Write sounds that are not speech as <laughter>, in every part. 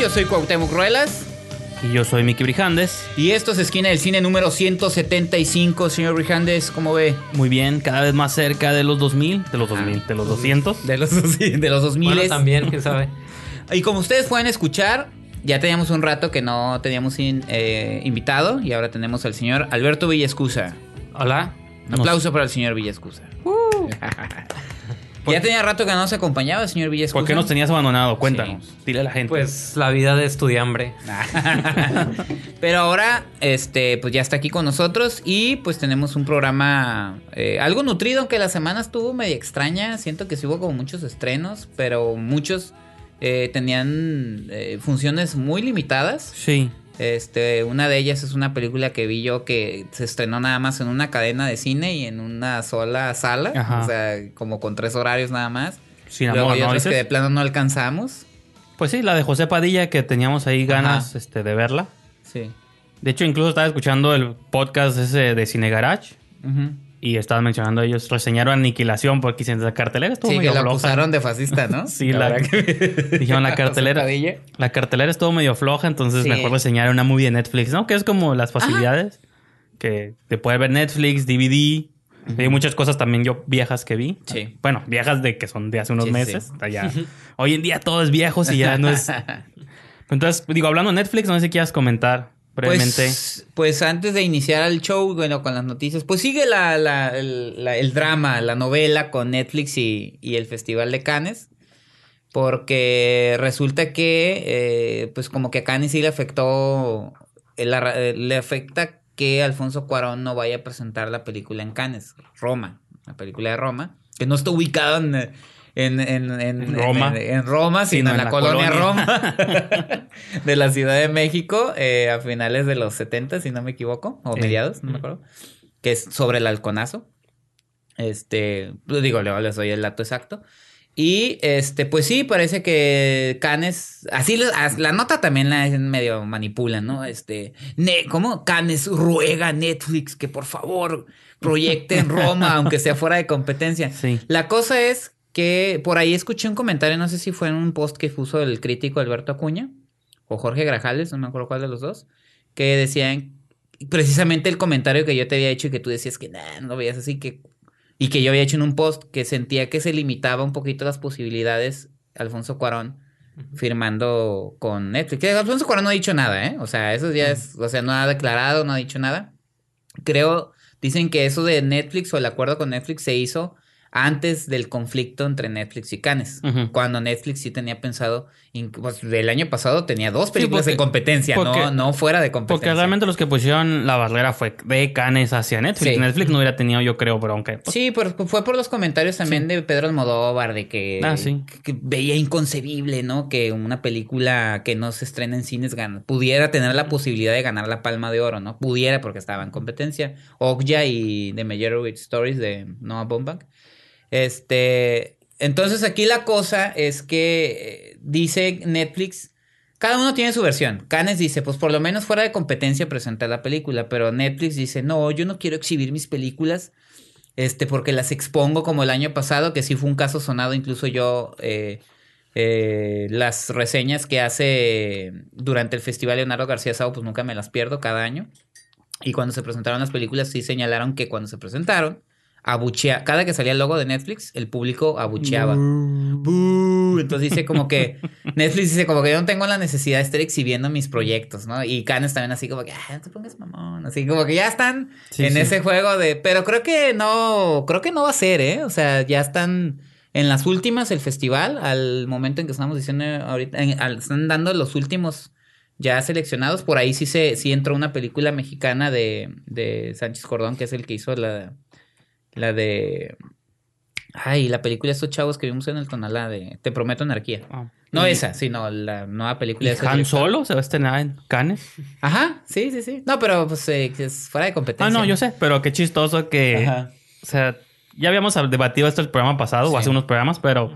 Yo soy Cuauhtémoc Ruelas. Y yo soy Miki Brijandes. Y esto es Esquina del Cine número 175, señor Brijandes. ¿Cómo ve? Muy bien, cada vez más cerca de los 2000, de los 2000, de los 200. De los, de los 2000. Bueno, también, quién sabe. <laughs> Y como ustedes pueden escuchar, ya teníamos un rato que no teníamos in- eh, invitado y ahora tenemos al señor Alberto Villascusa. Hola. Un aplauso para el señor Villascusa. <laughs> ya tenía rato que no nos acompañaba el señor Villascusa. ¿Por qué nos tenías abandonado? Cuéntanos. Dile a la gente. Pues la vida de estudiambre. <laughs> Pero ahora, este, pues ya está aquí con nosotros y pues tenemos un programa eh, algo nutrido, aunque la semana estuvo medio extraña. Siento que sí hubo como muchos estrenos, pero muchos eh, tenían eh, funciones muy limitadas. Sí. Este, una de ellas es una película que vi yo que se estrenó nada más en una cadena de cine y en una sola sala, Ajá. o sea, como con tres horarios nada más. Sin Luego amor, hay ¿no? otras que de plano no alcanzamos. Pues sí, la de José Padilla que teníamos ahí ganas Ajá. este, de verla. Sí. De hecho, incluso estaba escuchando el podcast ese de Cine Garage Ujú. Y estaban mencionando ellos, reseñaron Aniquilación porque dicen la cartelera estuvo Sí, medio que la floja. acusaron de fascista, ¿no? <laughs> Sí, la- verdad que- <laughs> Dijeron la <laughs> cartelera. La cartelera estuvo medio floja, entonces Sí. mejor reseñar una movie de Netflix, ¿no? Que es como las facilidades que te puede ver Netflix, DVD. Hay muchas cosas también yo viejas que vi. Sí. Bueno, viejas de que son de hace unos Sí, meses. hoy en día todo es viejo y ya no es. Entonces, digo, hablando de Netflix, no sé si quieras comentar Pues, pues antes de iniciar el show, bueno, con las noticias, pues sigue la, la- el, drama, la novela con Netflix y, y el Festival de Cannes. Porque resulta que, eh, pues como que a Cannes sí le afectó, eh, eh, le afecta que Alfonso Cuarón no vaya a presentar la película en Cannes, Roma, la película de Roma, que no está ubicada en, en, en, en- Roma. en- Roma, sino, en la, colonia, Roma <laughs> <laughs> de la Ciudad de México eh, a finales de los 70, si no me equivoco, o mediados, no me acuerdo, que es sobre el halconazo. Este, pues digo, les doy el dato exacto. Y este, pues sí, parece que Canes, así la nota también la medio manipula, ¿no? Este, ne, ¿cómo? Canes ruega a Netflix que por favor proyecte en <laughs> Roma, aunque sea fuera de competencia. Sí. La cosa es que por ahí escuché un comentario, no sé si fue en un post que puso el crítico Alberto Acuña o Jorge Grajales, no me acuerdo cuál de los dos, que decían precisamente el comentario que yo te había hecho y que tú decías que nah, no lo veías así que y que yo había hecho en un post que sentía que se limitaba un poquito las posibilidades Alfonso Cuarón firmando con Netflix. Que Alfonso Cuarón no ha dicho nada, ¿eh? O sea, eso ya es, o sea, no ha declarado, no ha dicho nada. Creo, dicen que eso de Netflix o el acuerdo con Netflix se hizo antes del conflicto entre Netflix y Cannes. Cuando Netflix sí tenía pensado, pues el año pasado tenía dos películas porque- en competencia, porque- no, no fuera de competencia. Porque realmente los que pusieron la barrera fue de Canes hacia Netflix. Sí. Netflix no hubiera tenido, yo creo, bronca. Pues, Sí, pero fue por los comentarios también de Pedro Almodóvar, de que, Ah, sí. que veía inconcebible, ¿no? Que una película que no se estrena en cines pudiera tener la posibilidad de ganar la Palma de Oro, ¿no? Pudiera porque estaba en competencia. Okja y The Meyerowitz Stories de Noah Baumbach. Este, entonces aquí la cosa es que eh, dice Netflix, cada uno tiene su versión. Cannes dice, pues por lo menos fuera de competencia presenta la película, pero Netflix dice, no, yo no quiero exhibir mis películas este, porque las expongo como el año pasado, que sí fue un caso sonado, incluso yo, eh, eh, las reseñas que hace durante el Festival Leonardo García Sao, pues nunca me las pierdo cada año. Y cuando se presentaron las películas, sí señalaron que cuando se presentaron, abuchea, cada que salía el logo de Netflix, el público abucheaba. Bú. Entonces dice como que Netflix dice como que yo no tengo la necesidad de estar exhibiendo mis proyectos, ¿no? Y Cannes también así como que, ah, no te pongas mamón, así como que ya están Sí, en sí. ese juego de, pero creo que no, creo que no va a ser, ¿eh? O sea, ya están en las últimas el festival, al momento en que estamos diciendo ahorita, en- al- están dando los últimos ya seleccionados, por ahí sí se, sí entró una película mexicana de, de Sánchez Cordón, que es el que hizo la, la de Ay, la película de estos chavos que vimos en el Tonalá de Te prometo anarquía. Ah. No Y- esa, sino la nueva película ¿Y de Han. Solo se va a estrenar en Cannes? Ajá, sí, sí, sí. No, pero pues eh, es fuera de competencia. Ah, no, yo sé, pero qué chistoso que... Ajá. O sea, ya habíamos debatido esto el programa pasado, Sí. o hace unos programas, pero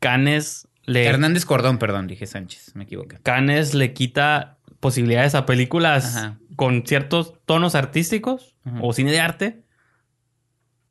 Cannes le... Hernández Cordón, perdón, dije Sánchez, me equivoqué. Cannes le quita posibilidades a películas Ajá. con ciertos tonos artísticos Ajá. o cine de arte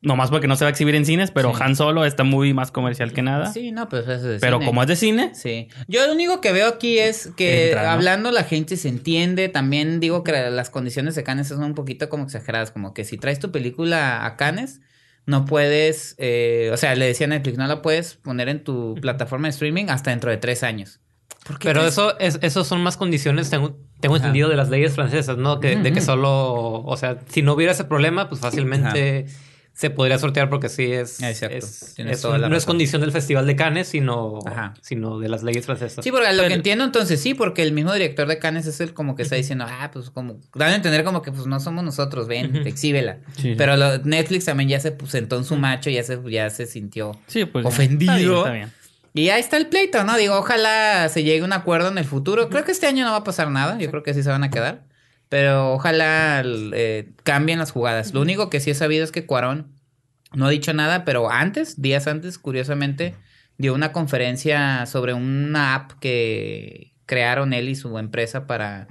Nomás porque no se va a exhibir en cines, pero Sí. Han Solo está muy más comercial que nada. Sí, no, pues eso es de pero cine. como es de cine, Sí. Yo lo único que veo aquí es que Entra, ¿no? hablando la gente se entiende. También digo que las condiciones de Cannes son un poquito como exageradas. Como que si traes tu película a Cannes, no puedes. eh, o sea, le decía a Netflix, no la puedes poner en tu plataforma de streaming hasta dentro de tres años. ¿Por qué Pero eso es, esos son más condiciones, tengo, tengo Ajá. entendido, de las leyes francesas, ¿no? Que, de que solo, o sea, si no hubiera ese problema, pues fácilmente se podría sortear porque sí es, Exacto. es- es toda un- la no es condición del Festival de Cannes, sino, Ajá. sino de las leyes francesas. Sí, porque lo Pero- que entiendo entonces sí, porque el mismo director de Cannes es el como que está diciendo, ah, pues como, dan a entender como que pues no somos nosotros, ven, exhíbela. Sí. Pero lo- Netflix también ya se pues, sentó en su macho, ya se, ya se sintió sí, pues. Ofendido. Está bien, está bien. Y ahí está el pleito, ¿no? Digo, ojalá se llegue a un acuerdo en el futuro. Creo que este año no va a pasar nada. Yo creo que sí se van a quedar. Pero ojalá eh, cambien las jugadas. Lo único que sí he sabido es que Cuarón no ha dicho nada, pero antes, días antes, curiosamente, dio una conferencia sobre una app que crearon él y su empresa para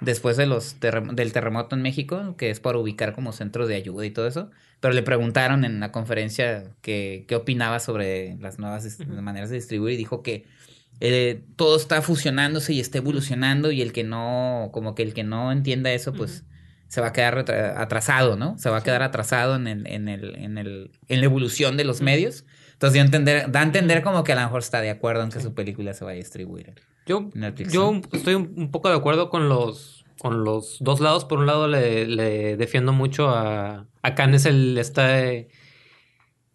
después de los terrem- del terremoto en México, que es para ubicar como centros de ayuda y todo eso. Pero le preguntaron en la conferencia que, qué opinaba sobre las nuevas maneras de distribuir y dijo que eh, todo está fusionándose y está evolucionando y el que no, como que el que no entienda eso, pues se va a quedar atrasado, ¿no? Se va a quedar atrasado en el, en el, en el, en la evolución de los medios. Entonces entender, da a entender como que a lo mejor está de acuerdo en que su película se vaya a distribuir. Yo, yo estoy un, un poco de acuerdo con los, con los dos lados. Por un lado, le, le defiendo mucho a, a Cannes el este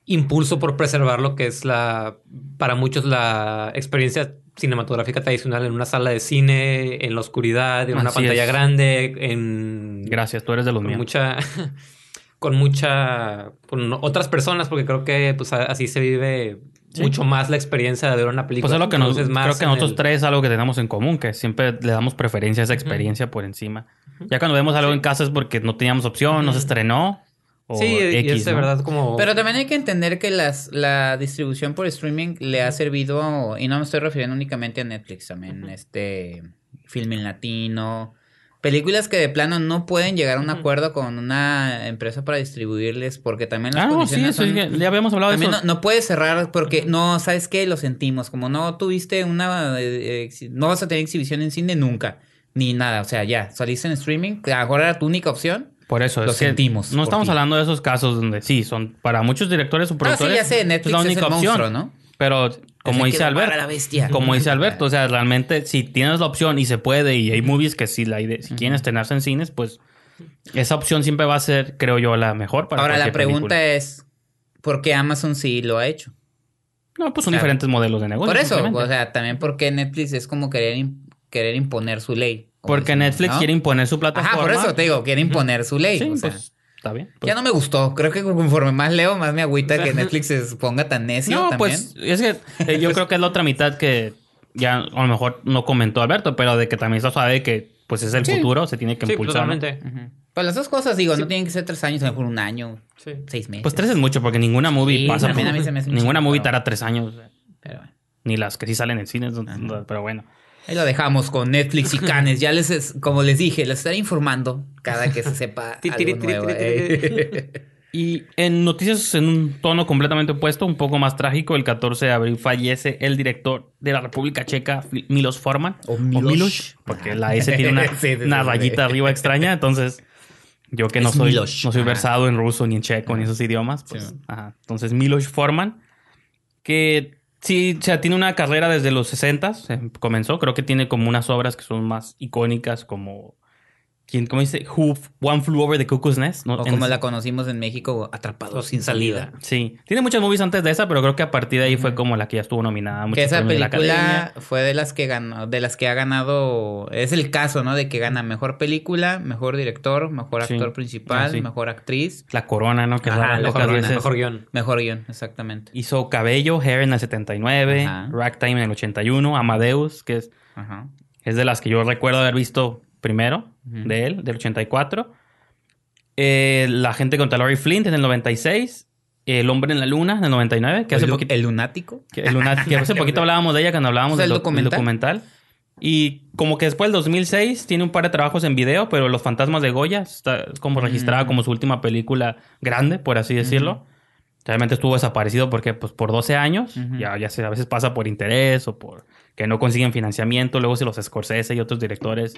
impulso por preservar lo que es la, para muchos, la experiencia cinematográfica tradicional en una sala de cine, en la oscuridad, en una pantalla es. grande, en Gracias, tú eres de los con míos. mucha <laughs> con mucha con otras personas porque creo que pues así se vive Sí. mucho más la experiencia de ver una película Pues es lo que nos, más creo que nosotros el- tres es algo que tenemos en común, que siempre le damos preferencia a esa experiencia por encima. Ya cuando vemos algo en casa es porque no teníamos opción, no se estrenó. O sí y es de ¿no? verdad como Pero también hay que entender que las, la distribución por streaming le ha servido, y no me estoy refiriendo únicamente a Netflix, también este film en latino, películas que de plano no pueden llegar a un acuerdo con una empresa para distribuirles, porque también las Ah, no, sí, condiciones eso, son- ya, ya habíamos hablado de eso. no, no puedes cerrar porque no, ¿sabes qué? Lo sentimos. Como no tuviste una. eh, no vas a tener exhibición en cine nunca. Ni nada. O sea, ya. Saliste en streaming. que Ahora era tu única opción. Por eso Lo es sentimos No estamos ti. hablando de esos casos donde sí, son para muchos directores o Ah, sí, productores. ya sé. Netflix es, el monstruo, ¿no? Pero como dice Alberto, la bestia. como dice Alberto, o sea, realmente si tienes la opción y se puede y hay movies que si la ide- si quieren estrenarse en cines, pues esa opción siempre va a ser, creo yo, la mejor para Ahora la pregunta película. es: ¿por qué Amazon sí lo ha hecho? No, pues son diferentes modelos de negocio. Por eso, o sea, también porque Netflix es como querer, querer imponer su ley. Porque Netflix ¿no? quiere imponer su plataforma. Ajá, por eso te digo, quiere imponer su ley. Sí, o sea. pues está bien. pues. Ya no me gustó. Creo que conforme más leo, más me agüita que <laughs> Netflix se ponga tan necio. No, también. pues es que eh, yo creo que es la otra mitad que ya a lo mejor no comentó Alberto, pero de que también se sabe que pues es el Sí. futuro, se tiene que sí impulsar. totalmente. Pues las dos cosas, digo, no tienen que ser tres años, a lo mejor un año, sí. seis meses. Pues tres es mucho porque ninguna movie Sí, pasa por- ninguna movie pero- tarda tres años, Pero bueno. ni las que sí salen en cines, pero bueno. Ahí lo dejamos con Netflix y Canes. Ya les, es- como les dije, les estaré informando cada que se sepa algo nuevo. eh. <laughs> Y en noticias en un tono completamente opuesto, un poco más trágico, el 14 de abril fallece el director de la República Checa, Milos Forman. O Miloš. porque la S tiene una, <laughs> Sí, sí, sí, una sí. rayita arriba extraña, entonces yo que no Es soy, no soy Ajá. versado en ruso, ni en checo, ni esos idiomas, pues, Sí. ajá. entonces Milos Forman, que sí, o sea, tiene una carrera desde los 60, comenzó, creo que tiene como unas obras que son más icónicas como... ¿Quién, ¿Cómo dice? Who One Flew Over the Cuckoo's Nest. ¿no? o En- como la conocimos en México, Atrapados sin salida. Sí, tiene muchas movies antes de esa, pero creo que a partir de ahí fue como la que ya estuvo nominada. Que esa de película fue de las que ganó, de las que ha ganado, es el caso, ¿no? De que gana mejor película, mejor director, mejor Sí. actor principal, Ah, sí. mejor actriz, La corona, ¿no? Que Ajá, la veces. mejor guion mejor guion, exactamente. Hizo Cabello, Hair en el 79, Ajá. Ragtime en el 81, Amadeus, que es, Ajá. es de las que yo recuerdo haber visto primero de él, del 84. Eh, la gente contra Laurie Flint en el 96. El hombre en la luna en el 99, que hace el, lu- poquito... el lunático. Que, el lunático, que hace <laughs> poquito hablábamos de ella cuando hablábamos del, el doc- del documental. documental. Y como que después del 2006 tiene un par de trabajos en video, pero Los Fantasmas de Goya está como registrada Mm. como su última película grande, por así decirlo. Realmente estuvo desaparecido porque, pues, por 12 años, ya, ya se, a veces pasa por interés o por que no consiguen financiamiento. Luego, si los Scorsese y otros directores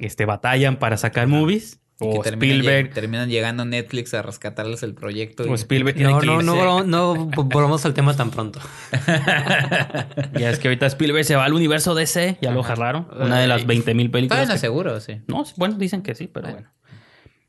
este, batallan para sacar movies, o Spielberg, terminan llegando a Netflix a rescatarles el proyecto. o y- Spielberg tiene No, que no, irse. no, no, no volvamos al tema tan pronto. <laughs> Ya es que ahorita Spielberg se va al universo DC, ya lo Ajá. jalaron. Una de las 20 mil películas. Seguro, sí. No, bueno, dicen que sí, pero Bueno.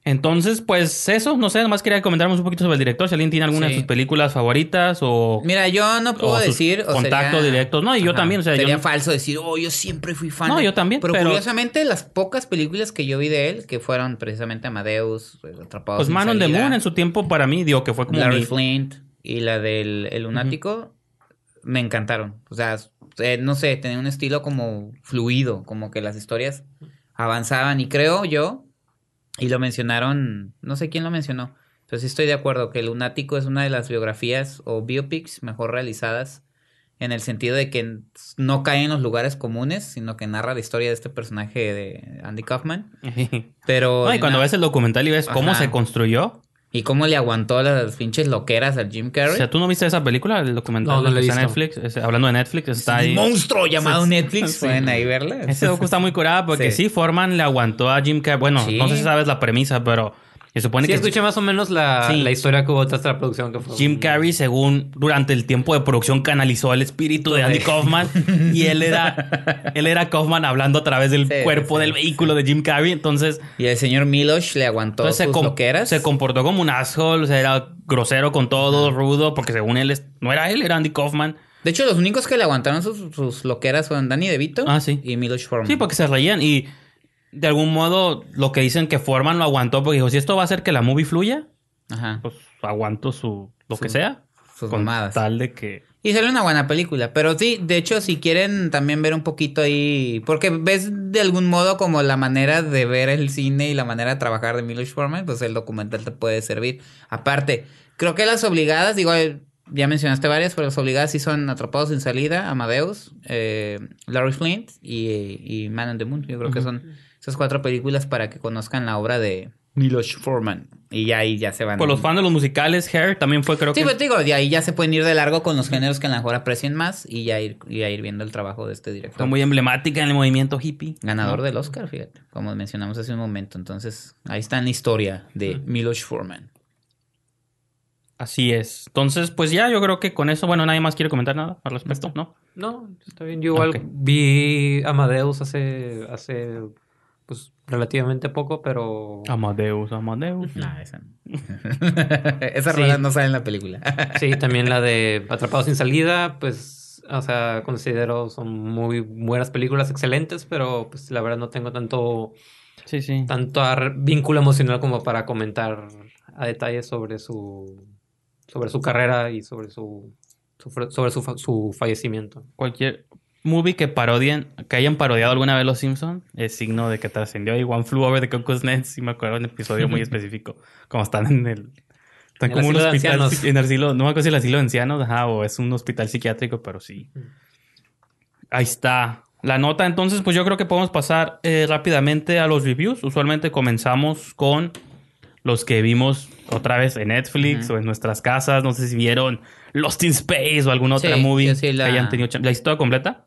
Entonces, pues eso, no sé, nomás quería comentarnos un poquito sobre el director. Si alguien tiene alguna Sí. de sus películas favoritas o, Mira, yo no puedo o decir. o contactos sería- directos. No, y yo también, o sea, sería falso decir, oh, yo siempre fui fan. No, de-". yo también, Pero, pero- curiosamente, las pocas películas que yo vi de él, que fueron precisamente Amadeus, eh, Atrapados Pues Man on the Moon en su tiempo para mí, digo que fue como Larry mi- Flint y la del El Lunático, me encantaron. O sea, eh, no sé, tenía un estilo como fluido, como que las historias avanzaban. Y creo yo, y lo mencionaron, no sé quién lo mencionó, pero sí estoy de acuerdo que Lunático es una de las biografías o biopics mejor realizadas. En el sentido de que no cae en los lugares comunes, sino que narra la historia de este personaje de Andy Kaufman. <laughs> Pero. No, y cuando ves el documental y ves cómo Ajá. se construyó. Y cómo le aguantó las pinches loqueras al Jim O Carrey. sea, ¿tú no viste esa película, el documental No, no que está en. Netflix? Es- hablando de Netflix, está un ahí. monstruo llamado Sí. Netflix. Sí. Pueden ahí verla. Ese docu está muy curada porque Sí. sí. Forman le aguantó a Jim Carrey. Bueno, Sí. no sé si sabes la premisa, pero se supone Sí, que escuché más o menos la, Sí. la historia que hubo tras la producción que fue. Jim Carrey, según durante el tiempo de producción, canalizó el espíritu de Andy Kaufman y él era, <laughs> él era Kaufman hablando a través del cuerpo del vehículo de Jim Carrey. Entonces, Y el señor Milosh le aguantó se, sus com- loqueras. se comportó como un asshole, o sea, era grosero con todo, rudo, porque según él no era él, era Andy Kaufman. De hecho, los únicos que le aguantaron sus, sus loqueras fueron Danny DeVito Ah, sí. y Milosh Forman. Sí, porque se reían y de algún modo lo que dicen que Forman lo aguantó porque dijo, si esto va a hacer que la movie fluya, Ajá. pues aguanto su lo Su- que sea. sus con mamadas. tal de que... Y sale una buena película. Pero sí, de hecho, si quieren también ver un poquito ahí. Porque ves de algún modo como la manera de ver el cine y la manera de trabajar de Miloš Forman, pues el documental te puede servir. Aparte, creo que las obligadas, digo, eh, ya mencionaste varias, pero las obligadas sí son Atrapados sin salida, Amadeus, eh, Larry Flint y, y Man on the Moon. Yo creo que son esas cuatro películas para que conozcan la obra de Miloš Forman. Y ya ahí ya se van. Por los fans de los musicales, Hair también fue creo Sí, que... pero te digo, de ahí ya se pueden ir de largo con los géneros que a lo mejor aprecien más y ya ir, y ya ir viendo el trabajo de este director. Fue muy emblemática en el movimiento hippie. Ganador ¿no? del Oscar, fíjate, como mencionamos hace un momento. Entonces, ahí está en la historia de Miloš Forman. Así es. Entonces, pues ya, yo creo que con eso, bueno, nadie más quiere comentar nada al respecto, ¿no? No, está bien. Yo igual vi Amadeus hace, hace pues relativamente poco, pero Amadeus, Amadeus. No, esa no. <laughs> Esa Sí. no sale en la película. <laughs> sí, también la de Atrapados sin salida, pues, o sea, considero son muy buenas películas, excelentes, pero pues la verdad no tengo tanto, Sí, sí. tanto vínculo emocional como para comentar a detalle sobre su, sobre su carrera y sobre su, su- sobre su, fa- su fallecimiento. Cualquier movie que parodien, que hayan parodiado alguna vez Los Simpsons, es signo de que trascendió. Y One Flew Over the Cuckoo's Nest, sí me acuerdo de un episodio muy <laughs> específico. Como están en el... Están En como un hospital... En el asilo, no me acuerdo si el asilo de ancianos, ajá, o es un hospital psiquiátrico, pero sí. Ahí está. La nota, entonces, pues yo creo que podemos pasar eh, rápidamente a los reviews. Usualmente comenzamos con los que vimos otra vez en Netflix o en nuestras casas. No sé si vieron Lost in Space o alguna otra Sí, movie sí la- que hayan tenido. ¿La historia completa?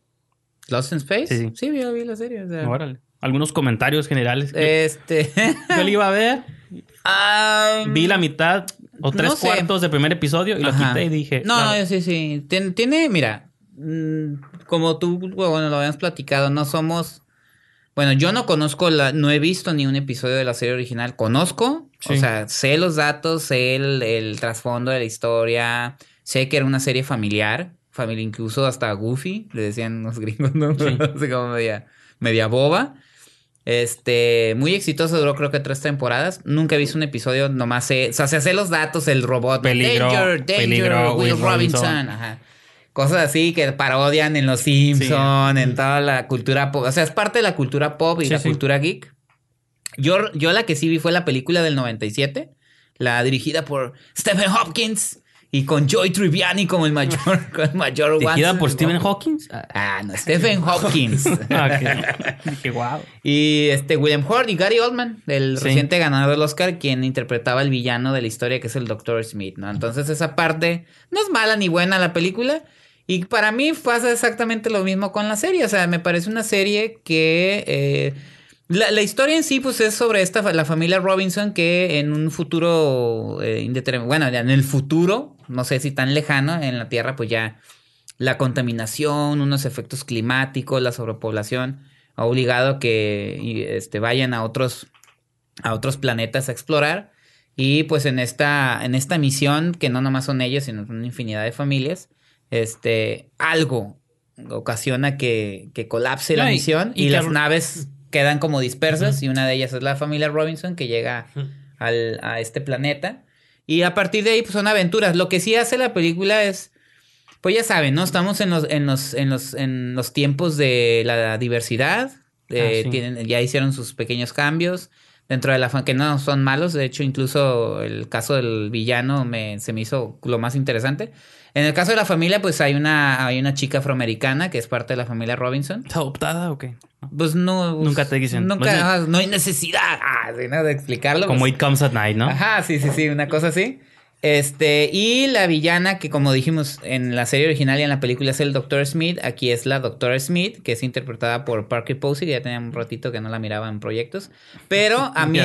¿Lost in Space? Sí, sí. vi la serie. o sea. Órale. Algunos comentarios generales. que Este. <laughs> Yo la iba a ver, vi la mitad o tres no sé. cuartos del primer episodio y lo quité y dije. No, "La- no, sí, sí. Tiene, tiene, mira, mm, como tú, bueno, lo habíamos platicado, no somos. Bueno, yo no conozco la, no he visto ni un episodio de la serie original. Conozco, o sea, sé los datos, sé el, el trasfondo de la historia, sé que era una serie familiar, familia, incluso hasta Goofy, le decían los gringos, ¿no? Sí. <laughs> Así como media, media boba. Este, muy exitoso, duró creo que tres temporadas. Nunca he visto un episodio, nomás sé, o sea, se hace los datos, el robot. Peligro, danger, danger, peligro, Will Will Robinson. Robinson. Ajá. Cosas así que parodian en Los Simpson, en toda la cultura pop. O sea, es parte de la cultura pop y Sí, la sí. cultura geek. Yo, yo la que sí vi fue la película del 97, la dirigida por Stephen Hopkins Y con Joy Tribbiani como el mayor, <laughs> como el mayor Watson. por Stephen Hawking. Ah, no, Stephen Hopkins. <laughs> ok. Dije, wow. y este William Hurt y Gary Oldman, el Sí. reciente ganador del Oscar, quien interpretaba el villano de la historia, que es el Dr. Smith, ¿no? Entonces esa parte no es mala ni buena la película. Y para mí pasa exactamente lo mismo con la serie. O sea, me parece una serie que... eh, la, la historia en sí, pues es sobre esta la familia Robinson que en un futuro eh, indeterminado, bueno, ya en el futuro, no sé si tan lejano, en la Tierra, pues ya la contaminación, unos efectos climáticos, la sobrepoblación ha obligado a que este, vayan a otros, a otros planetas a explorar. Y pues en esta, en esta misión, que no nomás son ellos, sino una infinidad de familias, este, algo ocasiona que, que colapse la y- misión y, las naves quedan como dispersas y una de ellas es la familia Robinson que llega al- a este planeta. Y a partir de ahí pues, son aventuras. Lo que sí hace la película es, pues ya saben, ¿no? Estamos en los, en los, en los, en los tiempos de la diversidad. Eh, Ah, sí. tienen, ya hicieron sus pequeños cambios dentro de la fan que no son malos. De hecho, incluso el caso del villano me, se me hizo lo más interesante. En el caso de la familia, pues hay una, hay una chica afroamericana que es parte de la familia Robinson. ¿Está adoptada o qué? Pues no. pues, Nunca te dicen. Nunca, ah, no hay necesidad ah, sí, ¿no? de explicarlo. Como pues. It Comes at Night, ¿no? Ajá, sí, sí, sí, una cosa así. Este, y la villana que como dijimos en la serie original y en la película es el Dr. Smith, aquí es la Dr. Smith, que es interpretada por Parker Posey, que ya tenía un ratito que no la miraba en proyectos. Pero <laughs> a mí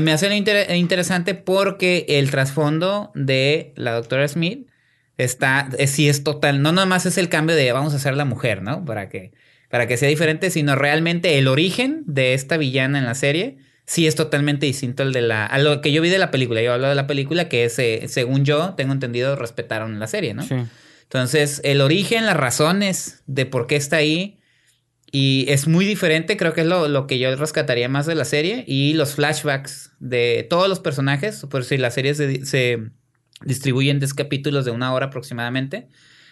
me hace lo inter- interesante porque el trasfondo de la Dr. Smith está, eh, sí es total, no nomás es el cambio de vamos a hacer la mujer, ¿no? Para que, para que sea diferente, sino realmente el origen de esta villana en la serie sí es totalmente distinto al de la, a lo que yo vi de la película. Yo hablo de la película que es, eh, según yo tengo entendido, respetaron la serie, ¿no? Sí. Entonces, el origen, las razones de por qué está ahí. Y es muy diferente, creo que es lo, lo que yo rescataría más de la serie. Y los flashbacks de todos los personajes, por si la serie se, se distribuye en 10 capítulos de una hora aproximadamente.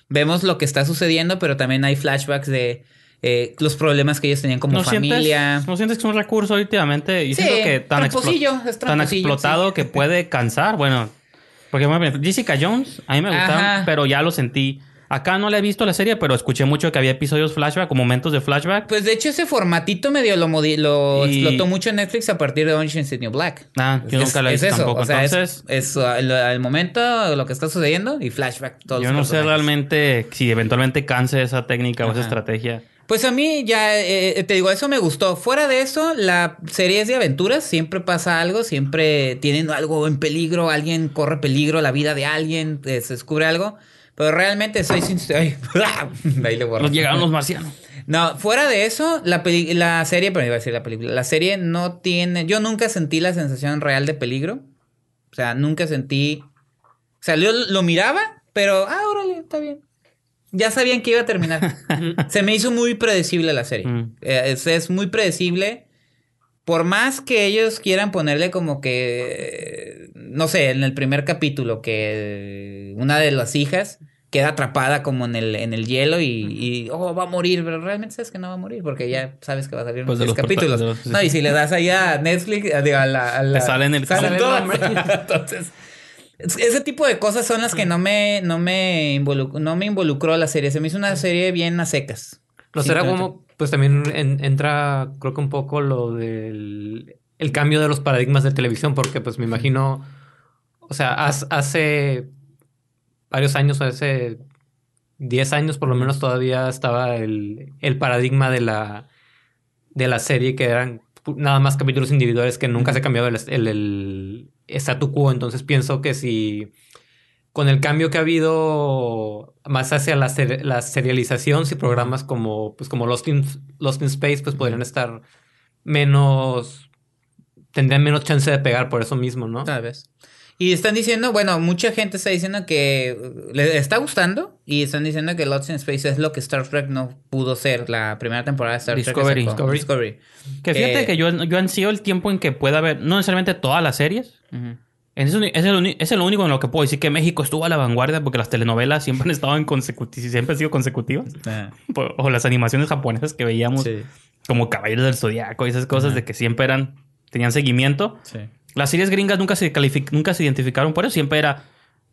Vemos lo que está sucediendo, pero también hay flashbacks de eh, los problemas que ellos tenían como ¿No familia. Sientes, ¿No sientes que es un recurso últimamente? Y Sí, que tan, explo- explotado sí. que puede cansar. Bueno, porque Jessica Jones, a mí me gustaron, Ajá. pero ya lo sentí. Acá no la he visto la serie, pero escuché mucho que había episodios flashback o momentos de flashback. Pues de hecho ese formatito medio lo, modi- lo Y- explotó mucho en Netflix a partir de Orange is the New Black. Ah, yo Es- nunca la he es visto eso, tampoco. o sea, es- Entonces, es, uh, el, momento, lo que está sucediendo y flashback. Todos yo no sé realmente si eventualmente canse esa técnica o esa estrategia. Pues a mí ya, eh, te digo, eso me gustó. Fuera de eso, la serie es de aventuras, siempre pasa algo, siempre tienen algo en peligro, alguien corre peligro, la vida de alguien, eh, se descubre algo. Pero realmente soy sincero. ay, <laughs> Ahí le borro. Nos llegaron los marcianos. No, fuera de eso, la, peli- la serie, pero iba a decir la película, la serie no tiene, yo nunca sentí la sensación real de peligro. O sea, nunca sentí, o sea, yo lo miraba, pero, ah, órale, está bien. Ya sabían que iba a terminar. <laughs> Se me hizo muy predecible la serie. Mm. Eh, es, es muy predecible. Por más que ellos quieran ponerle como que, no sé, en el primer capítulo, que una de las hijas queda atrapada como en el, en el hielo y, y, oh, va a morir, pero realmente sabes que no va a morir porque ya sabes que va a salir Pues capítulos. los- No, y si le das ahí a Netflix, a, digo, a la, a la- Te sale en el- sale. <laughs> Entonces, es- ese tipo de cosas son las que no me, no me, no me involucró la serie. Se me hizo una serie bien a secas. No será como, pues también en- entra, creo que un poco lo del el cambio de los paradigmas de televisión, porque pues me imagino, o sea, hace varios años, hace 10 años por lo menos todavía estaba el, el paradigma de la, de la serie que eran nada más capítulos individuales que nunca se ha cambiado el, el, el statu quo. Entonces pienso que si con el cambio que ha habido más hacia la, ser- la serialización, si programas como, pues como Lost in, Lost in Space, pues podrían estar menos, tendrían menos chance de pegar por eso mismo, ¿no? Tal vez. Y están diciendo, bueno, mucha gente está diciendo que uh, le está gustando y están diciendo que Lost in Space es lo que Star Trek no pudo ser la primera temporada de Star Discovery. Trek. Discovery. Discovery. Que fíjate Eh, que yo, yo ansío el tiempo en que pueda haber, no necesariamente todas las series. Es, es el uni- es lo único en lo que puedo decir que México estuvo a la vanguardia porque las telenovelas siempre han estado en consecutivas, siempre han sido consecutivas. Po- O las animaciones japonesas que veíamos Sí, como Caballeros del Zodiaco y esas cosas de que siempre eran, tenían seguimiento. sí. Las series gringas nunca se nunca se identificaron por eso, siempre era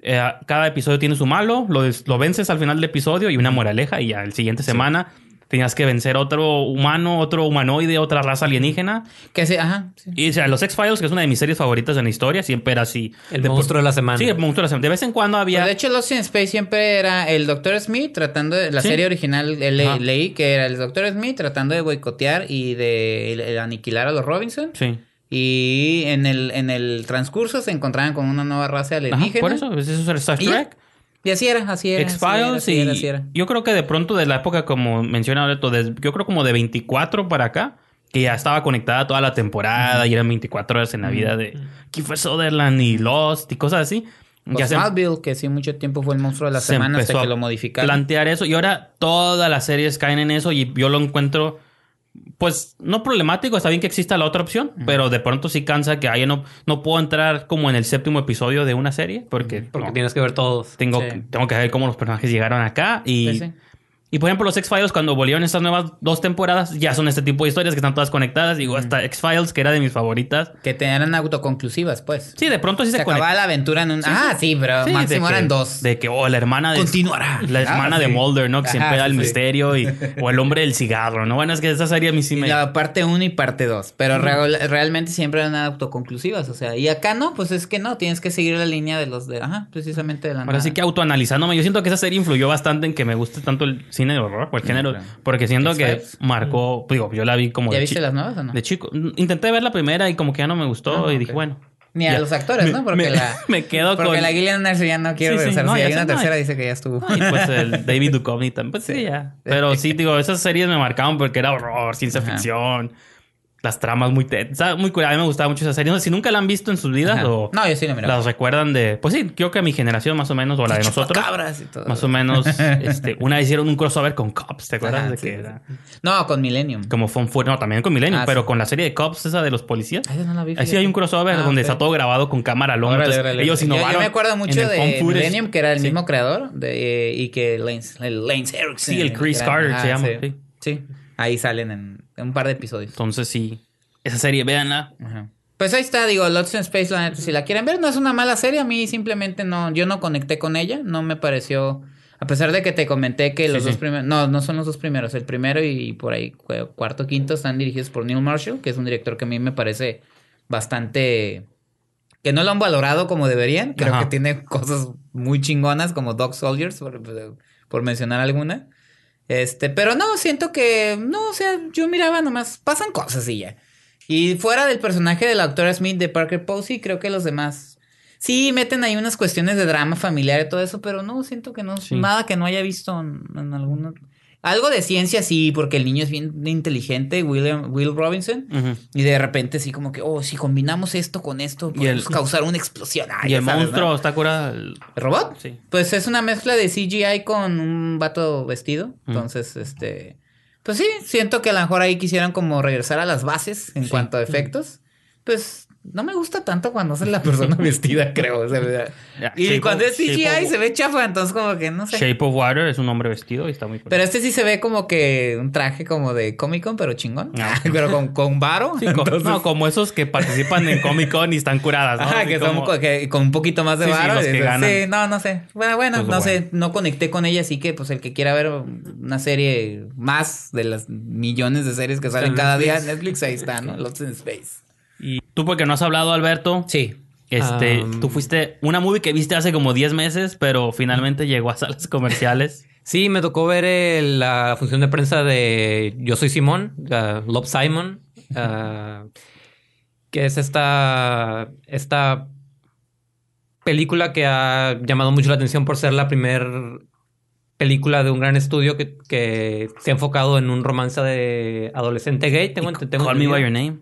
Eh, cada episodio tiene su malo, lo, lo vences al final del episodio y una moraleja, y ya el siguiente semana tenías que vencer otro humano, otro humanoide, otra raza alienígena. Que sí, ajá. sí. Y o sea, los X-Files, que es una de mis series favoritas en la historia, siempre era así. El De- monstruo de la semana. Sí, el monstruo de la semana. De vez en cuando había. Pues, de hecho, Lost in Space siempre era el Dr. Smith tratando de... La Sí. serie original le- Ajá. leí que era el Dr. Smith tratando de boicotear y de aniquilar a los Robinson. Sí. Y en el, en el transcurso se encontraban con una nueva raza Ajá, alienígena. por eso, pues, eso era Star. Trek. Y así era, así era. X-Files así era, y así era. yo creo que de pronto de la época como menciona Alberto, yo creo como de 24 para acá, que ya estaba conectada toda la temporada y eran 24 horas en la vida de Kiefer Sutherland y Lost y cosas así. O Ya se Smallville, que sí mucho tiempo fue el monstruo de la se semana hasta que lo modificaron. plantear eso y ahora todas las series caen en eso y yo lo encuentro pues no problemático, está bien que exista la otra opción, pero de pronto sí cansa que ahí no, no puedo entrar como en el séptimo episodio de una serie porque, Porque no, tienes que ver todos. tengo, Sí. tengo que ver cómo los personajes llegaron acá y, Sí, sí. Y por ejemplo los X-Files cuando volvieron estas nuevas dos temporadas ya son este tipo de historias que están todas conectadas, digo hasta X-Files que era de mis favoritas. Que eran autoconclusivas, pues. Sí, de pronto sí se, se conecta. la aventura en un... ah, sí, pero Sí, máximo de que- eran dos. De que, oh, la hermana de. Continuará. La hermana Ah, de sí. Mulder, ¿no? Que Ajá, siempre da el misterio. Y, o el hombre del cigarro, ¿no? Bueno, es que esa serie a mí sí me. La parte 1 y parte 2. Pero real- realmente siempre eran autoconclusivas. O sea, y acá no, pues es que no. Tienes que seguir la línea de los de. Ajá, precisamente de la Ahora nada. sí que autoanalizándome, yo siento que esa serie influyó bastante en que me guste tanto el cine de horror o el género. claro. Porque siento que marcó. Digo, yo la vi como. ¿Ya de viste chi- las nuevas o no? De chico. Intenté ver la primera y como que ya no me gustó. Ah, y ok. dije, bueno. Ni a ya. los actores, Me- ¿no? <laughs> Porque me- la. <laughs> me quedo porque con- la Gillian Anderson ya no quiere Sí, sí, regresar. no, si ya hay una no, tercera, dice que ya estuvo. No, y pues <laughs> el David Duchovny también. Pues sí, ya. Pero sí, digo, esas series me marcaban porque era horror, ciencia Ajá. ficción. Las tramas muy... Muy. A mí me gustaba mucho esa serie. No sé si nunca la han visto en sus vidas o... No, yo sí miraba. Las recuerdan de... Pues sí, creo que a mi generación más o menos, o la de nosotros. Chupacabras y todo. Más o menos, <laughs> este, una vez hicieron un crossover con Cops, ¿te acuerdas? Ajá, de sí, que sí. era No, con Millennium. como fue, fue- no, también con Millennium, Ah, pero sí. con la serie de Cops, esa de los policías. Ay, no la vi, Ahí sí hay un crossover Ah, donde está todo grabado con cámara long. Órale, entonces, órale. ellos Yo- innovaron. Yo, me acuerdo mucho de. Millennium, que era el mismo creador, de, y que Lance, Lance Erickson. Sí, el Chris Carter se llama, Sí. Ahí salen en, en un par de episodios. Entonces sí, esa serie, véanla. Ajá. Pues ahí está, digo, Lost in Space, la si la quieren ver, no es una mala serie, a mí simplemente no, yo no conecté con ella, no me pareció, a pesar de que te comenté que los sí. dos primeros, no, no son los dos primeros, el primero y por ahí cu- cuarto, quinto están dirigidos por Neil Marshall, que es un director que a mí me parece bastante, que no lo han valorado como deberían, creo Ajá. que tiene cosas muy chingonas como Dog Soldiers, por, por mencionar alguna. Este, pero no, siento que, no, o sea, yo miraba nomás, pasan cosas y ya. Y fuera del personaje de la doctora Smith de Parker Posey, creo que los demás sí meten ahí unas cuestiones de drama familiar y todo eso, pero no, siento que no, Sí. nada que no haya visto en, en alguno. Algo de ciencia sí, porque el niño es bien inteligente, William, Will Robinson. Y de repente sí como que, oh, si combinamos esto con esto, el- podemos causar una explosión. Ah, y el sabes, ¿no? monstruo está curado. el- ¿El robot? Sí. Pues es una mezcla de CGI con un vato vestido. Entonces, este. Pues sí, siento que a lo mejor ahí quisieran como regresar a las bases en Sí. cuanto a efectos. Pues no me gusta tanto cuando es la persona <laughs> vestida, creo. o sea, Ya, y cuando of- es CGI se ve chafa, entonces como que no sé. Shape of Water es un hombre vestido y está muy Pero este sí se ve como que un traje como de Comic Con, pero chingón. Ah. <laughs> pero con, con varo. Sí, no, como esos que participan en Comic Con y están curadas, ¿no? Ajá, Así que son como- co- que- con un poquito más de Sí, sí, varo. los y que ganan. Sí, no, no sé. Bueno, bueno, Pues no bueno. sé. No conecté con ella, así que pues el que quiera ver una serie más de las millones de series que salen en cada día en Netflix. Ahí está, ¿no? Lost in Space. Tú porque no has hablado, Alberto, Sí. este, Um, tú fuiste una movie que viste hace como 10 meses, pero finalmente llegó a salas comerciales. Sí, me tocó ver el- la función de prensa de Yo Soy Simón, uh, Love Simon, uh, que es esta, esta película que ha llamado mucho la atención por ser la primer película de un gran estudio que, que se ha enfocado en un romance de adolescente gay. Tengo, tengo Call me entendido. by your name.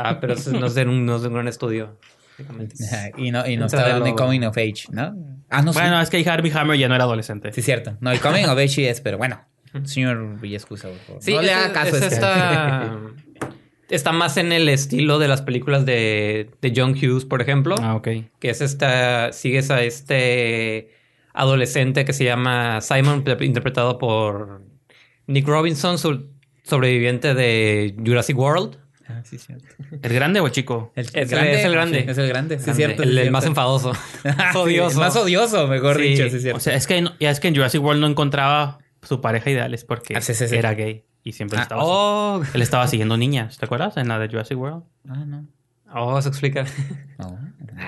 Ah, pero eso no es de un, no es de un gran estudio. básicamente. <laughs> Y no, y no está lo- Coming of Age, ¿no? Ah, no, Bueno, sí. es que Harvey Hammer ya no era adolescente. Sí, cierto. No, el Coming of Age sí es, pero bueno. Señor Villescusa, por favor. Sí, no le haga caso es a este. esta- <laughs> está más en el estilo de las películas de, de John Hughes, por ejemplo. Ah, ok. que es esta, sigues a este adolescente que se llama Simon, pre- interpretado por Nick Robinson, su- sobreviviente de Jurassic World. Ah, sí, cierto. ¿El grande o el chico? El, el- es el grande. Sí, es el grande, sí, Grande. cierto. El, sí, el más enfadoso. <laughs> Sí, odioso. el más odioso, mejor dicho, sí, cierto. O sea, es que, ya es que en Jurassic World no encontraba su pareja ideal es porque Ah, era gay y siempre Ah, estaba oh, Él estaba siguiendo niñas, ¿te acuerdas? En la de Jurassic World. ah, no. Oh, se explica. No.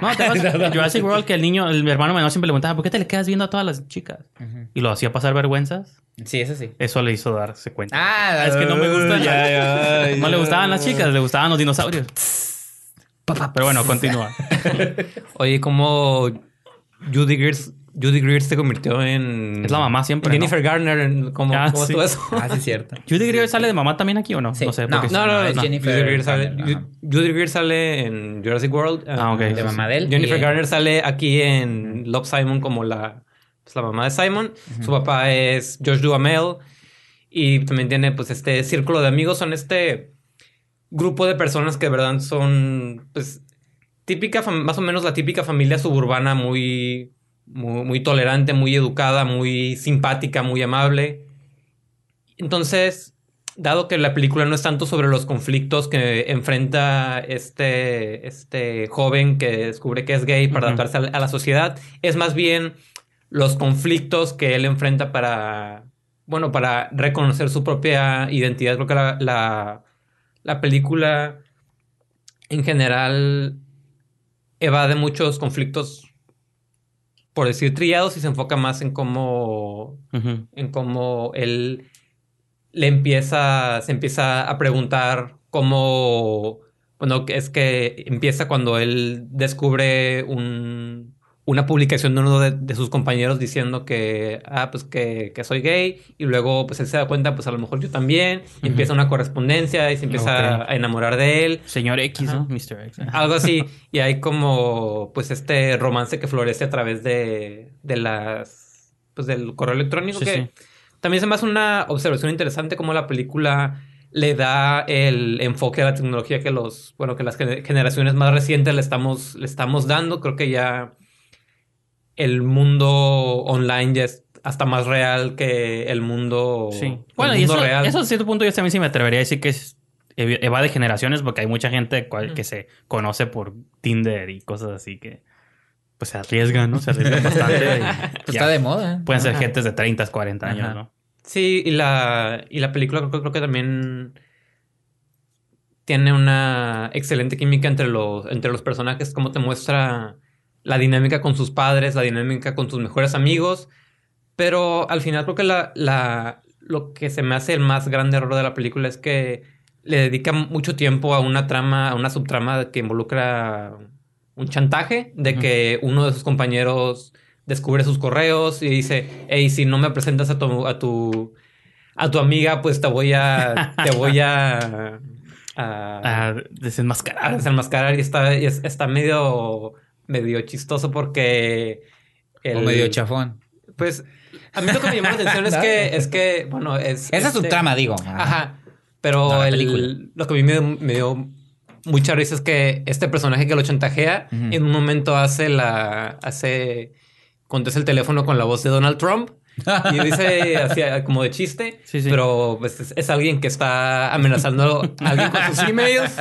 No, ¿te acuerdas? <laughs> En Jurassic World que el niño, el hermano menor siempre le preguntaba, ¿por qué te le quedas viendo a todas las chicas? Y lo hacía pasar vergüenzas. Sí, eso sí. Eso le hizo darse cuenta. Ah, es que no me gustan. ya, ya, <laughs> no le gustaban las chicas, le gustaban los dinosaurios. Pero bueno, continúa. <laughs> Oye, ¿cómo Judy Greer, Judy Greer se convirtió en... Es la mamá siempre, en Jennifer Garner. en- ¿Cómo, Ah, sí. eso? <laughs> Ah, sí, cierto. ¿Judy Greer sale de mamá también aquí o no? Sí. No sé. No, No, no, no. es no. Jennifer Judy Greer sale, Garner. Judy Greer sale en Jurassic World. Ah, ok. eh, De mamá de él. Jennifer Y- Garner sale aquí en Love Simon como la, pues, la mamá de Simon. Su papá es Josh Duhamel. Y también tiene pues este círculo de amigos. Son este grupo de personas que de verdad son pues típica, más o menos la típica familia suburbana muy, muy, muy tolerante, muy educada, muy simpática, muy amable. Entonces, dado que la película no es tanto sobre los conflictos que enfrenta este, este joven que descubre que es gay para adaptarse a la, a la sociedad, es más bien los conflictos que él enfrenta para, bueno, para reconocer su propia identidad. Creo que la, la, la película en general evade muchos conflictos, por decir trillados, y se enfoca más en cómo en cómo él le empieza, se empieza a preguntar cómo, bueno, es que empieza cuando él descubre un, una publicación de uno de, de sus compañeros diciendo que, ah, pues que, que soy gay, y luego pues él se da cuenta, pues a lo mejor yo también, y empieza una correspondencia y se empieza a enamorar de él. Señor X, Ajá. ¿no? Mr. X. Algo así. Y hay como, pues, este romance que florece a través de, de las, pues, del correo electrónico. Sí, que sí. también se me hace una observación interesante como la película le da el enfoque a la tecnología que los, bueno, que las gener- generaciones más recientes le estamos, le estamos dando. Creo que ya el mundo online ya es hasta más real que el mundo, Sí. el Bueno, y eso, real. eso a cierto punto yo también sí me atrevería a decir que es ev- evade generaciones porque hay mucha gente cual- que se conoce por Tinder y cosas así que pues se arriesgan, ¿no? Se arriesgan bastante. y <laughs> Pues ya. está de moda. Pueden ser Ajá. gentes de 30, 40 años, Ajá. ¿no? Sí, y la, y la película creo, creo que también tiene una excelente química entre los, entre los personajes, como te muestra la dinámica con sus padres, la dinámica con sus mejores amigos, pero al final creo que la, la, lo que se me hace el más grande error de la película es que le dedica mucho tiempo a una trama, a una subtrama que involucra un chantaje de que uno de sus compañeros descubre sus correos y dice, hey, si no me presentas a tu, a tu, a tu amiga, pues te voy a, te voy a, <laughs> a, desenmascarar. a desenmascarar y está, y es- está medio, medio chistoso porque... el- O medio chafón. Pues a mí lo que me llamó la atención es <laughs> que, es que, bueno, es... Esa es su este- trama, digo. Ajá. Pero No, el- lo que a mí me, me dio mucha risa es que este personaje que lo chantajea en un momento hace la hace contesta el teléfono con la voz de Donald Trump y <laughs> dice así como de chiste, Sí, sí. pero pues, es, es alguien que está amenazando a alguien con sus emails.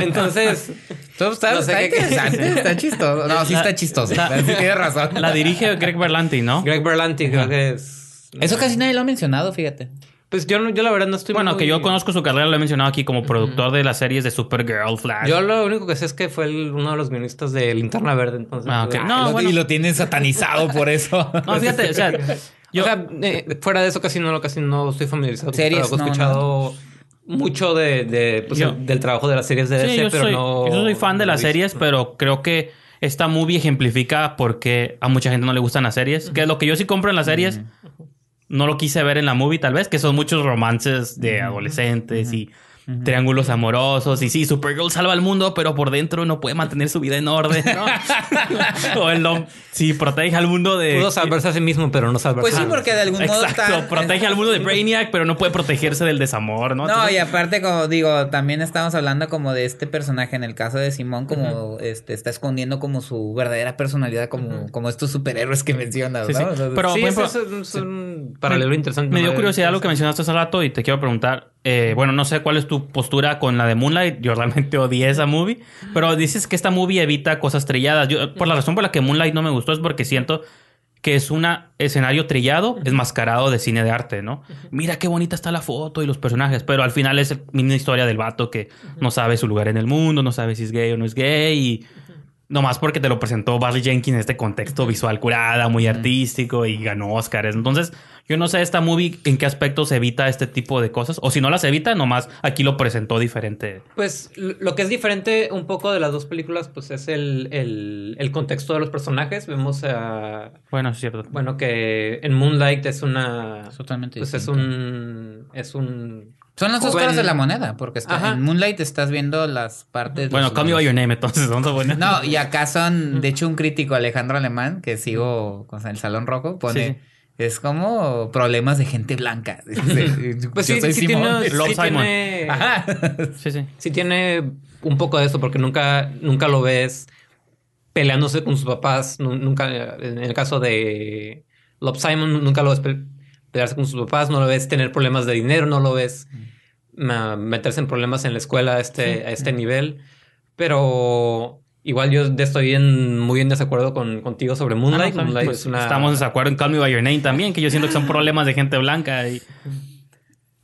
Entonces, Todo está, No sé está qué- interesante, está chistoso. No, sí La- está chistoso. la- Sí tienes razón. La dirige Greg Berlanti, ¿no? Greg Berlanti creo que es Eso casi nadie lo ha mencionado, fíjate. pues yo yo la verdad no estoy Bueno, muy- que yo conozco su carrera, lo he mencionado aquí como productor de las series de Supergirl, Flash. Yo lo único que sé es que fue el- uno de los guionistas de Linterna Verde, entonces. Ah, ok. pues, No, Y lo- bueno. Y lo tienen satanizado por eso. No, fíjate, o sea, <laughs> yo, O sea, eh, fuera de eso casi no, casi no estoy familiarizado. Series, He no, escuchado mucho de, de, pues, Yo- el- del trabajo de las series de Sí, DC, yo pero soy, no. yo soy fan de las series, pero creo que esta movie ejemplifica porque a mucha gente no le gustan las series. Que lo que yo sí compro en las series, no lo quise ver en la movie, tal vez, que son muchos romances de adolescentes y triángulos amorosos. Y sí, Supergirl salva al mundo, pero por dentro no puede mantener su vida en orden, ¿no? <laughs> o el no, sí, protege al mundo de. Pudo salvarse a sí mismo, pero no salvarse Pues sí, porque de algún modo Exacto, está... protege al mundo de Brainiac, pero no puede protegerse del desamor, ¿no? No, Entonces- y aparte, como digo, también estamos hablando como de este personaje en el caso de Simón, como este está escondiendo como su verdadera personalidad, como, como estos superhéroes que mencionas, Sí, ¿no? sí. Pero, sí, por es, ejemplo, es un, es un paralelo interesante. Me dio curiosidad lo que mencionaste hace rato y te quiero preguntar. Eh, bueno, no sé cuál es tu postura con la de Moonlight. Yo realmente odié esa movie. Pero dices que esta movie evita cosas trilladas. Yo, por la razón por la que Moonlight no me gustó es porque siento que es un escenario trillado, es mascarado de cine de arte, ¿no? Mira qué bonita está la foto y los personajes, pero al final es misma historia del vato que no sabe su lugar en el mundo, no sabe si es gay o no es gay y nomás porque te lo presentó Barry Jenkins en este contexto visual curada, muy artístico y ganó Oscars. Entonces, yo no sé esta movie en qué aspectos evita este tipo de cosas. O si no las evita, nomás aquí lo presentó diferente. Pues lo que es diferente un poco de las dos películas, pues es el, el, contexto de los personajes. Vemos a. Bueno, es cierto. Bueno, que en Moonlight es una. Totalmente. Pues es un. Es un. Son las dos caras de la moneda, porque en Moonlight estás viendo las partes. Bueno, Call Me By Your Name, entonces, <laughs> No, y acá son, de <laughs> hecho, un crítico Alejandro Alemán, que sigo con el Salón Rojo, pone. Es como problemas de gente blanca. <laughs> pues sí, sí, tiene, sí tiene, <laughs> sí, sí. sí tiene un poco de eso porque nunca, nunca lo ves peleándose con sus papás. Nunca, en el caso de Love Simon, nunca lo ves pelearse con sus papás, no lo ves tener problemas de dinero, no lo ves meterse en problemas en la escuela a este, a este nivel. Pero Igual yo estoy en, muy en desacuerdo con, contigo sobre Moonlight. Ah, pues, estamos en desacuerdo en Call Me By Your Name también, que yo siento que son problemas de gente blanca. Y...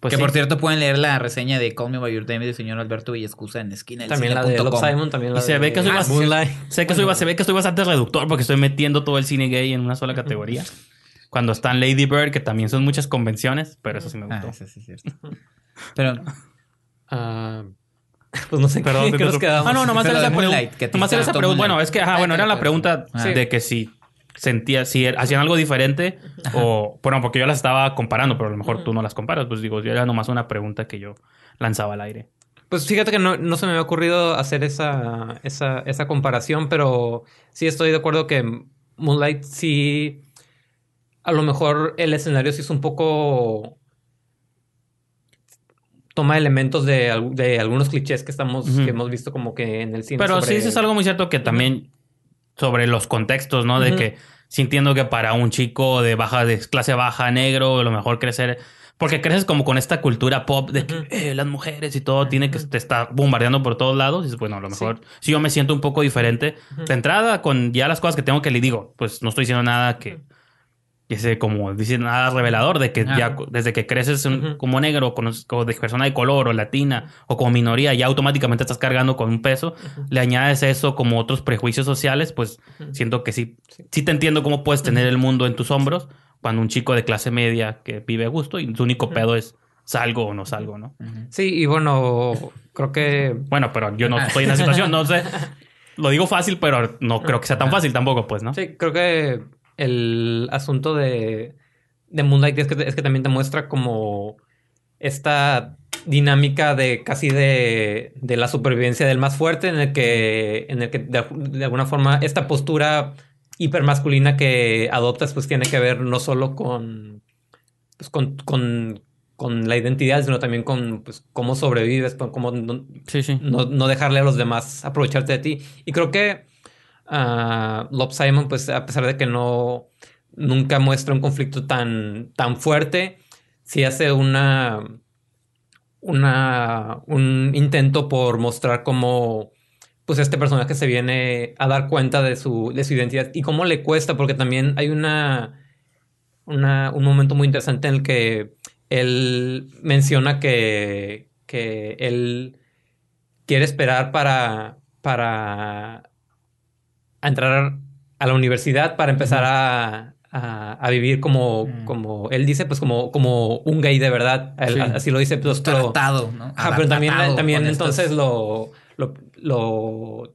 Pues que por cierto pueden leer la reseña de Call Me By Your Name del señor Alberto Villescusa en esquina También la de Love Simon, también la y se ve que soy ah, Moonlight. Sé que soy, se ve que estoy bastante reductor porque estoy metiendo todo el cine gay en una sola categoría. Cuando están Lady Bird, que también son muchas convenciones, pero eso sí me gustó. Ah, eso sí es cierto. pero... Uh, <laughs> Pues no sé Perdón, qué, nos quedamos. Ah, no, nomás era esa, nomás era esa pregunta. Bueno, es que, ajá, bueno, era la pregunta de que si sentía, si hacían algo diferente o, bueno, porque yo las estaba comparando, pero a lo mejor tú no las comparas. Pues digo, era nomás una pregunta que yo lanzaba al aire. Pues fíjate que no, no se me había ocurrido hacer esa, esa, esa comparación, pero sí estoy de acuerdo que Moonlight sí, a lo mejor el escenario sí es un poco toma elementos de, algunos clichés que estamos, que hemos visto como que en el cine. Pero sí, eso es algo muy cierto que también sobre los contextos, ¿no? De que sintiendo que para un chico de baja, de clase baja, negro, lo mejor crecer. Porque creces como con esta cultura pop de que eh, las mujeres y todo tiene que te está bombardeando por todos lados. Y dices, bueno, a lo mejor si yo me siento un poco diferente de entrada con ya las cosas que tengo que le digo, pues no estoy diciendo nada que ese como dice nada revelador de que ya desde que creces como negro con, de persona de color o latina o como minoría ya automáticamente estás cargando con un peso le añades eso como otros prejuicios sociales pues siento que sí, sí, te entiendo cómo puedes tener el mundo en tus hombros cuando un chico de clase media que vive a gusto y su único pedo es salgo o no salgo no sí y bueno creo que bueno pero yo no estoy en la situación no sé. <laughs> Lo digo fácil pero no creo que sea tan fácil tampoco pues no sí creo que el asunto de, de Moonlight es que, es que también te muestra como esta dinámica de casi de, de, la supervivencia del más fuerte, en el que, en el que de, alguna forma esta postura hipermasculina que adoptas pues tiene que ver no solo con, pues, con, con, con la identidad, sino también con pues, cómo sobrevives, con cómo no, No, no, dejarle a los demás aprovecharte de ti. Y creo que uh, Love Simon, pues a pesar de que no nunca muestra un conflicto tan, tan fuerte, sí hace una, una, un intento por mostrar cómo pues este personaje se viene a dar cuenta de su, de su identidad y cómo le cuesta, porque también hay una, una, un momento muy interesante en el que él menciona que, que él quiere esperar para, para a entrar a la universidad para empezar a, a, vivir como, mm. como él dice, pues como, como un gay de verdad. Así lo dice. Pues, pero, ¿no? pero también, también entonces lo, lo,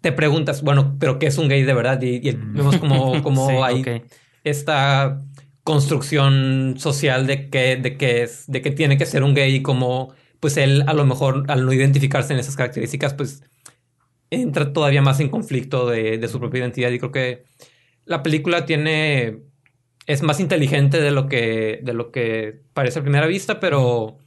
te preguntas, bueno, pero ¿qué es un gay de verdad? Y, mm. vemos como, como <laughs> hay esta construcción social de que, de que es, de que tiene que ser un gay y como pues él a lo mejor al no identificarse en esas características, pues entra todavía más en conflicto de, su propia identidad. Y creo que la película tiene. es más inteligente de lo que. de lo que parece a primera vista, pero.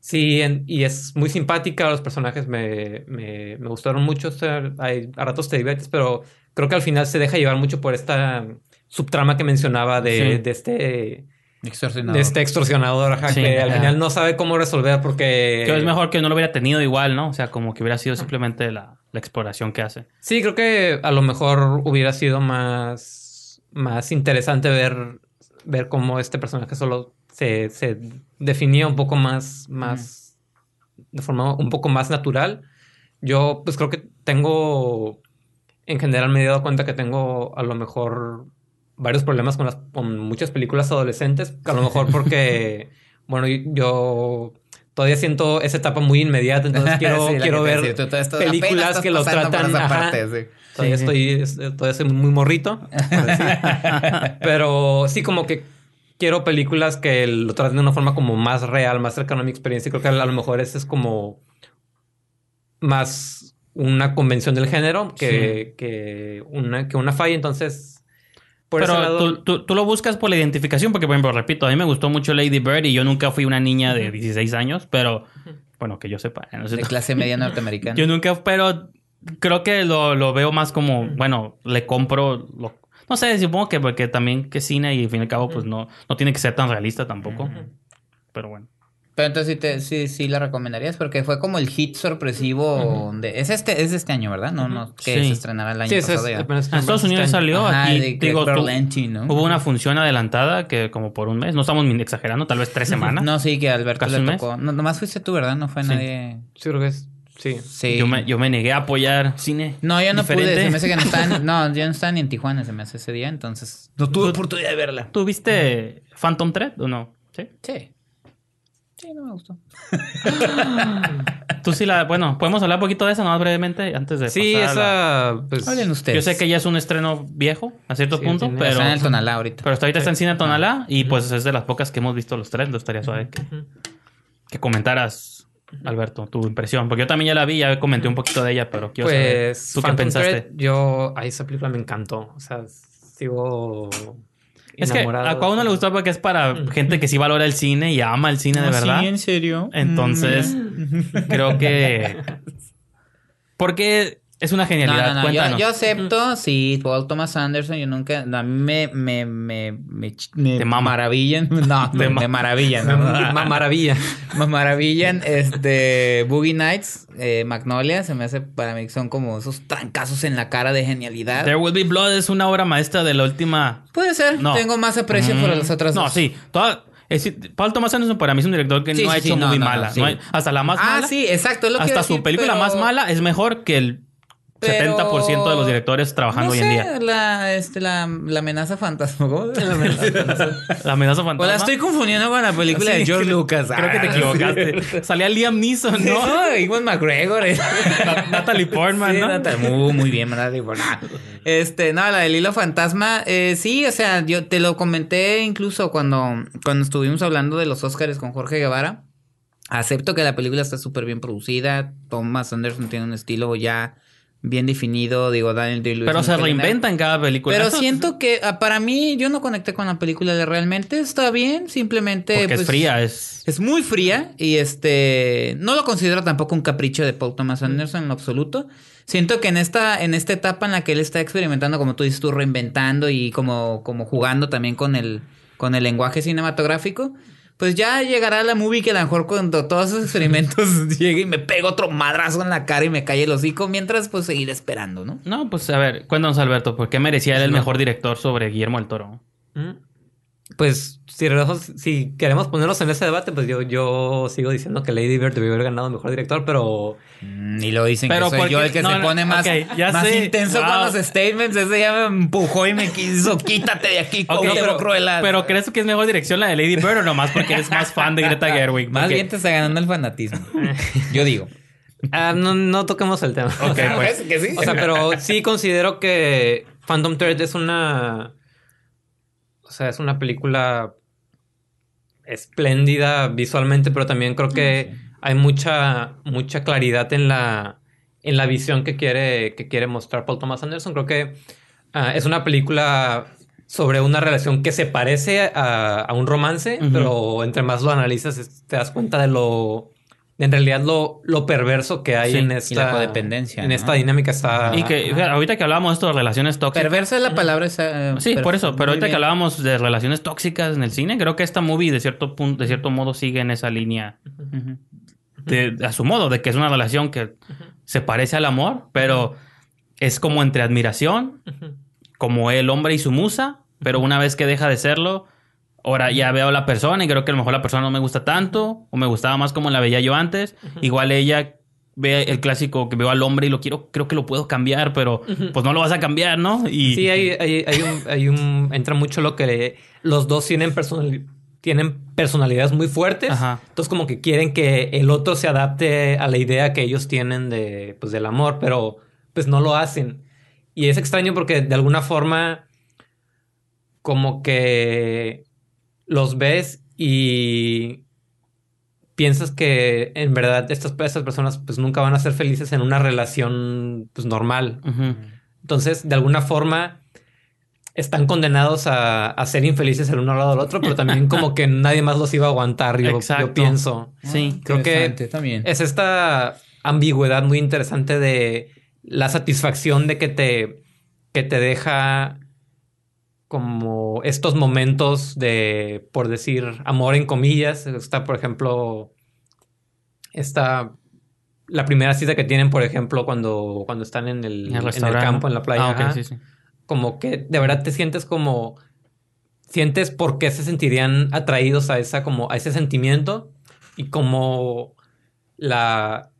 Sí, y es muy simpática. Los personajes me, me, me gustaron mucho. hay, a ratos te diviertes, pero creo que al final se deja llevar mucho por esta subtrama que mencionaba de, de este Extorsionador. de este extorsionador, ajá, Sí, que al final no sabe cómo resolver porque... Que es mejor que no lo hubiera tenido igual, ¿no? O sea, como que hubiera sido simplemente la, la exploración que hace. Sí, creo que a lo mejor hubiera sido más, más interesante ver, ver cómo este personaje solo se, se definía un poco más, más de forma un poco más natural. Yo pues creo que tengo, en general me he dado cuenta que tengo a lo mejor varios problemas con, las, con muchas películas adolescentes, a lo mejor porque, <laughs> bueno, yo todavía siento esa etapa muy inmediata, entonces <laughs> quiero, Sí, quiero ver tú películas que lo tratan ajá, parte, sí. Todavía Sí, estoy, es- todavía soy muy morrito. <laughs> decir. Pero sí, como que quiero películas que lo traten de una forma como más real, más cercana a mi experiencia. Y creo que a lo mejor ese es como más una convención del género que, que, una, que una falla. Entonces, por Pero lado. tú, tú- tú lo buscas por la identificación, porque, por ejemplo, repito, a mí me gustó mucho Lady Bird y yo nunca fui una niña de 16 años, pero, bueno, que yo sepa. no sé De clase media norteamericana. <laughs> Yo nunca, pero creo que lo, lo veo más como, bueno, le compro, lo- no sé, supongo que porque también que cine y al fin y al cabo, pues no, no tiene que ser tan realista tampoco. Pero bueno. Pero entonces sí, te, sí, sí la recomendarías porque fue como el hit sorpresivo de... Es este, es de este año, ¿verdad? No, no, que Sí. se estrenará el año Sí, es pasado apenas- En Estados Unidos salió, Ajá, aquí, de digo, ¿no? hubo una función adelantada que como por un mes, no estamos ni exagerando, tal vez tres <laughs> semanas. No, sí, que a Alberto ¿Casi le un mes? tocó. No, nomás fuiste tú, ¿verdad? No fue Sí. nadie... Sí, creo que es. Sí. Sí. Yo, me, yo me negué a apoyar cine. No, yo no diferente. pude. Se me hace que no estaban... <laughs> No, yo no estaba ni en Tijuana, se me hace ese día. Entonces... No tuve oportunidad de verla. ¿Tú viste Phantom Thread o no? ¿Sí? Sí. No me gustó. <laughs> Tú sí la... Bueno, podemos hablar un poquito de esa, ¿no? Brevemente, antes de Sí, pasar a la- esa. Pues, Hablen ustedes. Yo sé que ya es un estreno viejo, a cierto Sí, punto, tiene- pero... Está en el Tonalá ahorita. Pero hasta ahorita está en cine Tonalá y pues es de las pocas que hemos visto los tres. Lo estaría suave que, que comentaras, Alberto, tu impresión. Porque yo también ya la vi, ya comenté un poquito de ella, pero quiero saber Pues, tú qué pensaste. Thread, yo, a esa película me encantó. O sea, sigo Es que a cada uno le gustó porque es para gente que sí valora el cine y ama el cine de verdad. ¿en serio? Entonces, creo que... <laughs> Porque es una genialidad. no, no. Yo, Cuéntanos. yo acepto, sí, Paul Thomas Anderson, yo nunca, a mí me, me, me, me, Te mama. maravillan, <laughs> no, Te me, ma- me maravillan, no, <laughs> Ma- maravilla. me maravillan, este, Boogie Nights, eh, Magnolia, se me hace, para mí son como esos trancazos en la cara de genialidad. There Will Be Blood es una obra maestra de la última... Puede ser, No. tengo más aprecio por las otras No, dos. sí. Toda, es decir, Paul Thomas Anderson para mí es un director que Sí, no ha hecho sí, no, muy no, no, mala. sí. No hay- hasta la más Ah, mala. sí, exacto, es lo que iba hasta su decir, película pero- más mala es mejor que el pero- 70% de los directores trabajando no hoy sé, en día. La, este, la, la amenaza fantasma. ¿cómo? La amenaza <laughs> La amenaza O fantasma. la estoy confundiendo con la película Sí, de George creo- Lucas. Creo que te Ah, equivocaste. Salía Liam Neeson, sí. ¿no? No, Iwan McGregor. <laughs> Na- Natalie Portman, Sí, ¿no? Natalie- muy, muy bien, Natalie Portman. Este, no, la del hilo fantasma. eh, sí, o sea, yo te lo comenté incluso cuando, cuando estuvimos hablando de los Oscars con Jorge Guevara. Acepto que la película está súper bien producida. Thomas Anderson tiene un estilo ya bien definido. Digo, Daniel Day-Lewis. Pero no se reinventa en cada película. Pero <laughs> siento que ah, para mí yo no conecté con la película de realmente está bien, simplemente Porque es pues, fría, es... Es muy fría y este no lo considero tampoco un capricho de Paul Thomas Anderson en lo absoluto. Siento que en esta en esta etapa en la que él está experimentando, como tú dices, tú reinventando y como como jugando también con el con el lenguaje cinematográfico, pues ya llegará la movie que a lo mejor cuando todos esos experimentos <laughs> llegue y me pego otro madrazo en la cara y me cae el hocico, mientras pues seguir esperando, ¿no? No, pues a ver, cuéntanos, Alberto, ¿por qué merecía él el mejor director sobre Guillermo del Toro? Mm. Pues si, si queremos ponernos en ese debate, pues yo, yo sigo diciendo que Lady Bird debió haber ganado mejor director, pero Mm, Y lo dicen Pero que soy ¿por yo el que No, se no, pone más, sé. intenso Wow. con los statements. Ese ya me empujó y me <laughs> quiso, quítate de aquí, Ok, Cuauhtémoc pero, Cruella. pero ¿crees que es mejor dirección la de Lady Bird o nomás porque eres más fan de Greta Gerwig? Más Porque- bien te está ganando el fanatismo. Yo digo. ah, no, no toquemos el tema. Ok, <laughs> pues. que sí? O sea, pero sí considero que Phantom Thread es una. O sea, es una película espléndida visualmente, pero también creo que hay mucha, mucha claridad en la, en la visión que quiere, que quiere mostrar Paul Thomas Anderson. Creo que ah, es una película sobre una relación que se parece a, a un romance, pero entre más lo analizas te das cuenta de lo en realidad lo, lo perverso que hay Sí, en y esta la codependencia, En ¿no? esta dinámica está. Y que ahorita que hablábamos de esto de relaciones tóxicas. Perversa es la palabra esa. eh, Sí, por eso. Pero ahorita que hablábamos de relaciones tóxicas en el cine, creo que esta movie de cierto punto, de cierto modo sigue en esa línea de- a su modo, de que es una relación que se parece al amor, pero es como entre admiración, como el hombre y su musa, pero una vez que deja de serlo, ahora ya veo a la persona y creo que a lo mejor la persona no me gusta tanto, o me gustaba más como la veía yo antes. Igual ella ve el clásico que veo al hombre y lo quiero, creo que lo puedo cambiar, pero pues no lo vas a cambiar, ¿no? Y Sí, hay, hay, hay un, hay un. Entra mucho lo que los dos tienen personalidad. Tienen personalidades muy fuertes. Ajá. Entonces, como que quieren que el otro se adapte a la idea que ellos tienen de, pues, del amor, pero pues no lo hacen. Y es extraño porque de alguna forma, como que los ves y piensas que en verdad estas, estas personas pues nunca van a ser felices en una relación pues normal. Entonces, de alguna forma, están condenados a, a ser infelices el uno al lado del otro, pero también <laughs> como que nadie más los iba a aguantar, yo, yo pienso. Sí. Creo que también. Es esta ambigüedad muy interesante de la satisfacción de que te, que te deja como estos momentos de, por decir, amor en comillas. Está, por ejemplo, esta... La primera cita que tienen, por ejemplo, cuando, cuando están en el, En el en el restaurante. campo, en la playa. Ah, ok, ajá sí, sí. como que de verdad te sientes como sientes por qué se sentirían atraídos a esa como a ese sentimiento y como la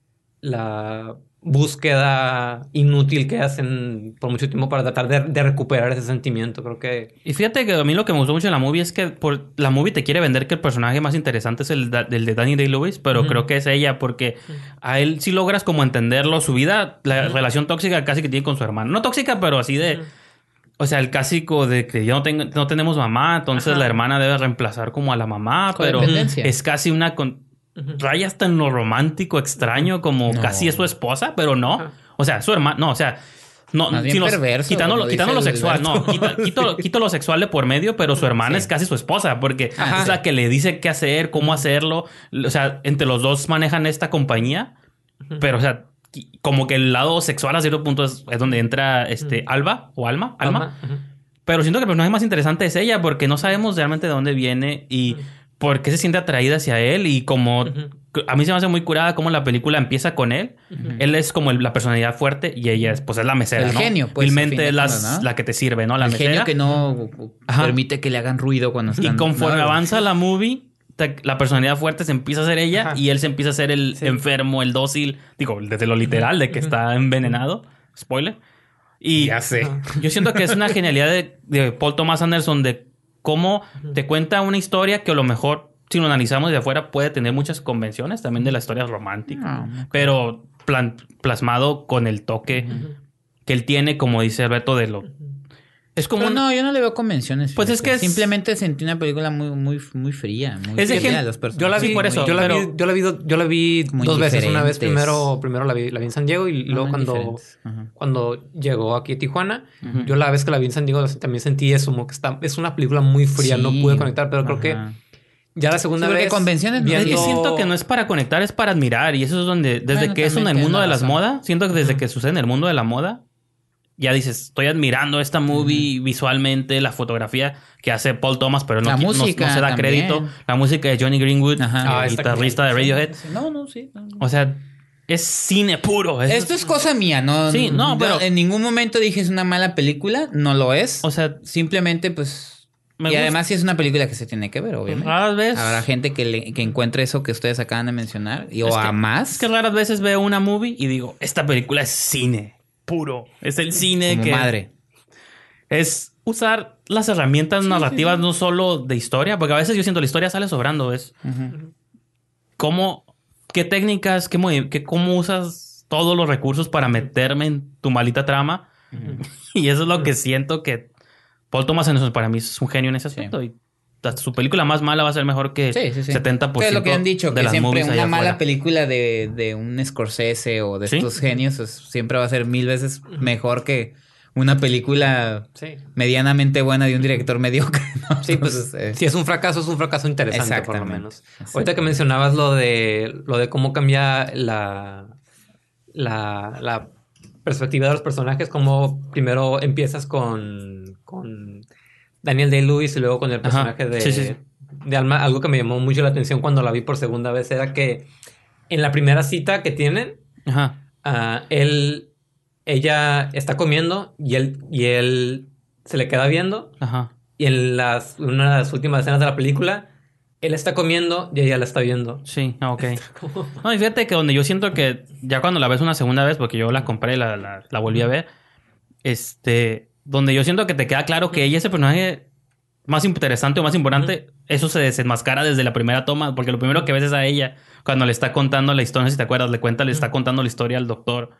la búsqueda inútil que hacen por mucho tiempo para tratar de, de recuperar ese sentimiento creo que Y fíjate que a mí lo que me gustó mucho de la movie es que por, la movie te quiere vender que el personaje más interesante es el, el de Danny Day-Lewis, pero creo que es ella porque a él sí logras como entenderlo, su vida, la relación tóxica casi que tiene con su hermano. No tóxica, pero así de... O sea, el clásico de que ya no, tengo- no tenemos mamá, entonces Ajá. la hermana debe reemplazar como a la mamá, pero es casi una... Con, raya hasta en lo romántico, extraño, como No. casi es su esposa, pero no. Ajá. O sea, su hermana... No, o sea... No, los- perverso, quitando, lo sexual, no, quita- quito, <laughs> quito lo sexual de por medio, pero su hermana Sí. es casi su esposa, porque Ajá. es la que le dice qué hacer, cómo hacerlo. O sea, entre los dos manejan esta compañía, pero, o sea, como que el lado sexual a cierto punto es, es donde entra este Alba o Alma, Alma. Pero siento que el personaje más interesante es ella, porque no sabemos realmente de dónde viene y por qué se siente atraída hacia él. Y como Ujú. a mí se me hace muy curada cómo la película empieza con él. Él es como el- la personalidad fuerte y ella es, pues, es la mesera. El ¿no? genio, pues, a Vilmente fin de es ¿no? la que te sirve, ¿no? La el mesera. genio que no Ajá. permite que le hagan ruido cuando están. Y conforme No, avanza la movie, te- la personalidad fuerte se empieza a ser ella Ajá. y él se empieza a ser el Sí. enfermo, el dócil, digo, desde lo literal de que está envenenado. Spoiler. Y Ya sé. yo siento que es una genialidad de, de Paul Thomas Anderson de cómo te cuenta una historia que a lo mejor, si lo analizamos de afuera, puede tener muchas convenciones también de la historia romántica, Ah, pero plan- plasmado con el toque que él tiene, como dice Alberto, de lo... Es como Pero no, yo no le veo convenciones. Pues es que es- Simplemente sentí una película muy, muy, muy fría. Muy Es de fría gen- los personajes. Yo la vi, Sí, por eso, yo la vi, yo la vi, do- yo la vi dos veces. Una vez primero, primero la vi, la vi en San Diego y No, luego cuando, cuando llegó aquí a Tijuana, yo la vez que la vi en San Diego también sentí eso, como que está, es una película muy fría, no pude conectar, pero creo que ya la segunda Sí, vez convenciones no viendo- siento que no es para conectar, es para admirar. Y eso es donde, desde Bueno, que es en el mundo de las modas, siento que desde que sucede en el mundo de la moda, ya dices, estoy admirando esta movie visualmente, la fotografía que hace Paul Thomas, pero no, no- se da también. crédito. La música de Johnny Greenwood, Ajá. el Ah, guitarrista de. Radiohead. Sí, No, no, sí. no. O sea, es cine puro. es- Esto es cosa mía, ¿no? Sí, no, pero- En ningún momento dije es una mala película, no lo es. O sea, Simplemente, pues. me y gusta. además, sí es una película que se tiene que ver, obviamente. raras veces... Habrá gente que, le- que encuentre eso que ustedes acaban de mencionar. Y, o Es que- a más. Es que raras veces veo una movie y digo, esta película es cine puro. Es el cine como que... madre. es usar las herramientas narrativas no solo de historia, porque a veces yo siento la historia sale sobrando, es Ujú. cómo, qué técnicas, qué, qué- cómo usas todos los recursos para meterme en tu malita trama. <laughs> Y eso es lo que siento que Paul Thomas Anderson para mí es un genio en ese aspecto. Y su película más mala va a ser mejor que Sí, sí, sí. 70% Que es lo que han dicho, de que siempre una mala afuera. película de, de un Scorsese o de estos genios siempre va a ser mil veces mejor que una película medianamente buena de un director mediocre. <laughs> ¿no? Sí, pues eh, si es un fracaso, es un fracaso interesante, por lo menos. Ahorita que mencionabas lo de lo de cómo cambia la, la, la perspectiva de los personajes, como primero empiezas con, con Daniel Day-Lewis y luego con el Ajá. personaje de, Sí, sí, sí. de Alma. Algo que me llamó mucho la atención cuando la vi por segunda vez era que en la primera cita que tienen, Ajá. Ah, él, ella está comiendo y él, y él se le queda viendo. Ajá. Y en las, una de las últimas escenas de la película, él está comiendo y ella la está viendo. Sí, ok. <laughs> No, y fíjate que donde yo siento que ya cuando la ves una segunda vez, porque yo la compré y la, la, la volví a ver, este, donde yo siento que te queda claro que ella es el personaje más interesante o más importante, eso se desenmascara desde la primera toma, porque lo primero que ves es a ella cuando le está contando la historia, no sé si te acuerdas, le cuenta, le está contando la historia al doctor.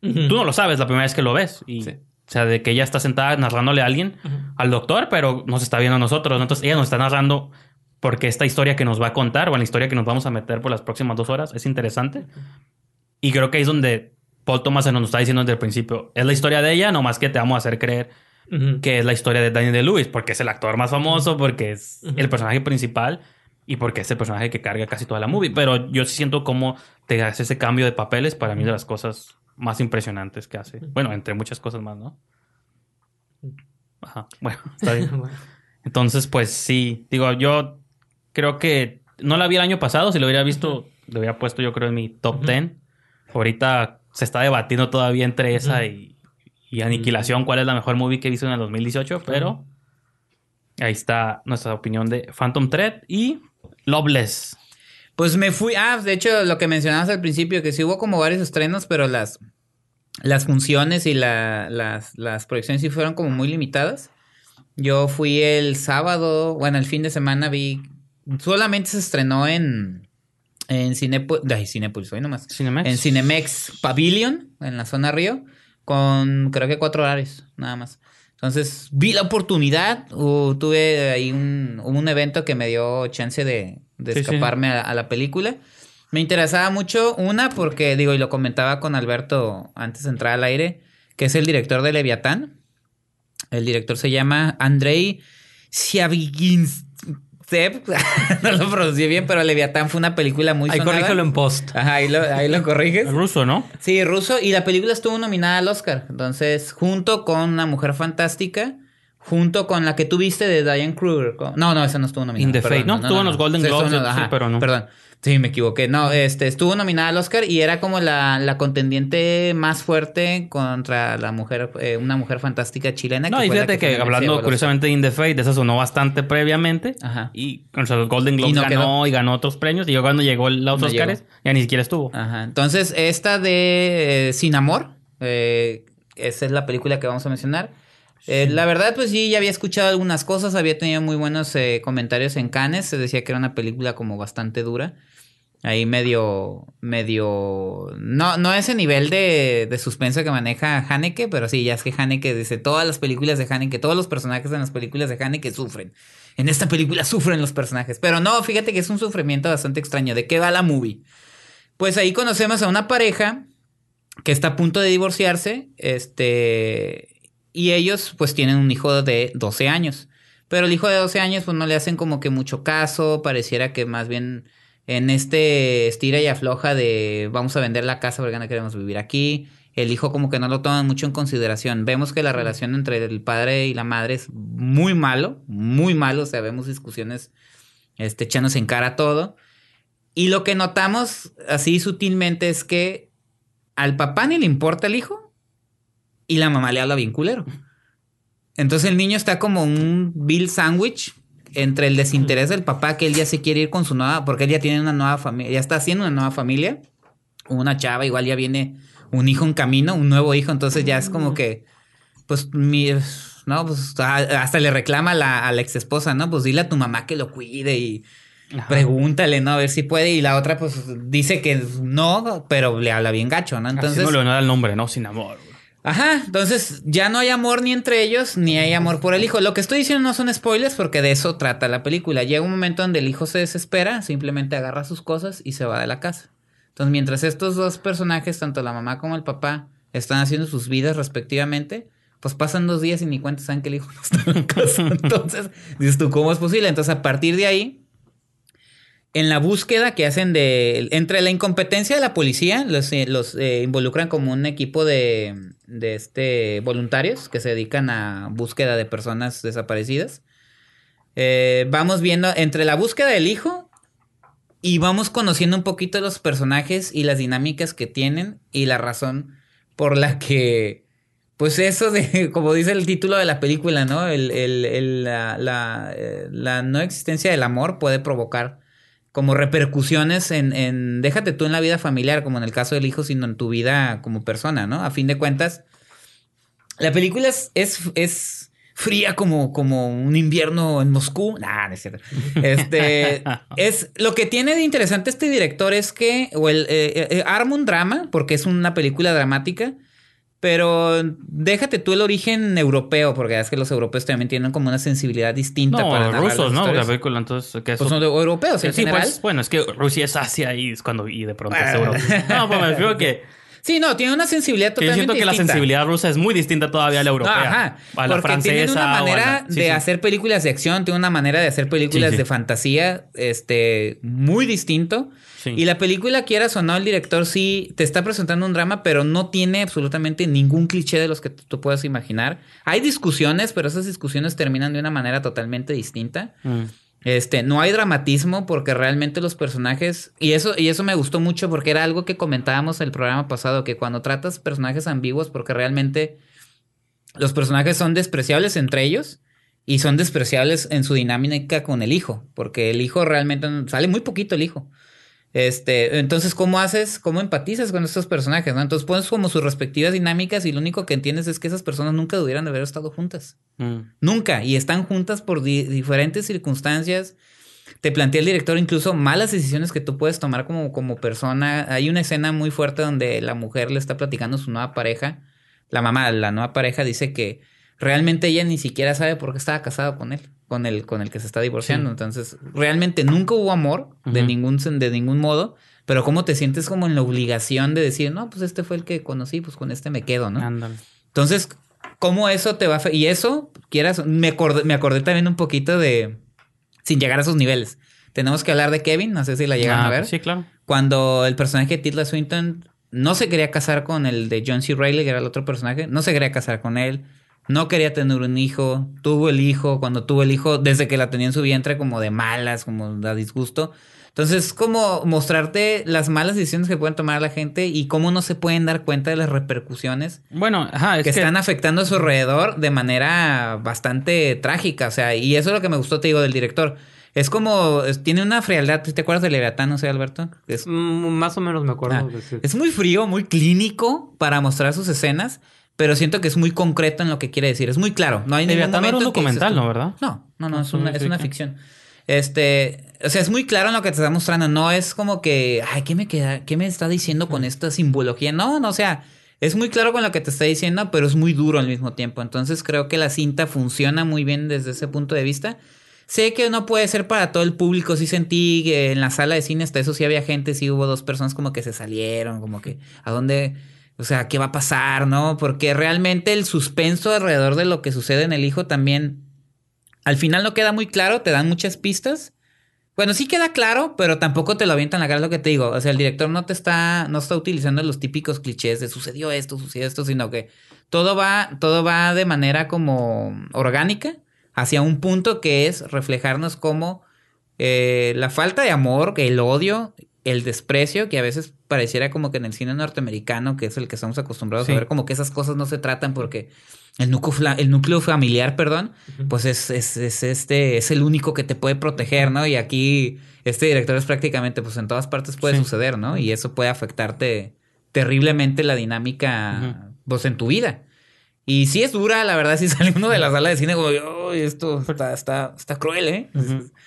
Tú no lo sabes la primera vez que lo ves. Y, Sí. O sea, de que ella está sentada narrándole a alguien, al doctor, pero nos está viendo a nosotros. ¿no? Entonces ella nos está narrando porque esta historia que nos va a contar o en la historia que nos vamos a meter por las próximas dos horas es interesante. Y creo que ahí es donde Paul Thomas nos está diciendo desde el principio. Es la historia de ella, nomás que te vamos a hacer creer que es la historia de Daniel de Lewis, porque es el actor más famoso, porque es el personaje principal y porque es el personaje que carga casi toda la movie. Pero yo sí siento cómo te hace ese cambio de papeles para mí de las cosas más impresionantes que hace. Bueno, entre muchas cosas más, ¿no? Ajá, bueno, <laughs> está bien. <laughs> Entonces, pues sí, digo, yo creo que no la vi el año pasado, si lo hubiera visto, lo hubiera puesto yo creo en mi top. 10. Ahorita se está debatiendo todavía entre esa y, y Aniquilación, cuál es la mejor movie que he visto en el 2018, pero ahí está nuestra opinión de Phantom Thread y Loveless. Pues me fui. Ah, de hecho, lo que mencionabas al principio, que sí hubo como varios estrenos, pero las, las funciones y la- las, las proyecciones sí fueron como muy limitadas. Yo fui el sábado, bueno, el fin de semana vi. Solamente se estrenó en. En Cinepolis. Ay, Cinepolis, hoy nomás. Cinemex. En Cinemex Pavilion, en la zona Río, con creo que cuatro horarios, nada más. Entonces, vi la oportunidad, uh, tuve ahí un, un evento que me dio chance de, de Sí, sí. escaparme a, a la película. Me interesaba mucho, una, porque digo, y lo comentaba con Alberto antes de entrar al aire, que es el director de Leviatán. El director se llama Andrei <laughs> No lo pronuncié bien, pero Leviatán fue una película muy Ahí sonada. corrígelo en post. Ajá, ahí lo, ahí lo corriges. El ruso, ¿no? Sí, ruso. Y la película estuvo nominada al Oscar. Entonces, junto con Una Mujer Fantástica, junto con la que tuviste de Diane Kruger. con- No, no, esa no estuvo nominada. In the perdón, Fate, ¿no? Estuvo en los Golden Globes, ajá, pero no. Perdón. Sí, me equivoqué. No, este, estuvo nominada al Oscar y era como la, la contendiente más fuerte contra la mujer, eh, una mujer fantástica chilena. No, y fue la fíjate que, hablando el curiosamente de In the Fate, de esa sonó bastante previamente. Ajá. Y con los Golden Globes Y no ganó quedó. y ganó otros premios. Y yo cuando llegó los No Oscars, llegó. ya ni siquiera estuvo. Ajá. Entonces, esta de eh, Sin Amor, eh, esa es la película que vamos a mencionar. Eh, La verdad, pues sí, ya había escuchado algunas cosas, había tenido muy buenos eh, comentarios en Cannes, se decía que era una película como bastante dura. Ahí medio, medio, no, no ese nivel de, de suspenso que maneja Haneke, pero sí, ya es que Haneke dice, todas las películas de Haneke, todos los personajes en las películas de Haneke sufren. En esta película sufren los personajes, pero no, fíjate que es un sufrimiento bastante extraño. ¿De qué va la movie? Pues ahí conocemos a una pareja que está a punto de divorciarse, este, y ellos pues tienen un hijo de 12 años. Pero el hijo de 12 años pues no le hacen como que mucho caso, pareciera que más bien en este estira y afloja de vamos a vender la casa porque no queremos vivir aquí. El hijo como que no lo toman mucho en consideración. Vemos que la relación entre el padre y la madre es muy malo, muy malo. O sea, vemos discusiones este, echándose en cara todo. Y lo que notamos así sutilmente es que al papá ni le importa el hijo y la mamá le habla bien culero. Entonces el niño está como un Bill Sandwich entre el desinterés del papá que él ya se quiere ir con su nueva, porque él ya tiene una nueva familia, ya está haciendo una nueva familia, una chava, igual ya viene un hijo en camino, un nuevo hijo, entonces ya es como que, pues, mi, no, pues hasta le reclama a la, a la ex esposa, ¿no? Pues dile a tu mamá que lo cuide y Ajá. pregúntale, ¿no? A ver si puede. Y la otra, pues, dice que no, pero le habla bien gacho, ¿no? Entonces, Entonces, no le da el nombre, ¿no? Sin amor. Ajá, entonces ya no hay amor ni entre ellos, ni hay amor por el hijo. Lo que estoy diciendo no son spoilers porque de eso trata la película. Llega un momento donde el hijo se desespera, simplemente agarra sus cosas y se va de la casa. Entonces, mientras estos dos personajes, tanto la mamá como el papá, están haciendo sus vidas respectivamente, pues pasan dos días y ni cuenta saben que el hijo <laughs> no está en la casa. <laughs> Entonces, dices tú, ¿cómo es posible? Entonces, a partir de ahí, en la búsqueda que hacen de. Entre la incompetencia de la policía, los, eh, los eh, involucran como un equipo de, de este, voluntarios que se dedican a búsqueda de personas desaparecidas. Eh, vamos viendo entre la búsqueda del hijo y vamos conociendo un poquito los personajes y las dinámicas que tienen y la razón por la que, pues eso de, <laughs> como dice el título de la película, ¿no? El, el, la, la, la, no existencia del amor puede provocar como repercusiones en, en, déjate tú en la vida familiar, como en el caso del hijo, sino en tu vida como persona, ¿no? A fin de cuentas, la película es, es, es fría como, como un invierno en Moscú. Nah, no es cierto. Este, <laughs> es, lo que tiene de interesante este director es que, o el, eh, eh, arma un drama, porque es una película dramática, pero déjate tú el origen europeo, porque es que los europeos también tienen como una sensibilidad distinta no, para narrar rusos, las ¿no? La película, entonces, ¿qué es Pues son europeos en Sí, general. pues, bueno, es que Rusia es Asia y es cuando y de pronto es Bueno. Europa. No, pues me refiero que, <laughs> Sí, no, tiene una sensibilidad que yo totalmente siento que la distinta. sensibilidad rusa es muy distinta todavía a la europea. Ajá, a la porque francesa. tienen una la- manera sí, de sí. hacer películas de acción, tiene una manera de hacer películas Sí, sí. de fantasía, este, muy distinto. Sí. Y la película, quieras o no, el director sí te está presentando un drama, pero no tiene absolutamente ningún cliché de los que tú puedas imaginar. Hay discusiones, pero esas discusiones terminan de una manera totalmente distinta. Mm. Este, no hay dramatismo porque realmente los personajes, y eso, y eso me gustó mucho porque era algo que comentábamos en el programa pasado, que cuando tratas personajes ambiguos, porque realmente los personajes son despreciables entre ellos y son despreciables en su dinámica con el hijo, porque el hijo realmente sale muy poquito el hijo. Este, entonces, ¿cómo haces, cómo empatizas con estos personajes? ¿no? Entonces pones como sus respectivas dinámicas y lo único que entiendes es que esas personas nunca debieran de haber estado juntas. Mm. Nunca. Y están juntas por di- diferentes circunstancias. Te plantea el director incluso malas decisiones que tú puedes tomar como, como persona. Hay una escena muy fuerte donde la mujer le está platicando a su nueva pareja. La mamá de la nueva pareja dice que realmente ella ni siquiera sabe por qué estaba casada con él, con el, con el que se está divorciando. Sí. Entonces, realmente nunca hubo amor de, ningún, de ningún modo. Pero cómo te sientes como en la obligación de decir, no, pues este fue el que conocí, pues con este me quedo, ¿no? Ándale. Entonces, ¿cómo eso te va a... Y eso, quieras, me acordé, me acordé también un poquito de... Sin llegar a esos niveles. Tenemos que hablar de Kevin, no sé si la llegan Ah, a ver. pues Sí, claro. Cuando el personaje de Tilda Swinton no se quería casar con el de John C. Reilly, que era el otro personaje, no se quería casar con él, no quería tener un hijo, tuvo el hijo, cuando tuvo el hijo, desde que la tenía en su vientre, como de malas, como de disgusto. Entonces, como mostrarte las malas decisiones que pueden tomar la gente y cómo no se pueden dar cuenta de las repercusiones Bueno, ajá, es que, que, están afectando a su alrededor de manera bastante trágica. O sea, y eso es lo que me gustó, te digo, del director. Es como, es- tiene una frialdad. ¿Te acuerdas de Leviatán, no sé, Alberto? Es, Mm, Más o menos me acuerdo. ah, de es muy frío, muy clínico para mostrar sus escenas, pero siento que es muy concreto en lo que quiere decir. Es muy claro. No hay ningún un momento dices documental, ¿no? ¿Verdad? No, no, no, es una, sí, es una ficción. Este, o sea, es muy claro en lo que te está mostrando. No es como que, ay, ¿qué me queda? ¿Qué me está diciendo con esta simbología? No, no, o sea, es muy claro con lo que te está diciendo, pero es muy duro al mismo tiempo. Entonces creo que la cinta funciona muy bien desde ese punto de vista. Sé que no puede ser para todo el público. Sí sentí que en la sala de cine hasta eso sí había gente, sí hubo dos personas como que se salieron, como que a dónde, o sea, qué va a pasar, ¿no? Porque realmente el suspenso alrededor de lo que sucede en el hijo también al final no queda muy claro, te dan muchas pistas. Bueno, sí queda claro, pero tampoco te lo avientan la cara, lo que te digo. O sea, el director no te está, no está utilizando los típicos clichés de sucedió esto, sucedió esto, sino que todo va, todo va de manera como orgánica hacia un punto que es reflejarnos como eh, la falta de amor, el odio, el desprecio, que a veces pareciera como que en el cine norteamericano, que es el que estamos acostumbrados Sí. a ver, como que esas cosas no se tratan porque el núcleo, el núcleo familiar, perdón, pues es, es, es este, es el único que te puede proteger, ¿no? Y aquí este director es prácticamente, pues en todas partes puede Sí. suceder, ¿no? Y eso puede afectarte terriblemente la dinámica, pues en tu vida. Y sí es dura, la verdad, si <laughs> sale uno de la sala de cine como, "Ay, esto está, está, está cruel, ¿eh?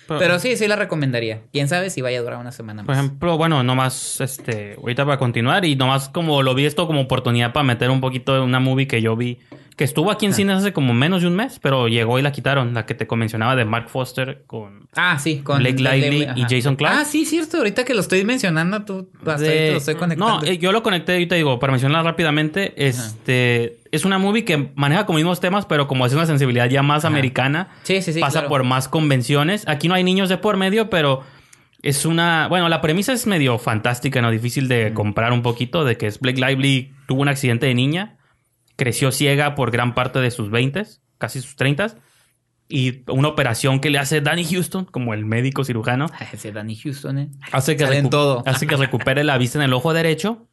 Pero sí, sí la recomendaría. Quién sabe si vaya a durar una semana Por más. ejemplo, bueno, nomás, este, ahorita para continuar y nomás como lo vi esto como oportunidad para meter un poquito de una movie que yo vi, que estuvo aquí en cines hace como menos de un mes, pero llegó y la quitaron, la que te mencionaba de Mark Foster con... Ah, sí, con Blake Lively y Jason Clarke. Ah, sí, cierto. Ahorita que lo estoy mencionando, tú hasta de- lo estoy conectando. No, eh, yo lo conecté ahorita digo, para mencionar rápidamente, este, es una movie que maneja como mismos temas, pero como es una sensibilidad ya más americana, Sí, sí, sí. pasa claro. por más convenciones. Aquí no hay niños de por medio, pero es una... Bueno, la premisa es medio fantástica, ¿no? Difícil de comprar un poquito, de que es Blake Lively tuvo un accidente de niña, creció ciega por gran parte de sus 20, casi sus 30, y una operación que le hace Danny Houston, como el médico cirujano, <laughs> Ese Danny Houston, ¿eh? hace que, todo. hace que recupere la vista en el ojo derecho.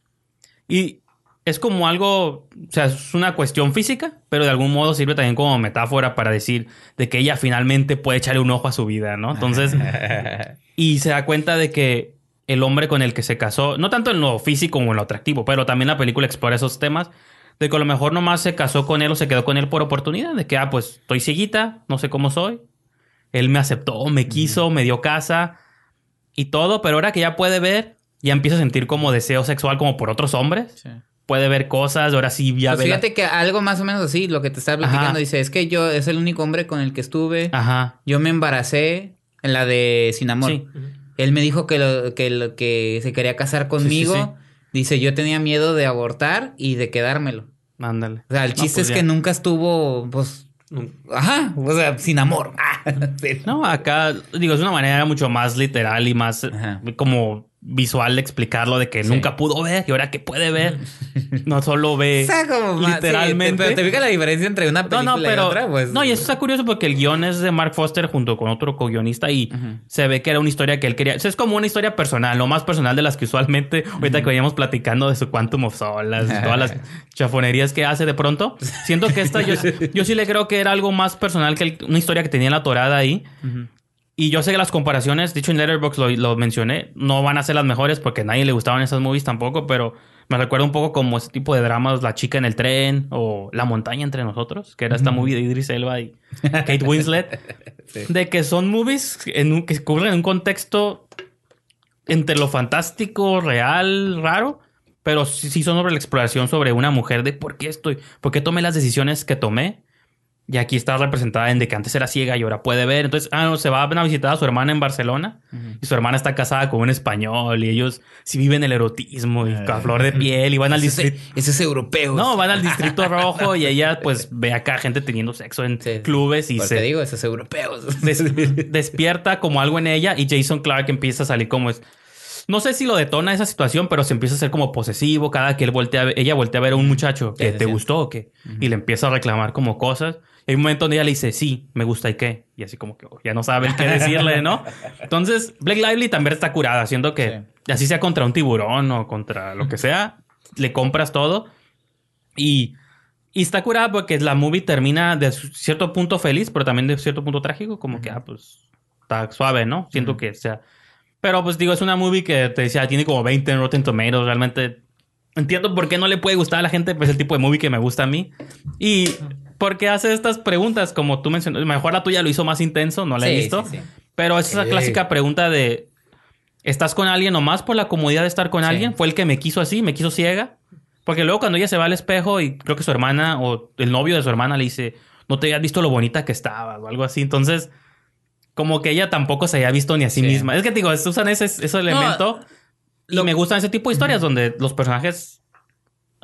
Y es como algo, o sea, es una cuestión física, pero de algún modo sirve también como metáfora para decir de que ella finalmente puede echarle un ojo a su vida, ¿no? Entonces, <laughs> y se da cuenta de que el hombre con el que se casó, no tanto en lo físico como en lo atractivo, pero también la película explora esos temas, de que a lo mejor nomás se casó con él o se quedó con él por oportunidad, de que, ah, pues estoy cieguita, no sé cómo soy. Él me aceptó, me quiso, me dio casa y todo, pero ahora que ya puede ver, ya empieza a sentir como deseo sexual como por otros hombres. Sí. Puede ver cosas, ahora sí ya Pues fíjate que algo más o menos así, lo que te estaba platicando, Ajá. dice, es que yo es el único hombre con el que estuve. Ajá. Yo me embaracé en la de Sin Amor. Sí. Él me dijo que lo, que lo que se quería casar conmigo. sí, sí. Dice, yo tenía miedo de abortar y de quedármelo. Ándale. O sea, el No, chiste pues es ya. que nunca estuvo, pues, ajá, o sea, sin amor. <laughs> No, acá, digo, es una manera mucho más literal y más Ajá. como visual de explicarlo de que Sí. nunca pudo ver y ahora que puede ver, no solo ve <laughs> O sea, como más- sí, literalmente. te- pero te fijas la diferencia entre una no, película no, pero. y otra, pues. No, y eso está curioso porque el guion es de Mark Foster junto con otro co-guionista y Ujú. se ve que era una historia que él quería. O sea, es como una historia personal, lo más personal de las que usualmente, ahorita que veníamos platicando de su Quantum of Solace, todas las <laughs> chafonerías que hace de pronto. Siento que esta, yo, <laughs> yo sí le creo que era algo más personal que el- una historia que tenía la torada ahí. Y yo sé que las comparaciones, dicho en Letterboxd lo, lo mencioné, no van a ser las mejores porque a nadie le gustaban esas movies tampoco, pero me recuerda un poco como ese tipo de dramas, La chica en el tren o La montaña entre nosotros, que era esta movie de Idris Elba y <laughs> Kate Winslet, Sí. de que son movies en un- que cubren en un contexto entre lo fantástico, real, raro, pero sí, sí son sobre la exploración sobre una mujer de por qué estoy, por qué tomé las decisiones que tomé. Y aquí está representada en de que antes era ciega y ahora puede ver. Entonces, ah, no, se va a visitar a su hermana en Barcelona y su hermana está casada con un español y ellos sí viven el erotismo y a flor de piel y van al distrito. ese es europeo. No, van al <laughs> distrito rojo y ella pues ve acá gente teniendo sexo en Sí. clubes y se digo, esos europeos. des- despierta como algo en ella y Jason Clark empieza a salir como es. No sé si lo detona esa situación, pero se empieza a ser como posesivo cada que él voltea ella voltea a ver a un muchacho que te gustó o qué. Y le empieza a reclamar como cosas. Y hay un momento donde ella le dice, sí, me gusta y qué. Y así como que oh, ya no sabe el qué decirle, ¿no? <laughs> Entonces, Blake Lively también está curada, haciendo que así sea contra un tiburón o contra lo que sea, le compras todo. Y, y está curada porque la movie termina de cierto punto feliz, pero también de cierto punto trágico, como que, ah, pues, está suave, ¿no? Siento que, o sea... Pero, pues, digo, es una movie que te decía, tiene como 20 en Rotten Tomatoes, realmente... Entiendo por qué no le puede gustar a la gente, pues, el tipo de movie que me gusta a mí. Y porque hace estas preguntas, como tú mencionas, mejor la tuya lo hizo más intenso, no la he Sí, visto. sí, sí. Pero es esa clásica pregunta de... ¿Estás con alguien nomás por la comodidad de estar con Sí. alguien? ¿Fue el que me quiso así? ¿Me quiso ciega? Porque luego cuando ella se va al espejo y creo que su hermana o el novio de su hermana le dice, no te habías visto lo bonita que estabas o algo así. Entonces, como que ella tampoco se había visto ni a sí, Sí. misma. Es que te digo, usan ese, ese elemento y lo- me gustan ese tipo de historias donde los personajes...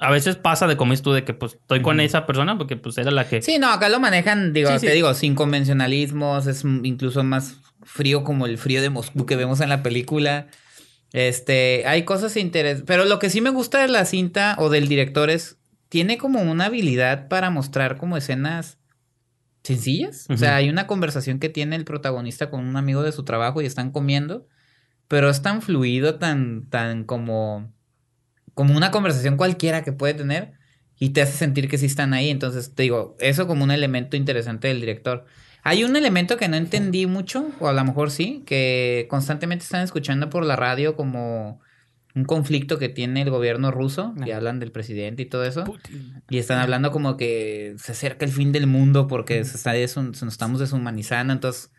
A veces pasa de como tú, de que pues estoy con esa persona porque pues era la que... Sí, no, acá lo manejan, digo, Sí, sí. te digo, sin convencionalismos, es incluso más frío como el frío de Moscú que vemos en la película. Este, hay cosas interesantes, pero lo que sí me gusta de la cinta o del director es, tiene como una habilidad para mostrar como escenas sencillas. O sea, hay una conversación que tiene el protagonista con un amigo de su trabajo y están comiendo, pero es tan fluido, tan, tan como, como una conversación cualquiera que puede tener y te hace sentir que sí están ahí. Entonces, te digo, eso como un elemento interesante del director. Hay un elemento que no entendí mucho, o a lo mejor sí, que constantemente están escuchando por la radio como un conflicto que tiene el gobierno ruso, y hablan del presidente y todo eso. Putin. Y están hablando como que se acerca el fin del mundo porque se, está desu- se nos estamos deshumanizando. Entonces,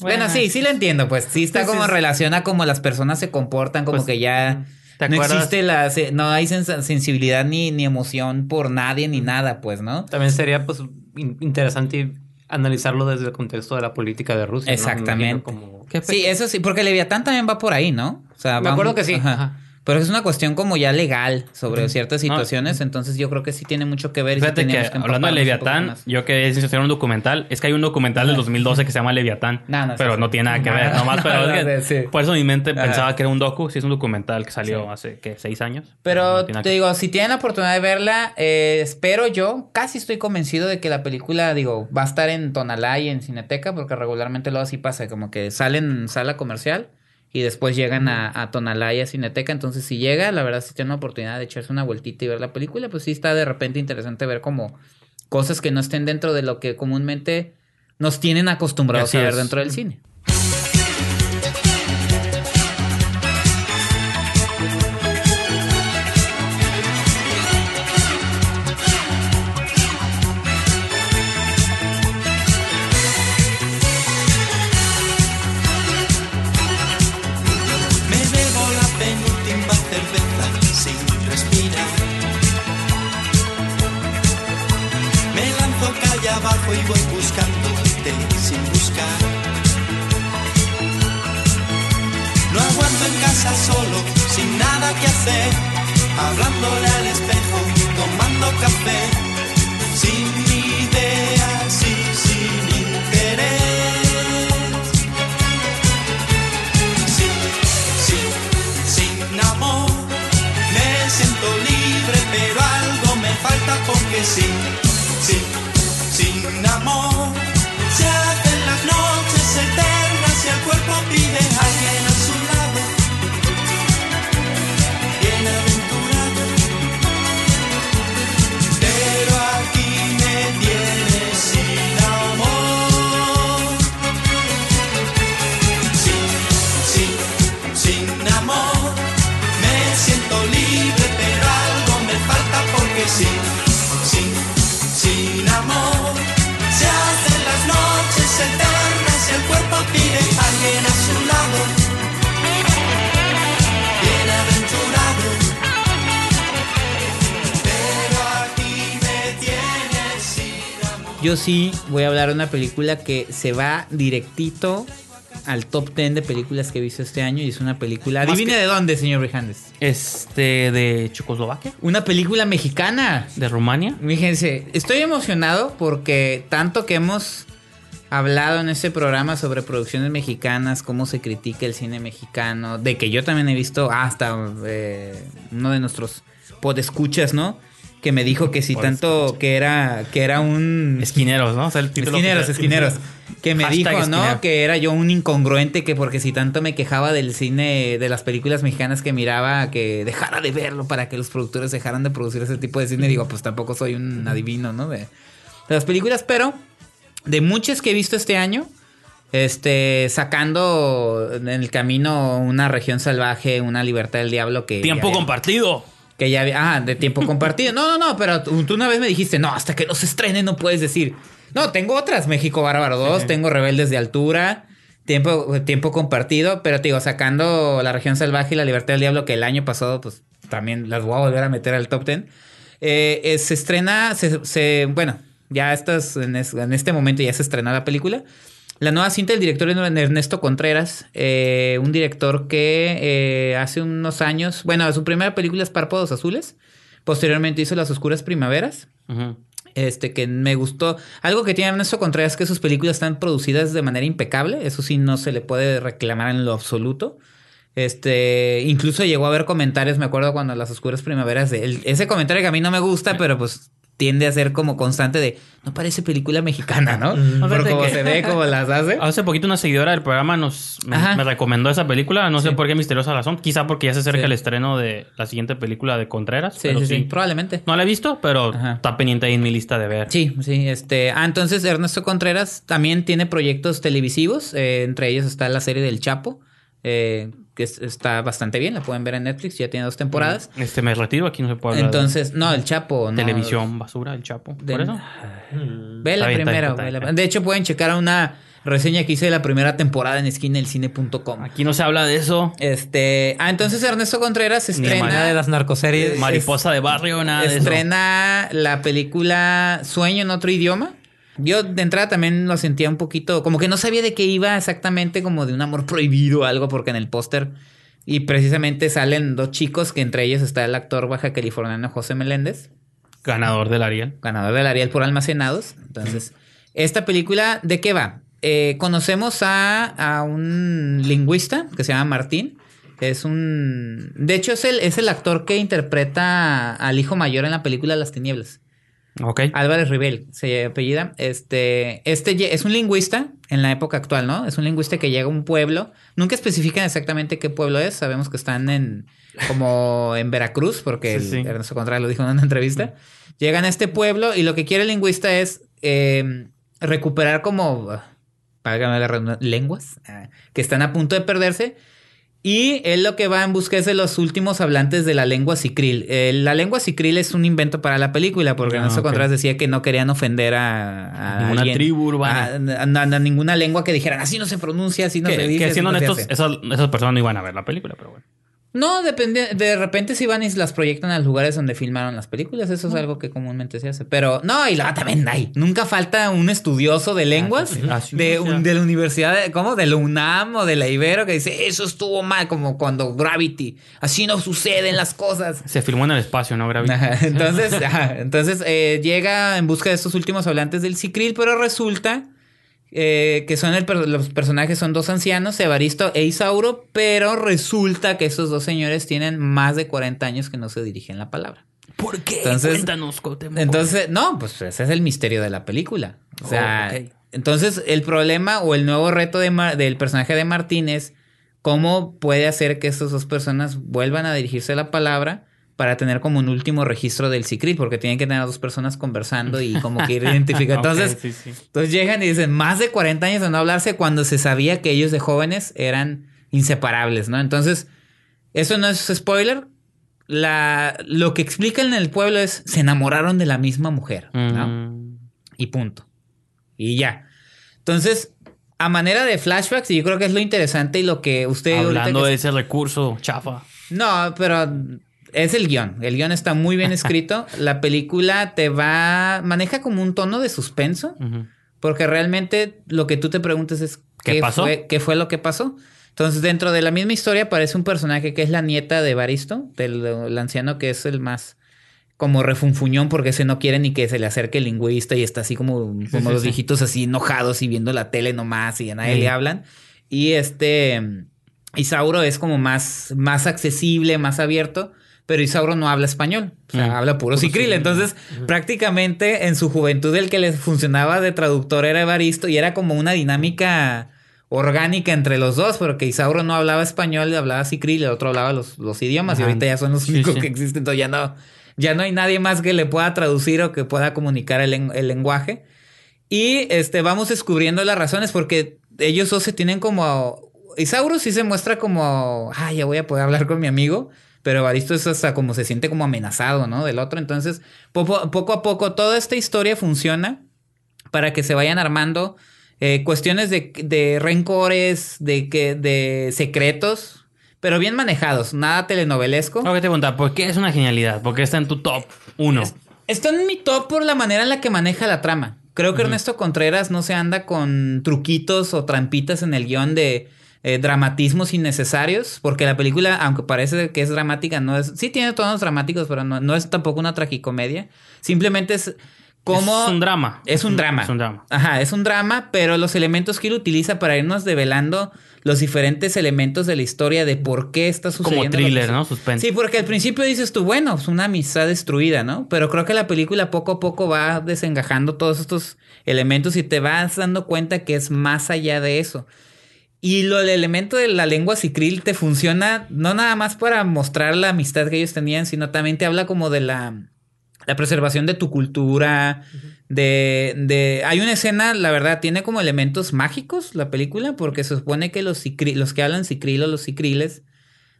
bueno, Bueno, sí, sí lo entiendo. Pues sí está Pues como relaciona como las personas se comportan, como Pues, que ya ¿Te no existe la, no hay sens- sensibilidad ni, ni emoción por nadie ni nada, pues, ¿no? También sería pues in- interesante analizarlo desde el contexto de la política de Rusia. ¿no? Exactamente. como- ¿Qué pe- Sí, eso sí, porque Leviatán también va por ahí, ¿no? O sea, Me va acuerdo que sí. ajá. ajá. Pero es una cuestión como ya legal sobre ciertas situaciones, entonces yo creo que sí tiene mucho que ver. y sí Fíjate que hablando de Leviatán, yo que es hacer un documental, es que hay un documental del 2012 que se llama Leviatán, No, no es pero no tiene nada que ver, nomás, <laughs> no, pero es que- por eso mi mente Ajá. pensaba que era un docu, sí es un documental que salió hace, ¿qué? ¿Seis años? Pero No te digo, si tienen la oportunidad de verla, eh, espero yo, casi estoy convencido de que la película, digo, va a estar en Tonalá y en Cineteca, porque regularmente luego así pasa, como que salen en sala comercial y después llegan a, a Tonalá y a Cineteca. Entonces, si llega, la verdad, si tienen la oportunidad de echarse una vueltita y ver la película, pues sí está de repente interesante ver como cosas que no estén dentro de lo que comúnmente nos tienen acostumbrados Así a ver es. dentro del cine. Yo sí voy a hablar de una película que se va directito al top 10 de películas que he visto este año y es una película... Adivine de dónde, señor Rijandes. Este, de Checoslovaquia, Una película mexicana. de Rumania. Fíjense, estoy emocionado porque tanto que hemos hablado en este programa sobre producciones mexicanas, cómo se critica el cine mexicano, de que yo también he visto hasta eh, uno de nuestros podescuchas, ¿no? Que me dijo que si tanto que era que era un Esquineros, ¿no? O sea, el título esquineros, oficial. esquineros. Que me Hashtag dijo, ¿no? Que era yo un incongruente que porque si tanto me quejaba del cine, de las películas mexicanas que miraba, que dejara de verlo para que los productores dejaran de producir ese tipo de cine. Digo, pues tampoco soy un adivino, ¿no? De, de las películas, pero de muchas que he visto este año, este, sacando en el camino una región salvaje, una libertad del diablo que... Tiempo compartido. Que ya había. Ah, de tiempo compartido. No, no, no, pero tú, tú una vez me dijiste, no, hasta que no se estrene no puedes decir. No, tengo otras. México Bárbaro 2, tengo Rebeldes de Altura, tiempo, tiempo compartido, pero te digo, sacando La Región Salvaje y La Libertad del Diablo, que el año pasado, pues también las voy a volver a meter al top 10. Eh, eh, se estrena, se, se- bueno, ya estas, en, es- en este momento ya se estrena la película. La nueva cinta del director es Ernesto Contreras, eh, un director que eh, hace unos años, bueno, su primera película es Párpados Azules, posteriormente hizo Las Oscuras Primaveras, este que me gustó. Algo que tiene Ernesto Contreras es que sus películas están producidas de manera impecable, eso sí no se le puede reclamar en lo absoluto. Este, incluso llegó a haber comentarios, me acuerdo cuando Las Oscuras Primaveras, de él- ese comentario que a mí no me gusta, pero pues tiende a ser como constante de, no parece película mexicana, ¿no? Mm. Por que- se ve, cómo las hace. Hace poquito una seguidora del programa nos me, recomendó esa película. No sé por qué misteriosa razón. Quizá porque ya se acerca Sí. el estreno de la siguiente película de Contreras. Sí, pero sí, sí, sí, probablemente. No la he visto, pero Ajá. está pendiente ahí en mi lista de ver. Sí, sí, este. Ah, entonces Ernesto Contreras también tiene proyectos televisivos. eh, entre ellos está la serie del Chapo, eh, que es- está bastante bien. La pueden ver en Netflix, ya tiene dos temporadas. Este me retiro, aquí no se puede hablar. de Entonces, no, el Chapo, no. televisión basura, el Chapo. de- Por eso. Mm. Ve la primera. De hecho, pueden checar una reseña que hice de la primera temporada en esquinaelcine.com. Aquí no se habla de eso. Este. Ah, entonces Ernesto Contreras Ni estrena. Una de las narcoseries. Mariposa de barrio, nada de eso. estrena la película Sueño en otro idioma. Yo de entrada también lo sentía un poquito, como que no sabía de qué iba exactamente, como de un amor prohibido o algo, porque en el póster Y precisamente salen dos chicos, que entre ellos está el actor baja californiano José Meléndez, Ganador del Ariel. ganador del Ariel por Almacenados. Entonces, esta película, ¿de qué va? Eh, conocemos a, a un lingüista que se llama Martín. Es un. De hecho, es el, es el actor que interpreta al hijo mayor en la película Las Tinieblas. Ok. Álvarez Ribel se apellida. Este, este es un lingüista en la época actual, ¿no? Es un lingüista que llega a un pueblo. Nunca especifican exactamente qué pueblo es. Sabemos que están en como en Veracruz, porque Sí, el- sí. Ernesto Contreras lo dijo en una entrevista. Llegan a este pueblo y lo que quiere el lingüista es eh, recuperar como, para la redundancia, lenguas ah, que están a punto de perderse. Y él lo que va en busca es de los últimos hablantes de la lengua sicril. Eh, la lengua sicril es un invento para la película, porque Ah, Ernesto ok. Contreras decía que no querían ofender a, a Ninguna alguien, tribu urbana. A, a- a- a ninguna lengua que dijeran así no se pronuncia, así no que, se dice. que siendo no honestos, hace". esas, esas personas no iban a ver la película, pero bueno. No, depende. De repente si van y las proyectan a los lugares donde filmaron las películas. Eso es algo que comúnmente se hace. Pero no, y luego también hay. Nunca falta un estudioso de lenguas ah, sí, de, un- de la universidad, de, ¿cómo? De la UNAM o de la Ibero que dice, eso estuvo mal, como cuando Gravity. Así no suceden las cosas. Se filmó en el espacio, ¿no, Gravity? Ajá, entonces, ajá, entonces eh, llega en busca de estos últimos hablantes del Cicril, pero resulta eh, que son el los personajes son dos ancianos, Evaristo e Isauro, pero resulta que esos dos señores tienen más de 40 años que no se dirigen la palabra. ¿Por qué? Entonces- Cuéntanos, Cuauhtémoc. Entonces, no, pues ese es el misterio de la película. O sea, Oh, entonces el problema o el nuevo reto de Mar- del personaje de Martín es cómo puede hacer que estas dos personas vuelvan a dirigirse la palabra para tener como un último registro del Cicril, porque tienen que tener a dos personas conversando y como que ir <laughs> identificando. Ok, Entonces, sí, sí. entonces llegan y dicen, más de 40 años de no hablarse cuando se sabía que ellos de jóvenes eran inseparables, ¿no? Entonces, eso no es spoiler. La, lo que explican en el pueblo es, se enamoraron de la misma mujer, ¿no? Mm. Y punto. Y ya. Entonces, a manera de flashbacks, y yo creo que es lo interesante y lo que usted... Hablando que- de ese recurso, chafa. no, pero es el guion. El guion está muy bien <laughs> escrito. La película te va... Maneja como un tono de suspenso. Porque realmente lo que tú te preguntas es ¿Qué pasó? Fue, ¿Qué fue lo que pasó? Entonces, dentro de la misma historia aparece un personaje que es la nieta de Baristo, del el anciano que es el más como refunfuñón porque ese no quiere ni que se le acerque el lingüista y está así como, como sí, los sí. viejitos así enojados y viendo la tele nomás y a nadie le hablan. Y este Isauro es como más, más accesible, más abierto, pero Isauro no habla español, o sea, Mm. habla puro cicril. Entonces, prácticamente en su juventud el que les funcionaba de traductor era Evaristo y era como una dinámica orgánica entre los dos, porque Isauro no hablaba español, hablaba cicril, el otro hablaba los, los idiomas y ahorita ya son los Sí, únicos sí. que existen, entonces ya no, ya no hay nadie más que le pueda traducir o que pueda comunicar el lenguaje. Y este, vamos descubriendo las razones porque ellos dos se tienen como... Isauro sí se muestra como, ah, ya voy a poder hablar con mi amigo, pero Evaristo es hasta como se siente como amenazado, ¿no? Del otro. Entonces, poco, poco a poco, toda esta historia funciona para que se vayan armando eh, cuestiones de, de rencores, de, que, de secretos, pero bien manejados, nada telenovelesco. Que te preguntar, ¿por qué es una genialidad? ¿Por qué está en tu top 1? Está en mi top por la manera en la que maneja la trama. Creo que Ernesto Contreras no se anda con truquitos o trampitas en el guion de eh, dramatismos innecesarios, porque la película, aunque parece que es dramática, no es... Sí tiene tonos dramáticos, pero no, no es tampoco una tragicomedia. Simplemente es como... Es un drama. Es un drama. Es un drama. Ajá, es un drama, pero los elementos que él utiliza para irnos develando los diferentes elementos de la historia de por qué está sucediendo. Como thriller, ¿no? Suspense. Sí, porque al principio dices tú, bueno, es una amistad destruida, ¿no? Pero creo que la película poco a poco va desengajando todos estos elementos y te vas dando cuenta que es más allá de eso. Y lo, el elemento de la lengua cicril te funciona no nada más para mostrar la amistad que ellos tenían, sino también te habla como de la, la preservación de tu cultura, de, de... Hay una escena, la verdad, tiene como elementos mágicos la película, porque se supone que los, cicri- los que hablan cicril o los cicriles,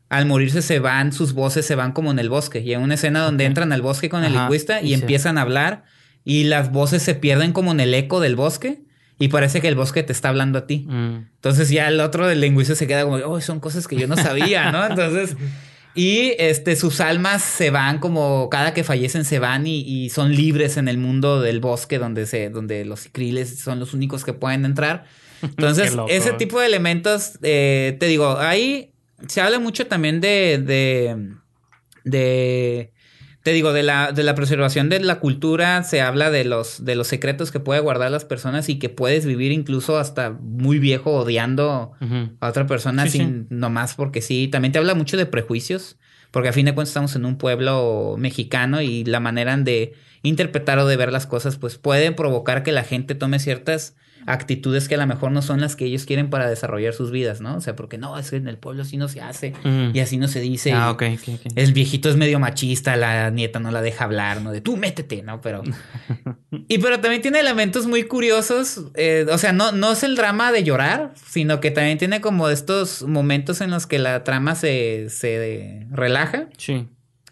al morirse se van, sus voces se van como en el bosque. Y hay una escena donde entran al bosque con el lingüista y empiezan a hablar y las voces se pierden como en el eco del bosque y parece que el bosque te está hablando a ti. Mm. Entonces ya el otro del lingüista se queda como, oh, son cosas que yo no sabía, ¿no? Entonces, y este, sus almas se van como, cada que fallecen se van y, y son libres en el mundo del bosque donde se, donde los cicriles son los únicos que pueden entrar. <laughs> Entonces, loco. ese tipo de elementos, eh, te digo, hay, se habla mucho también de, de, de te digo, de la, de la preservación de la cultura, se habla de los, de los secretos que puede guardar las personas y que puedes vivir incluso hasta muy viejo odiando a otra persona Sí, sin nomás porque sí. También te habla mucho de prejuicios, porque a fin de cuentas estamos en un pueblo mexicano y la manera de interpretar o de ver las cosas, pues puede provocar que la gente tome ciertas actitudes que a lo mejor no son las que ellos quieren para desarrollar sus vidas, ¿no? O sea, porque no, es que en el pueblo así no se hace y así no se dice. Ah, y- ok, ok, ok. el viejito es medio machista, la nieta no la deja hablar, ¿no? De tú métete, ¿no? Pero. <laughs> Y pero también tiene elementos muy curiosos. eh, o sea, no, no es el drama de llorar, sino que también tiene como estos momentos en los que la trama se, se relaja Sí.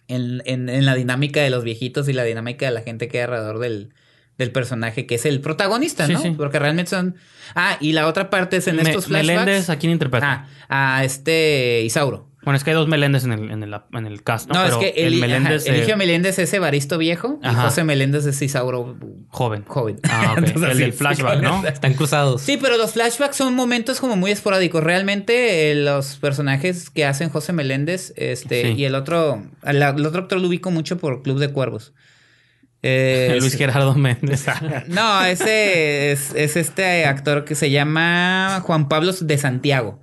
en, en- en la dinámica de los viejitos y la dinámica de la gente que hay alrededor del, del personaje, que es el protagonista, Sí, ¿no? sí. Porque realmente son. Ah, y la otra parte es en Me- estos flashbacks. Meléndez, ¿a quién interpreta? Ah, a este Isauro. Bueno, es que hay dos Meléndez en el, en el, en el cast, ¿no? No, es Pero que el, el Meléndez ajá, Eligio eh, Meléndez es Evaristo viejo y. José Meléndez es Isauro joven. joven. Ah. <laughs> Entonces, el sí, del sí, flashback, ¿no? <laughs> Están cruzados. Sí, pero los flashbacks son momentos como muy esporádicos. Realmente eh, los personajes que hacen José Meléndez este, Sí. y el otro, el, el otro actor lo ubico mucho por Club de Cuervos. Eh, Luis es- Gerardo Méndez. no, ese es, es este actor que se llama Juan Pablo de Santiago.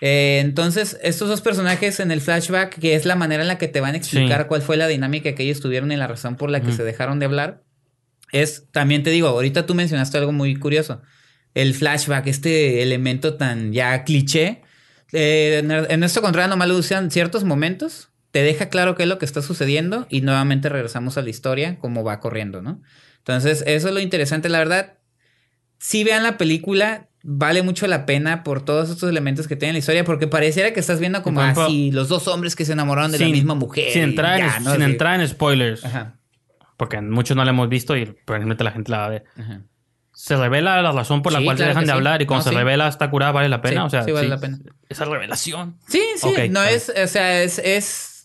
Eh, entonces, estos dos personajes en el flashback, que es la manera en la que te van a explicar Sí. cuál fue la dinámica que ellos tuvieron y la razón por la que se dejaron de hablar, es, también te digo, ahorita tú mencionaste algo muy curioso. El flashback, este elemento tan ya cliché. Eh, en Ernesto Contreras nomás lo usan ciertos momentos, te deja claro qué es lo que está sucediendo y nuevamente regresamos a la historia, cómo va corriendo, ¿no? Entonces, eso es lo interesante, la verdad. Si vean la película, vale mucho la pena por todos estos elementos que tiene la historia, porque pareciera que estás viendo como ejemplo, así los dos hombres que se enamoraron de la misma mujer. Sin entrar, ya, en, ¿no? sin entrar en spoilers. Ajá, Porque muchos no la hemos visto y probablemente la gente la va a ver. ajá. Se revela la razón por la Sí, cual claro se dejan de sí. hablar y cuando No, se revela está curada, vale la pena. Sí, o sea, sí vale la pena. Esa revelación. Sí, sí, no es, o sea, es, es,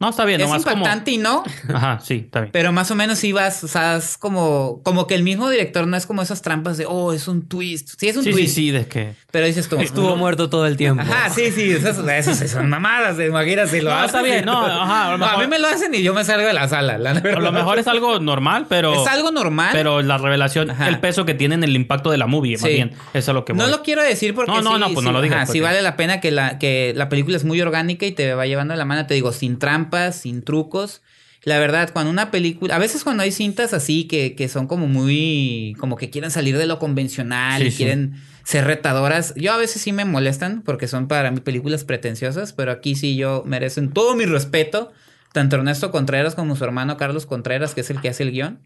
No, está bien, es nomás como. impactante y no, <laughs> Ajá, sí, está bien. pero más o menos sí vas, o sea, es como, como que el mismo director no es como esas trampas de, oh, es un twist. Sí, es un Sí, sí, twist. sí, de que. Pero dices tú. Estuvo muerto todo el tiempo. Ajá, sí, sí, esas, esas son mamadas, imagínate, lo No, hacen. está bien, no, <laughs> ajá, a lo No, a mejor- mí me lo hacen y yo me salgo de la sala, la A lo mejor es algo normal, pero. Es algo normal. Pero la revelación, Ajá. el peso que tiene en el impacto de la movie, más Sí. bien. Eso es lo que No voy. lo quiero decir porque No, no, sí, no, pues no sí, lo digas, ajá, sí porque- vale la pena que la, que la película es muy orgánica y te va llevando de la mano, te digo, sin trampas, sin trucos. La verdad, cuando una película, a veces cuando hay cintas así que, que son como muy, como que quieren salir de lo convencional Sí, y sí. quieren ser retadoras, yo a veces sí me molestan porque son para mí películas pretenciosas, pero aquí sí yo merecen todo mi respeto, tanto Ernesto Contreras como su hermano Carlos Contreras, que es el que hace el guion.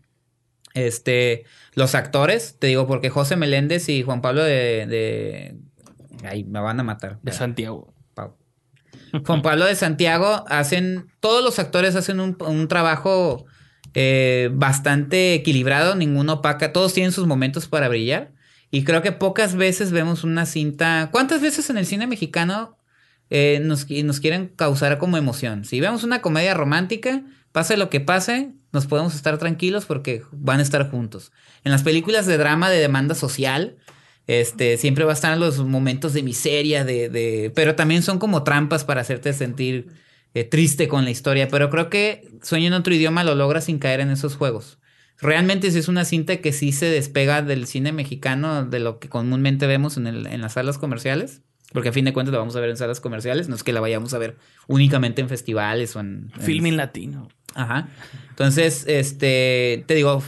Este, los actores, te digo, porque José Meléndez y Juan Pablo de. de... Ay, me van a matar. De Santiago. Juan <laughs> Pablo de Santiago hacen. Todos los actores hacen un, un trabajo eh, bastante equilibrado, ninguno opaca. Todos tienen sus momentos para brillar. Y creo que pocas veces vemos una cinta. ¿Cuántas veces en el cine mexicano eh, nos, nos quieren causar como emoción? Si vemos una comedia romántica, pase lo que pase, nos podemos estar tranquilos porque van a estar juntos. En las películas de drama de demanda social, este, siempre va a estar los momentos de miseria, de, de, pero también son como trampas para hacerte sentir eh, triste con la historia. Pero creo que Sueño en otro idioma lo logra sin caer en esos juegos. Realmente sí es una cinta que sí se despega del cine mexicano, de lo que comúnmente vemos en, el- en las salas comerciales. Porque a fin de cuentas la vamos a ver en salas comerciales, no es que la vayamos a ver únicamente en festivales o en... en- Filming latino. Ajá. Entonces, este, te digo,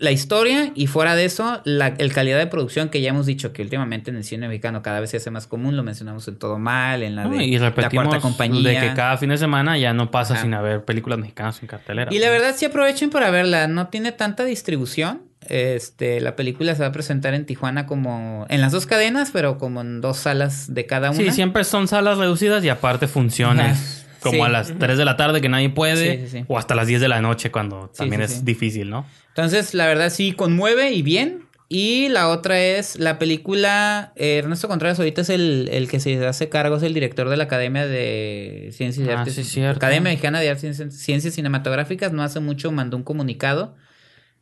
la historia y fuera de eso, la el calidad de producción que ya hemos dicho que últimamente en el cine mexicano cada vez se hace más común, lo mencionamos en Todo Mal, en la de y La Cuarta Compañía. de que cada fin de semana ya no pasa Ajá. sin haber películas mexicanas en cartelera. Y la verdad sí aprovechen para verla, no tiene tanta distribución. Este, la película se va a presentar en Tijuana como en las dos cadenas, pero como en dos salas de cada una. Sí, siempre son salas reducidas y aparte funciones. Ajá. Como Sí. a las 3 de la tarde que nadie puede. Sí, sí, sí. O hasta las 10 de la noche cuando también sí, es sí. difícil, ¿no? Entonces, la verdad sí conmueve y bien. Y la otra es la película. eh, Ernesto Contreras ahorita es el, el que se hace cargo, es el director de la Academia de Ciencias y Ah, Artes. sí, cierto. Academia Mexicana de Artes y Ciencias Cinematográficas. No hace mucho mandó un comunicado.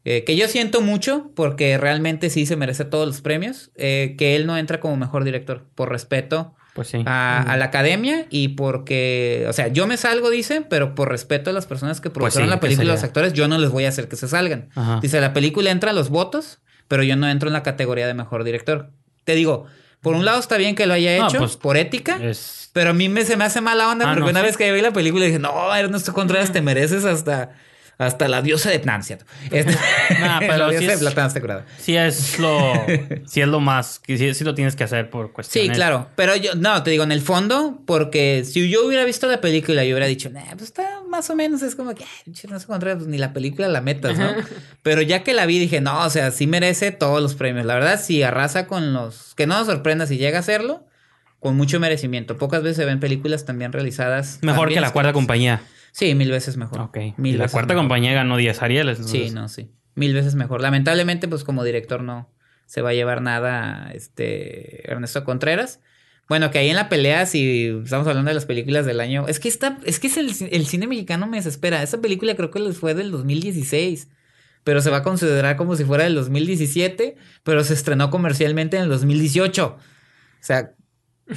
eh, que yo siento mucho porque realmente sí se merece todos los premios. eh, que él no entra como mejor director, por respeto Pues sí. a, a la academia y porque, o sea, yo me salgo, dice, pero por respeto a las personas que produjeron sí, la película y los actores, yo no les voy a hacer que se salgan. Ajá. Dice, la película entra a los votos, pero yo no entro en la categoría de mejor director. Te digo, por un lado está bien que lo haya No, hecho, pues, por ética, Es... pero a mí me, se me hace mala onda Ah, porque no, una sí. vez que vi la película dije, no, Ernesto Contreras, te mereces hasta, hasta la diosa de... No, no es cierto. Este, <laughs> Nah, <laughs> pero la sí diosa es- de Platán está curada. Sí es lo... <laughs> sí es lo más... Que sí, sí lo tienes que hacer por Sí, cuestiones... claro. Pero yo, no, te digo, en el fondo, porque si yo hubiera visto la película y hubiera dicho, nah, pues está más o menos, es como que, pinche Ernesto Contreras, pues ni la película la metas, ¿no? Pero ya que la vi, dije, no, o sea, sí merece todos los premios. La verdad, si arrasa con los. Que no nos sorprenda si llega a hacerlo, con mucho merecimiento. Pocas veces se ven películas también realizadas. Mejor que la cuarta compañía. Sí, mil veces mejor. Ok. Mil y la veces cuarta mejor. compañía ganó 10 Arieles. Sí, no, sí. Mil veces mejor. Lamentablemente, pues como director no se va a llevar nada este Ernesto Contreras. Bueno, que ahí en la pelea, si estamos hablando de las películas del año, es que está, es que es el, el cine mexicano me desespera. Esa película creo que les fue del 2016, pero se va a considerar como si fuera del 2017, pero se estrenó comercialmente en el 2018. O sea,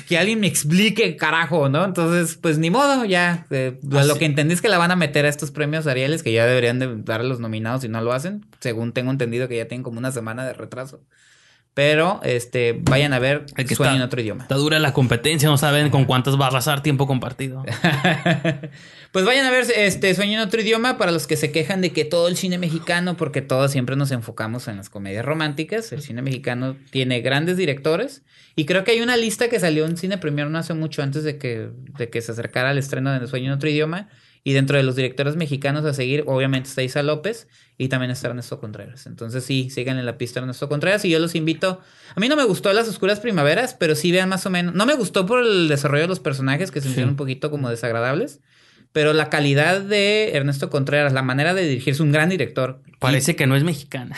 que alguien me explique, carajo, ¿no? Entonces, pues ni modo, ya. eh, lo- que entendí es que la van a meter a estos premios Arieles, que ya deberían de dar a los nominados si no lo hacen. Según tengo entendido que ya tienen como una semana de retraso. Pero, este, vayan a ver El que Sueño está- en otro idioma. Está dura la competencia, no saben con cuántas va a arrasar tiempo compartido. <laughs> pues vayan a ver este Sueño en otro idioma para los que se quejan de que todo el cine mexicano, porque todos siempre nos enfocamos en las comedias románticas, el cine mexicano tiene grandes directores y creo que hay una lista que salió en Cine Premier no hace mucho antes de que, de que se acercara al estreno de Sueño en otro idioma y dentro de los directores mexicanos a seguir obviamente está Isa López y también está Ernesto Contreras. Entonces sí, sigan en la pista Ernesto Contreras y yo los invito. A mí no me gustó Las Oscuras Primaveras, pero sí vean más o menos. No me gustó por el desarrollo de los personajes que se sintieron un poquito como desagradables. Pero la calidad de Ernesto Contreras, la manera de dirigir, es un gran director. Parece que no es mexicana.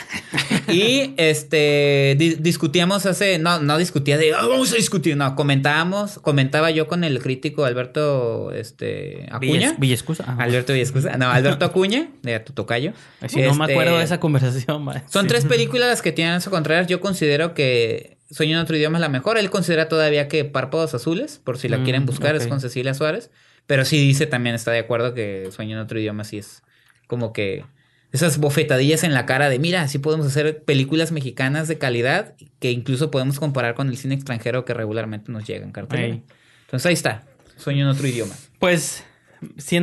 Y este di- discutíamos hace, no, no discutía de "Ah, vamos a discutir, no, comentábamos, comentaba yo con el crítico Alberto este Acuña. Villescusa. Ah, Alberto Villescusa, no, Alberto Acuña, de tu tocayo. no me Este, acuerdo de esa conversación. ma. Son Sí. tres películas las que tienen Ernesto Contreras. Yo considero que Sueño en otro idioma es la mejor. Él considera todavía que Párpados Azules, por si la Mm, quieren buscar, es con Cecilia Suárez. Pero sí dice también, está de acuerdo que Sueño en otro idioma sí es como que esas bofetadillas en la cara de, mira, sí podemos hacer películas mexicanas de calidad que incluso podemos comparar con el cine extranjero que regularmente nos llega en cartelera. Ey. Entonces ahí está, Sueño en otro idioma. Pues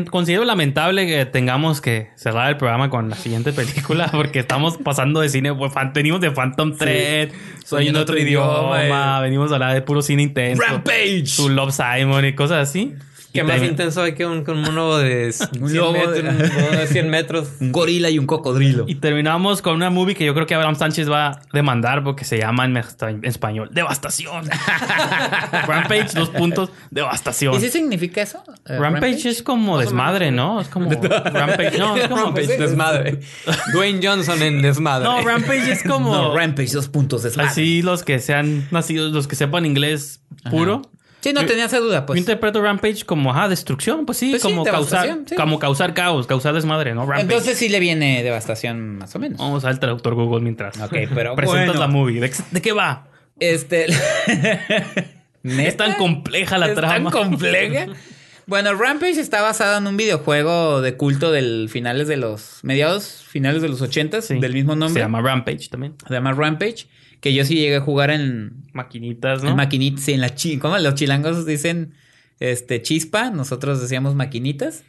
considero lamentable que tengamos que cerrar el programa con la siguiente película <laughs> porque estamos pasando de cine, pues, venimos de Phantom Thread, Soy en otro idioma, venimos a hablar de puro cine intenso, Rampage. su Love Simon y cosas así. ¿Qué más también- intenso hay que un, que un mono de <laughs> 100 lobo de- metros? Un lobo de 100 metros. Un gorila y un cocodrilo. Y terminamos con una movie que yo creo que Abraham Sánchez va a demandar porque se llama en, en español Devastación. <laughs> Rampage, dos puntos, Devastación. ¿Y si significa eso? Eh, Rampage, es como desmadre, ¿no? Es como <laughs> Rampage, no, es como Rampage, desmadre. Dwayne Johnson en desmadre. No, Rampage es como No, Rampage, dos puntos. Es así los que sean nacidos, los que sepan inglés puro. Sí, no Yo- tenía esa duda, pues. Yo interpreto Rampage como, ajá, destrucción, pues sí, Pues sí, como causar, sí. como causar caos, causar desmadre, ¿no? Rampage. Entonces sí le viene devastación más o menos. Vamos al traductor Google mientras Ok, pero <laughs> presentas bueno. la movie. ¿De, de qué va? Este. <laughs> Es tan compleja la ¿Es trama. tan compleja. <laughs> Bueno, Rampage está basada en un videojuego de culto del finales de los mediados finales de los ochentas Sí. del mismo nombre. Se llama Rampage también. Se llama Rampage, que yo sí llegué a jugar en, Maquinitas, ¿no? en maquinitas, sí, en la chi, ¿cómo los chilangos dicen este chispa? Nosotros decíamos maquinitas.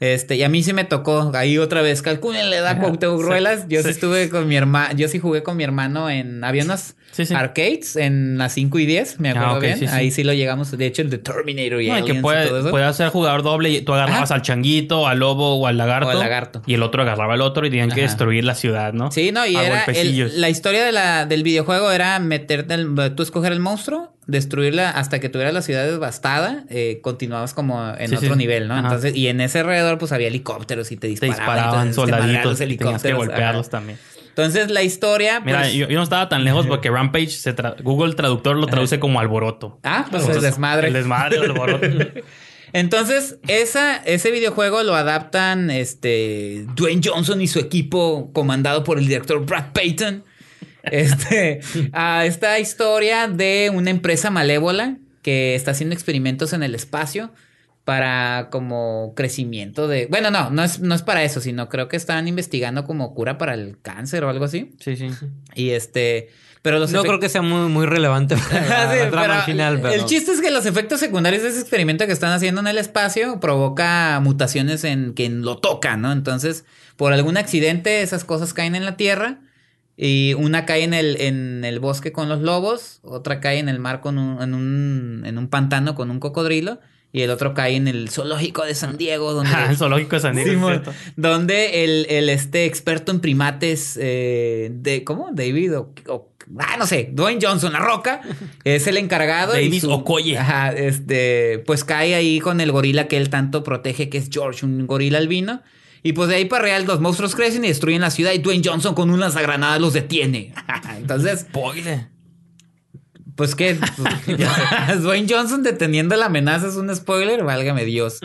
Este, y a mí sí me tocó ahí otra vez, Ajá, Cuauhtémoc sí, Ruelas. Yo sí estuve con mi hermano, yo sí jugué con mi hermano en había Sí, sí. arcades en las 5 y 10, me Ah, acuerdo ok, bien. sí, sí. Ahí sí lo llegamos, de hecho el de Terminator y, No, que Aliens y todo puede, eso. puede ser jugador doble y tú agarrabas Ajá. al changuito, al lobo o al lagarto. O al lagarto. Y el otro agarraba al otro y tenían que destruir la ciudad, ¿no? Sí, no, y A era el- la historia de la, del videojuego era meterte, el- tú escoger el monstruo, destruirla hasta que tuviera la ciudad devastada, eh, continuabas como en Sí, otro sí. nivel, ¿no? Ajá. Entonces, y en ese alrededor pues había helicópteros y te disparaban. disparaban entonces, te madreaban soldaditos los tenías que golpearlos ajá. también. Entonces la historia, Mira, pues, yo, yo no estaba tan lejos porque Rampage, se tra- Google Traductor lo traduce como alboroto. ah, pues Entonces, es desmadre. El desmadre, el alboroto. <laughs> Entonces, esa, ese videojuego lo adaptan este Dwayne Johnson y su equipo, comandado por el director Brad Payton, este, <laughs> a esta historia de una empresa malévola que está haciendo experimentos en el espacio para como crecimiento de... Bueno, no, no es, no es para eso, sino creo que están investigando como cura para el cáncer o algo así. Sí, sí. Y este... Pero los No creo que sea muy, muy relevante <laughs> para la Sí, trama pero al final, pero... El chiste es que los efectos secundarios de ese experimento que están haciendo en el espacio provoca mutaciones en quien lo toca, ¿no? Entonces, por algún accidente, esas cosas caen en la Tierra. Y una cae en el, en el bosque con los lobos, otra cae en el mar con un, en, un, en un pantano con un cocodrilo, y el otro cae en el zoológico de San Diego, donde Ah, <laughs> el zoológico de San Diego. donde el, el, este experto en primates eh, de ¿cómo? David o, o- ah no sé Dwayne Johnson la Roca <laughs> es el encargado Davis Okoye. ajá, este pues cae ahí con el gorila que él tanto protege que es George un gorila albino y pues de ahí para real los monstruos crecen y destruyen la ciudad y Dwayne Johnson con un lanzagranadas los detiene <laughs> entonces Spoiler. pues qué <laughs> <laughs> Dwayne Johnson deteniendo la amenaza es un spoiler válgame Dios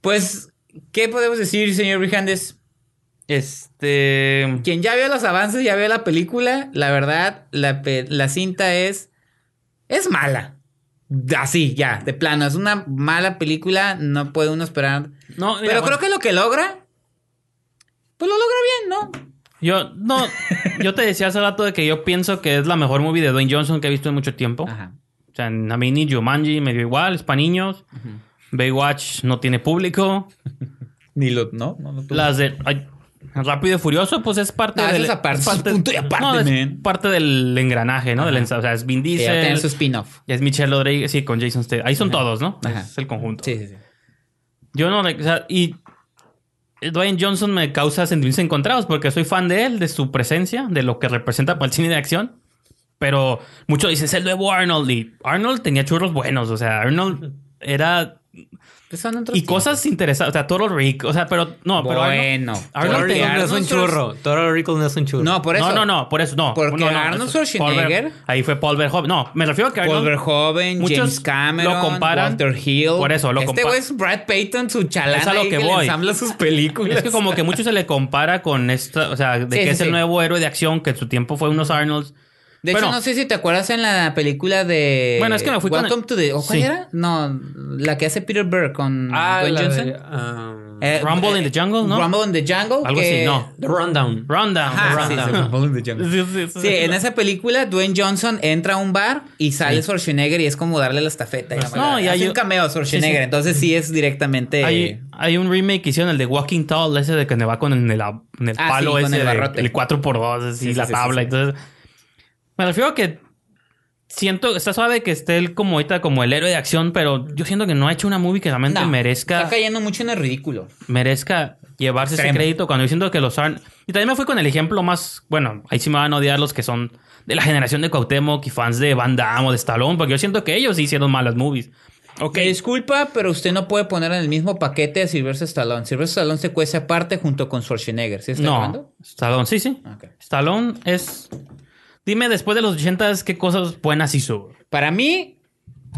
pues qué podemos decir señor Brijandes Este. quien ya vio los avances, ya vio la película, la verdad, la, pe- la cinta es. Es mala. Así, ya, de plano. Es una mala película, no puede uno esperar. No, mira, Pero bueno, creo que lo que logra. Pues lo logra bien, ¿no? Yo, no, yo te decía hace rato de que yo pienso que es la mejor movie de Dwayne Johnson que he visto en mucho tiempo. Ajá. O sea, a mí ni Jumanji me dio igual, es para niños. Baywatch no tiene público. <laughs> Ni lo. No, no, no. Las de ay, Rápido y Furioso, pues es parte No, eso del. es aparte, eso es punto y aparte, no, es man. parte del engranaje, ¿no? Del o sea, es Vin Que ya tiene su Diesel, spin-off. es Michelle Rodríguez, sí, con Jason Statham. Ahí son Ajá. todos, ¿no? Ajá. Es el conjunto. Sí, sí, sí. Yo no, o sea, y Dwayne Johnson me causa sentimientos encontrados porque soy fan de él, de su presencia, de lo que representa para el cine de acción. Pero muchos dicen, es el nuevo Arnold. Y Arnold tenía churros buenos, o sea, Arnold era... Pues son otros Y tiempos. cosas interesantes, o sea, Toro Rick, o sea, pero no, pero Bueno. Arnold Rickle no es un churro. Toro Rickle no es un churro. No, por eso. No, no, no, por eso no. Porque No, no, Arnold Schwarzenegger- Ver- ahí fue Paul Verhoeven. No, me refiero a que Paul Arnold... Verhoeven, muchos James Cameron, lo comparan- Walter Hill. Por eso, lo Este güey es Brad Payton, su chalán Es a lo que voy. ensambla sus películas. Es que <laughs> como que mucho se le compara con esta, o sea, de Sí, que sí, es el nuevo héroe de acción, que en su tiempo fue unos Arnolds. De Bueno. hecho, no sé si te acuerdas en la película de. Bueno, es que me fui con Welcome to the. ¿o ¿Cuál Sí. era? No, la que hace Peter Berg con Ah, Dwayne la Johnson. de, um, Eh, Rumble in the Jungle, ¿no? Rumble in the Jungle. Algo que- así, no. The Rundown. Rundown. Ajá, Rundown. sí, Rumble in the Jungle. Sí, sí, sí. Sí, en esa película Dwayne Johnson entra a un bar y sale Sí. Schwarzenegger y es como darle la estafeta. y No, y hace hay- un cameo a Schwarzenegger, Sí, sí. entonces sí es directamente... Hay, hay un remake que hicieron, el de Walking Tall, ese de que me va con el, en el, en el Ah, palo sí, con ese, el de- el 4x2, así, Sí, sí, la sí, tabla. sí, sí. Entonces, me refiero a que siento, está suave que esté él como ahorita como el héroe de acción, pero yo siento que no ha hecho una movie que realmente No, merezca, Está cayendo mucho en el ridículo. merezca llevarse ese Extremo. crédito cuando yo siento que los Arn... Y también me fui con el ejemplo más, bueno, ahí sí me van a odiar los que son de la generación de Cuauhtémoc y fans de Van Damme o de Stallone, porque yo siento que ellos sí hicieron malas movies. Ok, Me disculpa, pero usted no puede poner en el mismo paquete a Sylvester Stallone. Sylvester Stallone se cuece aparte junto con Schwarzenegger. ¿Sí está no, hablando? Stallone, sí, sí. Stallone es... Dime, después de los 80 qué cosas buenas hizo. Para mí,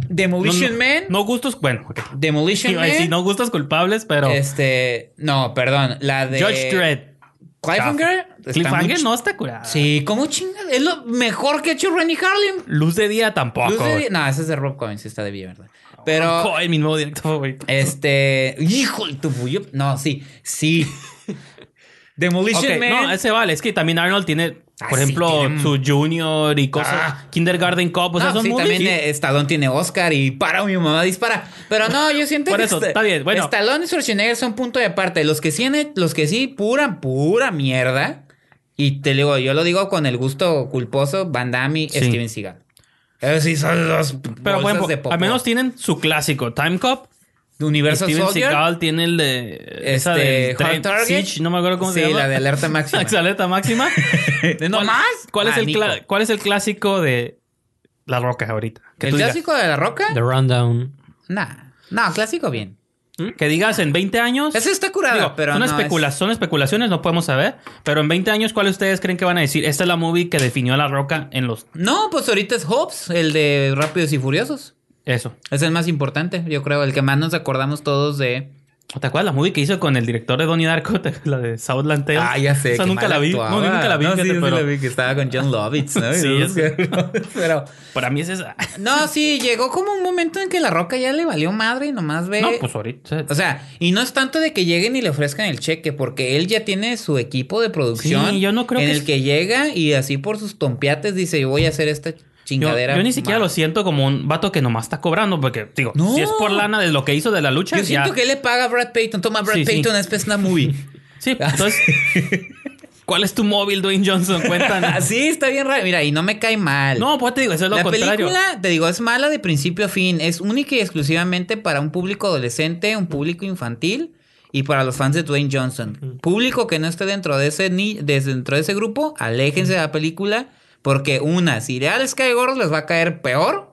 Demolition no, Man... No gustos, bueno, ok. Demolition Man... decir, no gustos culpables, pero... Este... No, perdón. La de... Judge Dredd. Cliffhanger. Cliffhanger no está curada. Sí, ¿cómo chinga? Es lo mejor que ha hecho Rennie Harlem. Luz de día tampoco. Luz de día- No, ese es de Rob Cohen, sí está de bien, ¿verdad? Pero... Cohen, mi nuevo director favorito. Este... Híjole, tu bullo. No, sí. Sí. <laughs> Demolition Ok, Man... no, ese vale. Es que también Arnold tiene, Ah, por sí, ejemplo, su Junior y cosas. Ah. Kindergarten Cop. O sea, No, son sí, movies, también sí. Stallone tiene Oscar y para mi mamá dispara. Pero no, yo siento Por que eso, este- está bien, bueno. Stallone y Schwarzenegger son punto de aparte. Los que sí, los que sí, pura, pura mierda. Y te digo, yo lo digo con el gusto culposo, Van Damme. Steven Seagal. Esos sí son los Pero, de popó. al menos tienen su clásico. Time Cop. Universal Steven Soldier. Seagal tiene el de... esa Este, del Hard tren- Target. Siege, no me acuerdo cómo sí, se llama. la de alerta máxima. <laughs> Alerta máxima. <laughs> ¿No ¿Cuál- más? ¿Cuál, es el Nico. cla- ¿Cuál es el clásico de La Roca ahorita? ¿El tú digas, clásico de la roca? The Rundown. Nah. No, clásico bien. que digas en 20 años... Ese está curado, Digo, pero son, no especula- es- son especulaciones, no podemos saber. Pero en 20 años, ¿cuál ustedes creen que van a decir? Esta es la movie que definió a La Roca en los... No, pues ahorita es Hobbs, el de Rápidos y Furiosos. Eso. Es el más importante, yo creo, el que más nos acordamos todos de ¿Te acuerdas la movie que hizo con el director de Donnie Darko? <laughs> ¿Te- La de Southland Tales. Ah, ya sé. O sea, nunca la vi. actuaba. No, yo nunca la vi. No, sí, la vi, que estaba con John Lovitz, ¿no? <laughs> Sí, sé. <laughs> Pero... para mí es esa. No, sí, llegó como un momento en que la roca ya le valió madre y nomás ve... No, pues ahorita. O sea, y no es tanto de que lleguen y le ofrezcan el cheque, porque él ya tiene su equipo de producción Sí, yo no creo en que el es- que llega y así por sus tompiates dice, yo voy a hacer esta chingadera. yo ni siquiera lo siento como un vato que nomás está cobrando, porque, digo, No. si es por lana de lo que hizo de la lucha, Yo ya- siento que él le paga a Brad Payton. Toma, Brad Sí, sí. Payton, es pues una movie. <laughs> Sí, entonces, <laughs> ¿cuál es tu móvil, Dwayne Johnson? Cuéntanos. <laughs> Así está bien raro. Mira, y no me cae mal. No, pues te digo, eso es lo la contrario. película, te digo, es mala de principio a fin. Es única y exclusivamente para un público adolescente, un público infantil y para los fans de Dwayne Johnson. Público que no esté dentro de ese ni de- dentro de ese grupo, aléjense de la película porque una, si les cae gordo les va a caer peor.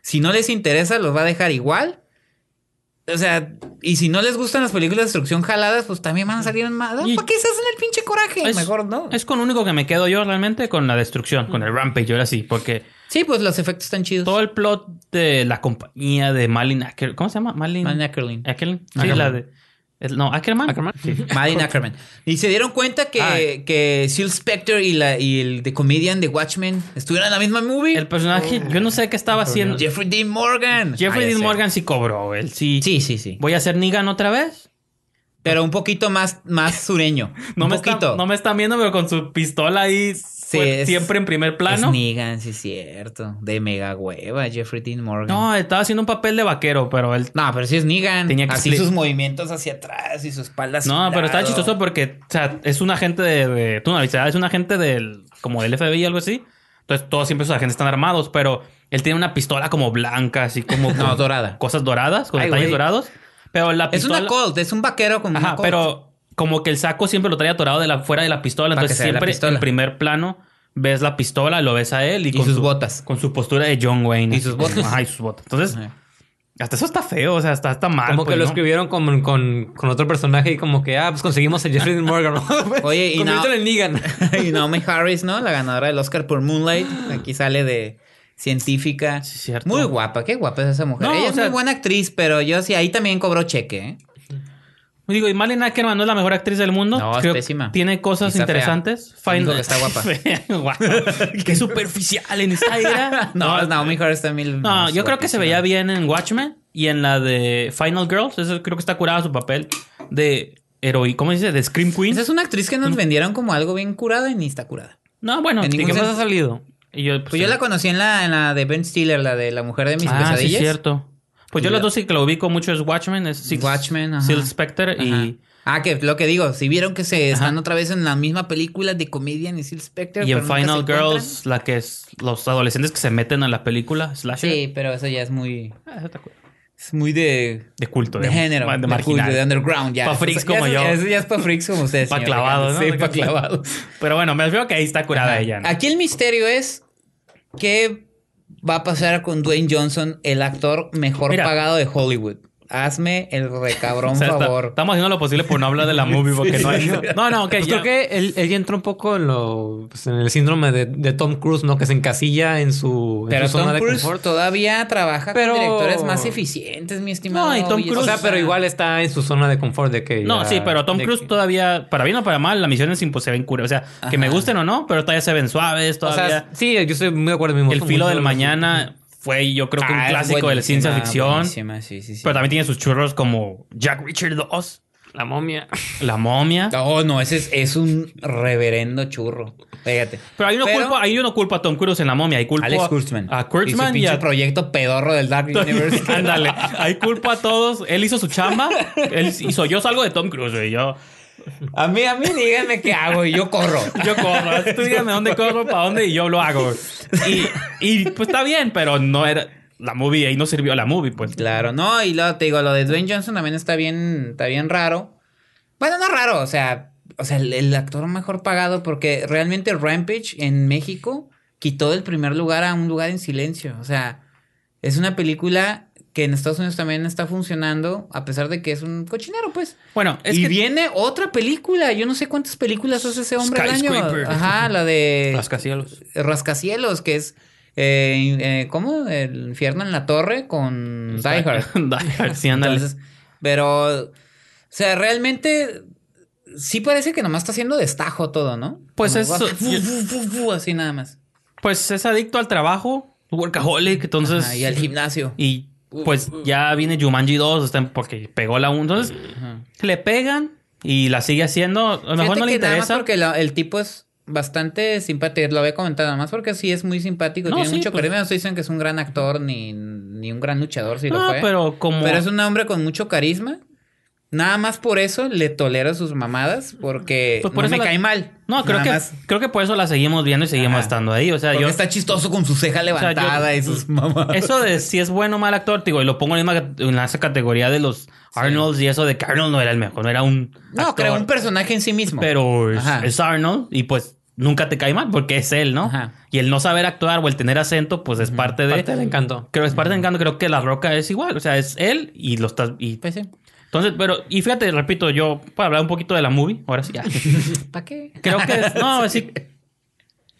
Si no les interesa, los va a dejar igual. O sea, y si no les gustan las películas de destrucción jaladas, pues también van a salir en más. ¿Para qué se hacen el pinche coraje? Es- Mejor no. Es con lo único que me quedo yo realmente con la destrucción, con el Rampage, ahora sí, porque Sí, pues los efectos están chidos. todo el plot de la compañía de Malin Acker, ¿cómo se llama? Malin Malin Ackerlin. Ackerlin. Sí, la de no, Ackerman. Ackerman. Sí. Malin Ackerman. Y se dieron cuenta que, Ah. que Seal Spectre y, la, y el de Comedian de Watchmen estuvieron en la misma movie. El personaje, yo no sé qué estaba haciendo. Jeffrey Dean Morgan. Jeffrey Ah, Dean sé. Morgan sí cobró, él sí. Sí, sí, sí. Voy a hacer Negan otra vez. Pero un poquito más, más sureño. <laughs> No un me, poquito. no me están viendo, pero con su pistola ahí fue es- siempre en primer plano. Es Negan, sí, cierto. De mega hueva, Jeffrey Dean Morgan. No, estaba haciendo un papel de vaquero, pero él. No, pero sí es Negan. Tenía que Así sus movimientos hacia atrás y su espalda hacia No, pero está chistoso porque, o sea, es un agente de. de- tú no es un agente del. como del FBI o algo así. Entonces, todos siempre sus agentes están armados, pero él tiene una pistola como blanca, así como. <laughs> No, dorada. Cosas doradas, con Ay, detalles dorados. Pero la Es pistola. una Colt, es un vaquero con una Ajá, Colt. pero como que el saco siempre lo trae atorado de la, fuera de la pistola. Para Entonces siempre pistola. en primer plano ves la pistola, lo ves a él y, Y con sus su- botas. Con su postura de John Wayne. Y sus botas. Ajá, y sus botas. Entonces, Ajá. hasta eso está feo, o sea, está, está mal. Como que pues, lo escribieron con, con, con otro personaje y como que, ah, pues conseguimos a Jeffrey Morgan. ¿no? <laughs> Oye, y no- Conviértelo en Negan. <laughs> y Naomi Harris, ¿no? La ganadora del Oscar por Moonlight. Aquí sale de científica. Sí, cierto. Muy guapa, qué guapa es esa mujer. No, Ella o es muy buena actriz, pero yo sí, ahí también cobró cheque, ¿eh? Digo, y Malin Ackerman no es la mejor actriz del mundo. No, es Creo- pésima. Tiene cosas está interesantes. Digo que está guapa. <laughs> <laughs> Qué superficial en esta era. <laughs> No, Naomi Harris también. No, yo creo que se veía bien en Watchmen y en la de Final Girls. Eso creo que está curada su papel de heroí. ¿Cómo se dice? De Scream Queen. Esa es una actriz que nos vendieron como algo bien curada y ni está curada. No, bueno. En ¿y ningún qué más ha salido? Y yo, pues, Pues yo la conocí en la, en la de Ben Stiller, la de la mujer de mis Ah, sí, pesadillas. cierto. Pues yo la- dos sí que lo ubico mucho es Watchmen. Es Six- Watchmen, ajá. Seal Spectre Ajá. y, Ah, que lo que digo, si vieron que se Ajá. están otra vez en la misma película de Comedian y Seal Spectre. y en Final. Girls, la que es los adolescentes que se meten a la película, Slasher. Sí, pero eso ya es muy. Ah, eso está cool. Es muy de. De culto, De género, De de, marginal. culto, de underground, ya. Pa' freaks como yo. Eso ya es para freaks como ustedes. <laughs> Pa' clavados. ¿no? Sí, para clavados. Pero bueno, me refiero que ahí está curada ella. ¿no? Aquí el misterio es qué va a pasar con Dwayne Johnson, el actor mejor Mira. pagado de Hollywood. Hazme el recabrón <laughs> O sea, está- favor. estamos haciendo lo posible por no hablar de la <laughs> movie porque no hay... No, no, ok. Pues ya. creo que él, él ya entró un poco en lo pues, en el síndrome de, de Tom Cruise, ¿no? Que se encasilla en su, en Pero su zona Tom de Cruise confort. todavía trabaja Pero- con directores más eficientes, mi estimado. No, y Tom Cruise- O sea, pero igual está en su zona de confort de que No, ya- sí, pero Tom de Cruise que- todavía, para bien o para mal, la misión es imposible en cura. O sea, que me gusten o no, pero todavía se ven suaves, O todavía. sea, sí, yo estoy muy de acuerdo. mismo. el filo del mañana fue, yo creo que un Ah, clásico de la ciencia ficción. sí, sí, sí. Pero también tiene sus churros como Jack Richard 2, La momia. La momia. No, <laughs> no, ese es, es un reverendo churro. Fíjate. Pero ahí no, Pero- culpo, ahí yo no culpo a Tom Cruise en La momia. Ahí culpo Alex a- Kurtzman. A Kurtzman y y, su a proyecto pedorro del Dark <laughs> Universe. Ándale, ahí culpo a todos. Él hizo su chamba. Él hizo, yo salgo de Tom Cruise, güey. Yo, A mí, a mí díganme qué hago y yo corro. yo corro. Tú dígame dónde corro, para dónde y yo lo hago. Y, y pues está bien, pero no era la movie. Ahí no sirvió la movie, pues. Claro, no, y luego te digo, lo de Dwayne Johnson también está bien, está bien raro. Bueno, no raro, o sea, o sea, el, el actor mejor pagado, porque realmente Rampage en México quitó del primer lugar a un lugar en silencio. O sea, es una película que en Estados Unidos también está funcionando, a pesar de que es un cochinero, pues. Bueno, es y que viene otra película. Yo no sé cuántas películas hace ese hombre al año. Ajá, la de rascacielos. Rascacielos, que es. Eh, eh, ¿Cómo? El infierno en la torre con Die Hard. <laughs> Die Hard, sí, ándale. Entonces, pero sea, realmente sí parece que nomás está haciendo destajo todo, ¿no? Pues Como eso- va, fu, fu, fu, fu, así nada más. Pues es adicto al trabajo, workaholic, entonces... Ajá, y al gimnasio. Y pues ya viene Jumanji 2, está- porque pegó la 1. Entonces Ajá. le pegan y la sigue haciendo. A lo mejor Fíjate no le que nada más interesa. porque la- el tipo es bastante simpático, lo había comentado, nada más porque sí es muy simpático, No, tiene sí, mucho pues- carisma, no estoy diciendo que es un gran actor ni, ni un gran luchador, si lo No, fue. pero como. Pero es un hombre con mucho carisma. Nada más por eso le tolero sus mamadas, porque Pues por no eso me la- cae mal. No, creo Nada que, más creo que por eso la seguimos viendo y seguimos Ajá. estando ahí. O sea, porque yo. está chistoso con su ceja sea, yo- levantada y sus mamadas. Eso de si es bueno o mal actor, digo, y lo pongo en, la misma- en esa categoría de los Arnolds y eso de que Arnold no era el mejor, no era un. No, actor, creo un personaje en sí mismo. Pero es, Arnold y pues nunca te cae mal porque es él, ¿no? Ajá. Y el no saber actuar o el tener acento, pues es parte de. Parte del encanto. Creo que es parte del encanto. Creo que La Roca es igual. O sea, es él y lo estás. Y, Pues sí. Entonces, pero. Y fíjate, repito, yo. Para hablar un poquito de la movie. Ahora sí, ya. <laughs> ¿Para qué? Creo que es. No, sí.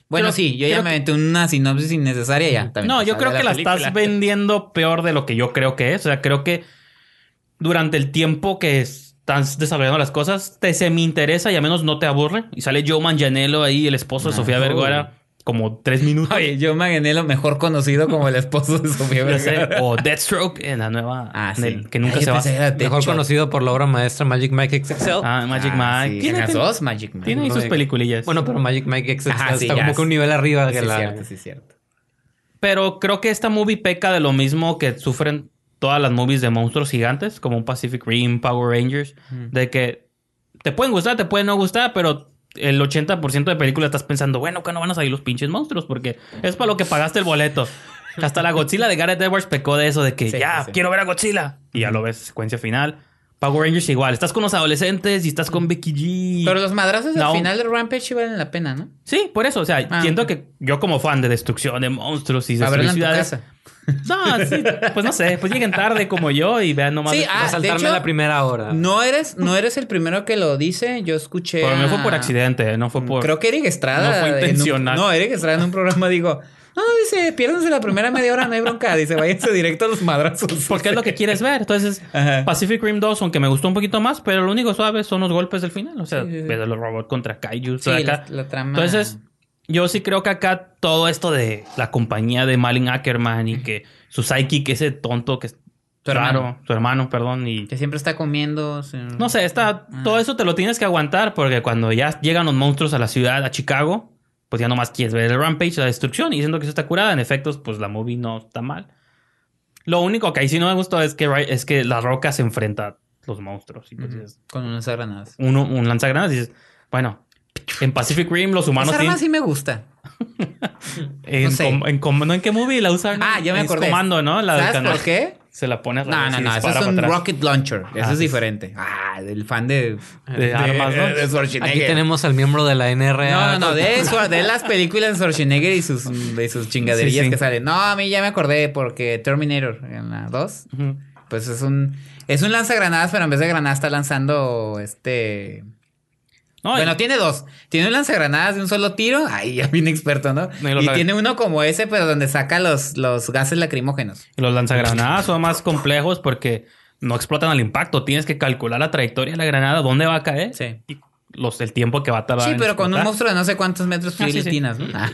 Bueno, Creo- sí, yo ya me aventé una sinopsis innecesaria ya. también No, pasé yo creo que la película. estás vendiendo peor de lo que yo creo que es. O sea, creo que durante el tiempo que estás desarrollando las cosas, te se me interesa y a menos no te aburre. Y sale Joe Manganiello ahí, el esposo de Ah, Sofía uy. Vergara, como tres minutos. Oye, yo Maganelo, mejor conocido como el esposo de Sofía. <laughs> Vergara. O Deathstroke en la nueva. Ah, sí. el- que nunca Ay, se va. Mejor conocido por la obra maestra Magic Mike XXL. Ah, Magic Ah, Mike. sí, Tiene, en las tiene- dos Magic Mike. tiene ahí sus peliculillas. Bueno, pero Magic Mike XXL Ajá, sí, está como que un nivel arriba Sí, que es la... cierto, sí, es cierto. Pero creo que esta movie peca de lo mismo que sufren todas las movies de monstruos gigantes, como Pacific Rim, Power Rangers, de que te pueden gustar, te pueden no gustar, pero el 80% de película estás pensando, bueno, que no van a salir los pinches monstruos, porque es para lo que pagaste el boleto. <laughs> Hasta la Godzilla de Gareth Edwards pecó de eso, de que Sí, ya, sí. quiero ver a Godzilla. Y ya lo ves, secuencia final. Power Rangers igual, estás con los adolescentes y estás con Becky G. Pero los madrazos No. al final de Rampage sí valen la pena, ¿no? Sí, por eso, o sea, Ah, siento que yo como fan de destrucción de monstruos y de ciudades. <laughs> no, sí, pues no sé, pues lleguen tarde como yo y vean nomás. Sí, de- ah, a saltarme de hecho, la primera hora. No eres, no eres el primero que lo dice. Yo escuché. Pero no fue por accidente, no fue por. Creo que Eric Estrada. No fue en un- intencional. no, Eric Estrada en un programa dijo: No, dice, piérdense la primera media hora, no hay bronca. Dice, váyanse directo a los madrazos. Porque es lo que quieres ver. Entonces, Ajá. Pacific Rim 2, aunque me gustó un poquito más, pero lo único suave son los golpes del final. O sea, Sí, sí, sí. los robots contra Kaiju. Sí, acá. la, la trama. Entonces, yo sí creo que acá todo esto de la compañía de Malin Ackerman y que su psychic, ese tonto que es raro, hermano. su hermano, perdón, y Que siempre está comiendo. No sé, está, Ah. todo eso te lo tienes que aguantar porque cuando ya llegan los monstruos a la ciudad, a Chicago, pues ya nomás quieres ver el rampage, la destrucción y diciendo que eso está curada. En efectos, pues la movie no está mal. Lo único que ahí sí no me gustó es que, es que la roca se enfrenta a los monstruos. Y pues Con unas granadas. uno, un lanzagranadas y dices, bueno, en Pacific Rim los humanos Esa arma tienen... sí me gusta. <laughs> En, no sé. com- en com- ¿no? ¿En qué movie la usan? Ah, ya me Es acordé. comando, ¿no? La del ¿Sabes canal. por qué? Se la pone al No, no, no. Eso es un rocket launcher. Eso Ah, es diferente. Ah, del fan de... De armas, ¿no? de Schwarzenegger. Aquí tenemos al miembro de la NRA. No, no, no, de <laughs> eso, de las películas de Schwarzenegger y sus, de sus chingaderías Sí, sí. que salen. No, a mí ya me acordé porque Terminator en la 2, Ujú. pues es un es un lanzagranadas, pero en vez de granadas está lanzando este No, bueno, y- tiene dos. Tiene un lanzagranadas de un solo tiro. Ahí ya bien experto, ¿no? No, y tiene uno como ese, pero donde saca los, los gases lacrimógenos. Y Los lanzagranadas son más complejos porque no explotan al impacto. Tienes que calcular la trayectoria de la granada, dónde va a caer Sí. y los, el tiempo que va a tardar. Sí, pero con un monstruo de no sé cuántos metros Ah, sí sí, ¿no? <laughs> Una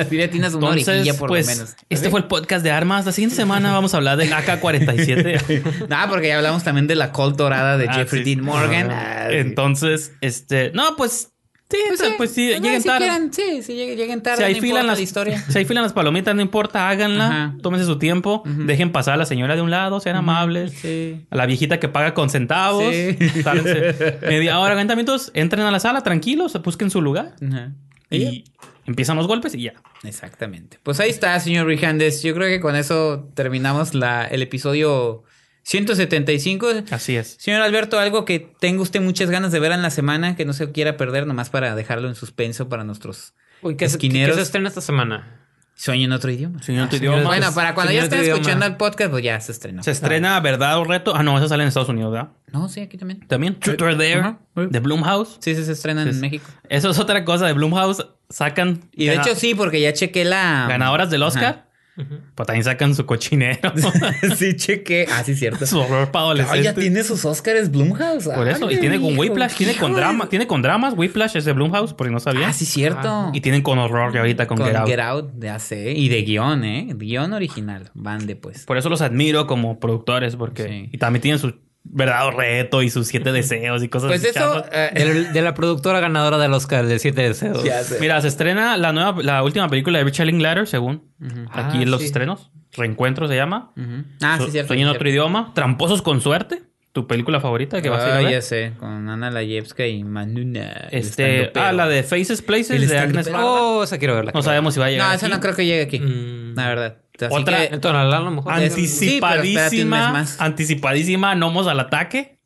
orejilla Entonces, por pues, lo menos. este fue el podcast de armas. La siguiente semana vamos a hablar del AK-47. No, <laughs> porque ya hablamos también de la Colt dorada de Ah, Jeffrey. Dean Morgan. Ah. Entonces, este... No, pues... Sí, Pues sí, pues sí, pues, lleguen si tarde. quieren, sí, si lleguen, tarde, Si ahí no filan las la historia. <laughs> Si ahí filan las palomitas, no importa, háganla. Ajá. Tómense su tiempo. Dejen pasar a la señora de un lado, sean amables. Sí. A la viejita que paga con centavos. Sí. <laughs> <laughs> Media hora, aventamientos. Entren a la sala tranquilos, busquen su lugar. Ajá. Y empiezan los golpes y ya. Exactamente. Pues ahí está, señor Rijandes. Yo creo que con eso terminamos la, el episodio 175. Así es. Señor Alberto, algo que tenga usted muchas ganas de ver en la semana, que no se quiera perder, nomás para dejarlo en suspenso para nuestros Uy, ¿qué, esquineros. qué se estrena esta semana? Sueño en otro idioma. Ah, idioma. Bueno, para cuando ya estén escuchando el podcast, pues ya se estrenó. Se estrena Verdad o Reto. Ah, no, esa sale en Estados Unidos, ¿verdad? No, sí, aquí también. También Truth or Dare de Blumhouse. Sí, sí, se estrena Sí, en. México. Eso es otra cosa de Blumhouse. Sacan Y de hecho sí, porque ya chequé la... ganadoras del Oscar. Ajá. Pero también sacan su cochinero. <laughs> sí, cheque. Ah, sí, cierto. su horror para Ah, adolescentes. ya tiene sus Oscars Blumhouse. Por eso. Y tiene con Whiplash, tiene con de- drama, tiene con dramas. Whiplash es de Blumhouse, por si no sabía. Ah, sí, cierto. Y tienen con horror y ahorita con, con Get Out. ya sé. Y de guion, ¿eh? Guión original. Van de pues. Por eso los admiro como productores, porque. Sí. Y también tienen su verdadero reto y sus siete deseos y cosas Pues así eso. eh, Del- de la productora ganadora del Oscar de Siete Deseos. ya sé. Mira, se estrena la nueva, la última película de Richard Linklater, según aquí Ah, en los sí. estrenos. Reencuentro se llama. Ujú. Ah, sí, cierto. Sueño en otro idioma. Tramposos con suerte. Tu película favorita que vas a ir a Ah, ver. ya sé, con Ana Layevska y Manuna. el Este, ah, la de Faces Places El de Agnes. Oh, esa quiero verla. No sabemos si va a llegar. No, esa aquí. no creo que llegue aquí. Mm. La verdad. Así Otra- que- El tonalá a lo mejor. Antes- Sí, Anticipadísima, anticipadísima, Nomos al ataque.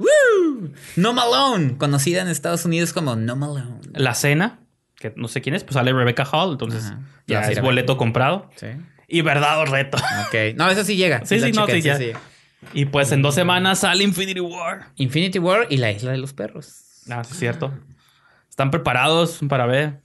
No Malone, conocida en Estados Unidos como No Malone. La cena, que no sé quién es, pues sale Rebecca Hall, entonces Ajá. ya es boleto comprado. Sí. Y verdad o reto. Ok. No, eso sí llega. <laughs> Sí, sí, no, chequé, sí, ya. Y pues en dos semanas sale Infinity War. Infinity War y la isla de los perros. Ah, sí, es cierto. ¿Están preparados para ver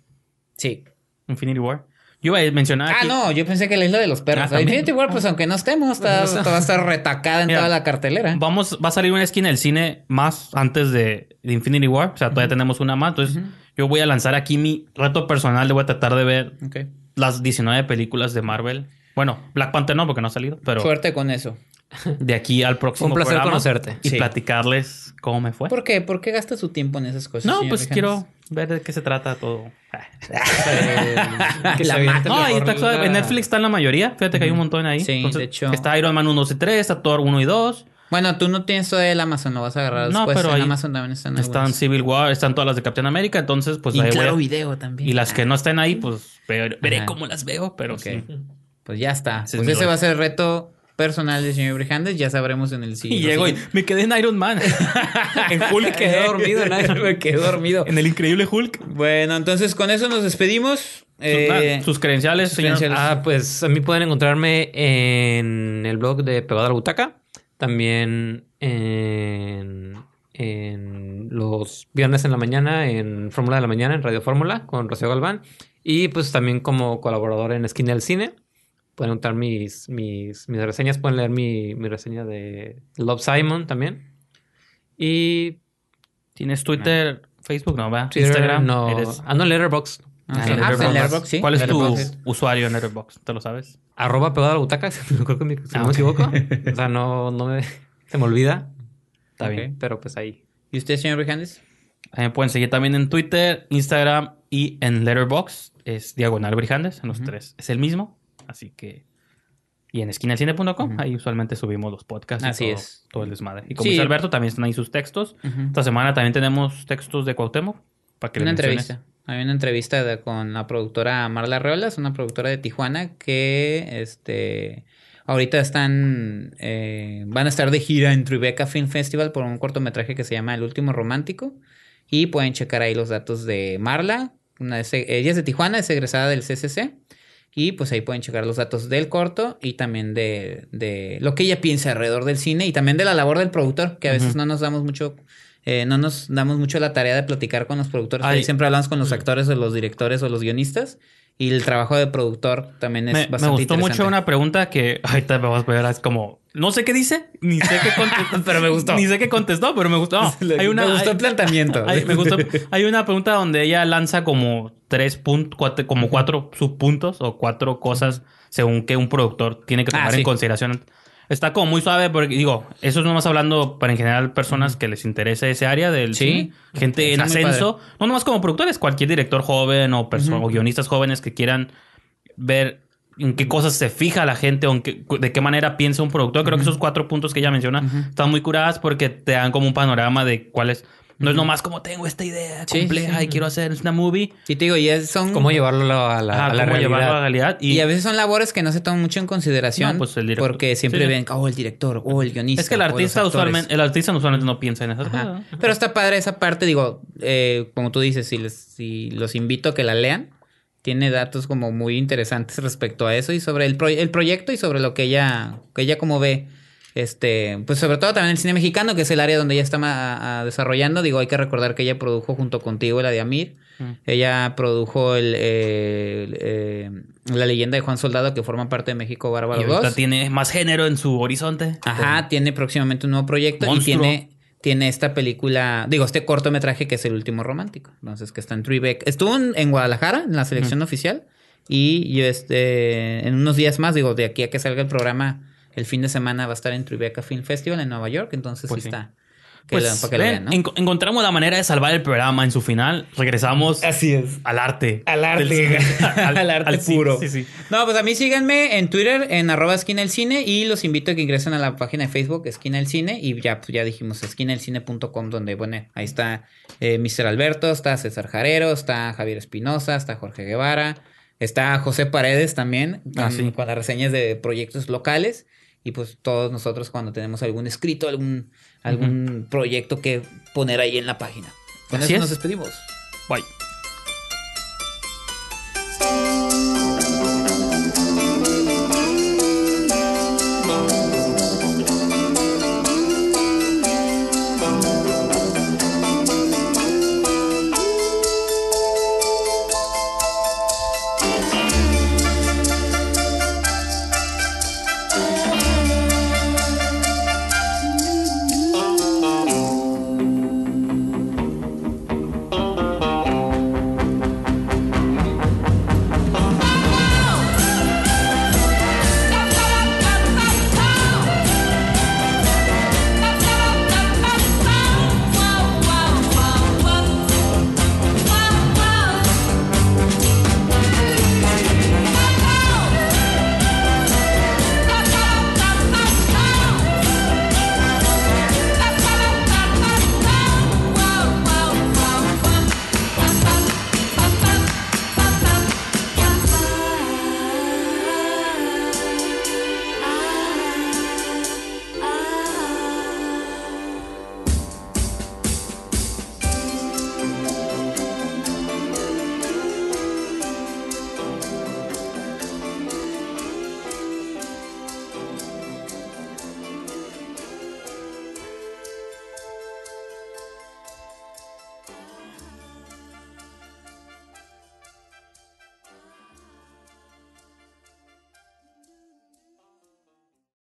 Sí. Infinity War? Yo iba a mencionar Ah, aquí- no, yo pensé que la isla de los perros. Ah. Infinity War, pues aunque no estemos, <laughs> está, va a estar retacada en Mira, toda la cartelera. Vamos, va a salir una esquina del cine más antes de, de Infinity War. O sea, todavía tenemos una más. Entonces, yo voy a lanzar aquí mi reto personal. Le voy a tratar de ver las 19 películas de Marvel. Bueno, Black Panther no, porque no ha salido. Pero Suerte con eso. De aquí al próximo Un placer programa conocerte. Y Sí. platicarles cómo me fue. ¿Por qué? ¿Por qué gasta su tiempo en esas cosas? No, pues quiero ver de qué se trata todo. <laughs> que La aviente No, ahí está, la- en Netflix está en la mayoría. Fíjate que hay un montón ahí. Sí, de hecho. Está Iron Man 1, 2 y 3, está Thor 1 y 2. Bueno, tú no tienes todavía el Amazon, lo vas a agarrar No, después. pero en ahí Amazon también están Están algunas. Civil War, están todas las de Capitán América. Entonces, pues y ahí voy a- claro video también. Y las que no estén ahí, pues ver- veré Ajá. cómo las veo, pero Ok. sí. Pues ya está. Pues ese va a ser el reto personal del señor Brijandes. Ya sabremos en el siguiente. Y llego y me quedé en Iron Man. <laughs> en Hulk. Quedé dormido en Iron <laughs> Man. Me quedé dormido. En el increíble Hulk. Bueno, entonces con eso nos despedimos. Sus- Eh, sus credenciales, sus señor. credenciales. Ah, pues a mí pueden encontrarme en el blog de Pegado a la Butaca. También en, en los viernes en la mañana en Fórmula de la Mañana, en Radio Fórmula, con Rocío Galván. Y pues también como colaborador en Esquina del Cine. Pueden encontrar mis, mis, mis reseñas, pueden leer mi, mi reseña de Love Simon también. Y ¿Tienes Twitter, Facebook? No, va. Twitter, Instagram. no. Eres- Ah, no, Letterboxd. Ah, Ah, sí. Ah, Letterboxd. en Letterboxd, sí. ¿Cuál es tu usuario en Letterboxd? ¿Te lo sabes? Arroba pegado a la butaca, creo que me- si Ah, no me equivoco. <laughs> O sea, no, no me, se me olvida. Está bien. Pero pues ahí. ¿Y usted, señor Brijandes? Me pueden seguir también en Twitter, Instagram y en Letterboxd. Es Diagonal Brijandes, en los tres. Es el mismo. Así que... Y en esquinalcine.com, ahí usualmente subimos los podcasts. y Así todo, es. Todo el desmadre. Y como Sí. dice Alberto, también están ahí sus textos. Esta semana también tenemos textos de Cuauhtémoc. Para que Una entrevista. Hay una entrevista de- con la productora Marla Reolas, una productora de Tijuana que este ahorita están eh, van a estar de gira en Tribeca Film Festival por un cortometraje que se llama El último romántico y pueden checar ahí los datos de Marla. Una ella es de Tijuana, es egresada del CCC y pues ahí pueden checar los datos del corto y también de, de lo que ella piensa alrededor del cine y también de la labor del productor, que a veces Ujú. no nos damos mucho, eh, no nos damos mucho la tarea de platicar con los productores. Ahí siempre hablamos con los actores o los directores o los guionistas. Y el trabajo de productor también es Me, me bastante gustó interesante. mucho una pregunta que ahorita me vas a ver, es como, no sé qué dice, ni sé qué contestó, <laughs> Pero me gustó. Ni sé qué contestó, pero me gustó. <laughs> No, hay una, me gustó hay- el planteamiento. <laughs> hay- me gustó. Hay una pregunta donde ella lanza como tres puntos, cuatro, como cuatro subpuntos o cuatro cosas según que un productor tiene que Ah, tomar sí. en consideración. Está como muy suave porque digo, eso es nomás hablando para en general personas que les interese ese área del Sí. cine, gente en ascenso, no nomás como productores, cualquier director joven o, perso- o guionistas jóvenes que quieran ver en qué cosas se fija la gente o en qué- de qué manera piensa un productor. Creo que esos cuatro puntos que ella menciona están muy curadas porque te dan como un panorama de cuáles. No es nomás como tengo esta idea Sí, compleja sí. y quiero hacer una movie. Y te digo, y es- son... ¿Cómo llevarlo a la, Ajá, a la cómo realidad? llevarlo a la realidad. Y, Y a veces son labores que no se toman mucho en consideración. No, pues el director. Porque siempre Sí, ven, oh, el director, oh, el guionista. es que el o los artista actores". usualmente, el artista usualmente no piensa en esas Ajá. cosas. Pero está padre esa parte, digo, eh, como tú dices, si, les, si los invito a que la lean, tiene datos como muy interesantes respecto a eso y sobre el, pro- el proyecto y sobre lo que ella, que ella como ve Este, pues sobre todo también el cine mexicano, que es el área donde ella está a- desarrollando. Digo, hay que recordar que ella produjo junto contigo la de Amir. Mm. Ella produjo el, eh, el, eh, La leyenda de Juan Soldado, que forma parte de México Bárbaro Y ahorita 2. tiene más género en su horizonte. Ajá, tiene próximamente un nuevo proyecto Monstruo. y tiene, tiene esta película, digo, este cortometraje que es El último romántico. Entonces, que está en Tribeca. Estuvo en, en Guadalajara, en la selección oficial. Y yo, este, en unos días más, digo, de aquí a que salga el programa, el fin de semana va a estar en Tribeca Film Festival en Nueva York. Entonces, Pues sí sí. está. Que Pues, la- que lo ven, vean, ¿no? enco- encontramos la manera de salvar el programa en su final. Regresamos Así es. al arte. Al arte. Del- <laughs> al, arte sí, puro. Sí, sí. No, pues a mí síganme en Twitter, en arroba esquina el cine, y los invito a que ingresen a la página de Facebook, esquina el cine, y ya, pues ya dijimos, esquinaelcine.com, donde, bueno, ahí está eh, Mr. Alberto, está César Jarero, está Javier Espinosa, está Jorge Guevara, está José Paredes también, Ah, con, sí. con las reseñas de proyectos locales, y pues todos nosotros cuando tenemos algún escrito, algún, algún proyecto que poner ahí en la página. Con Así eso es. nos despedimos. Bye.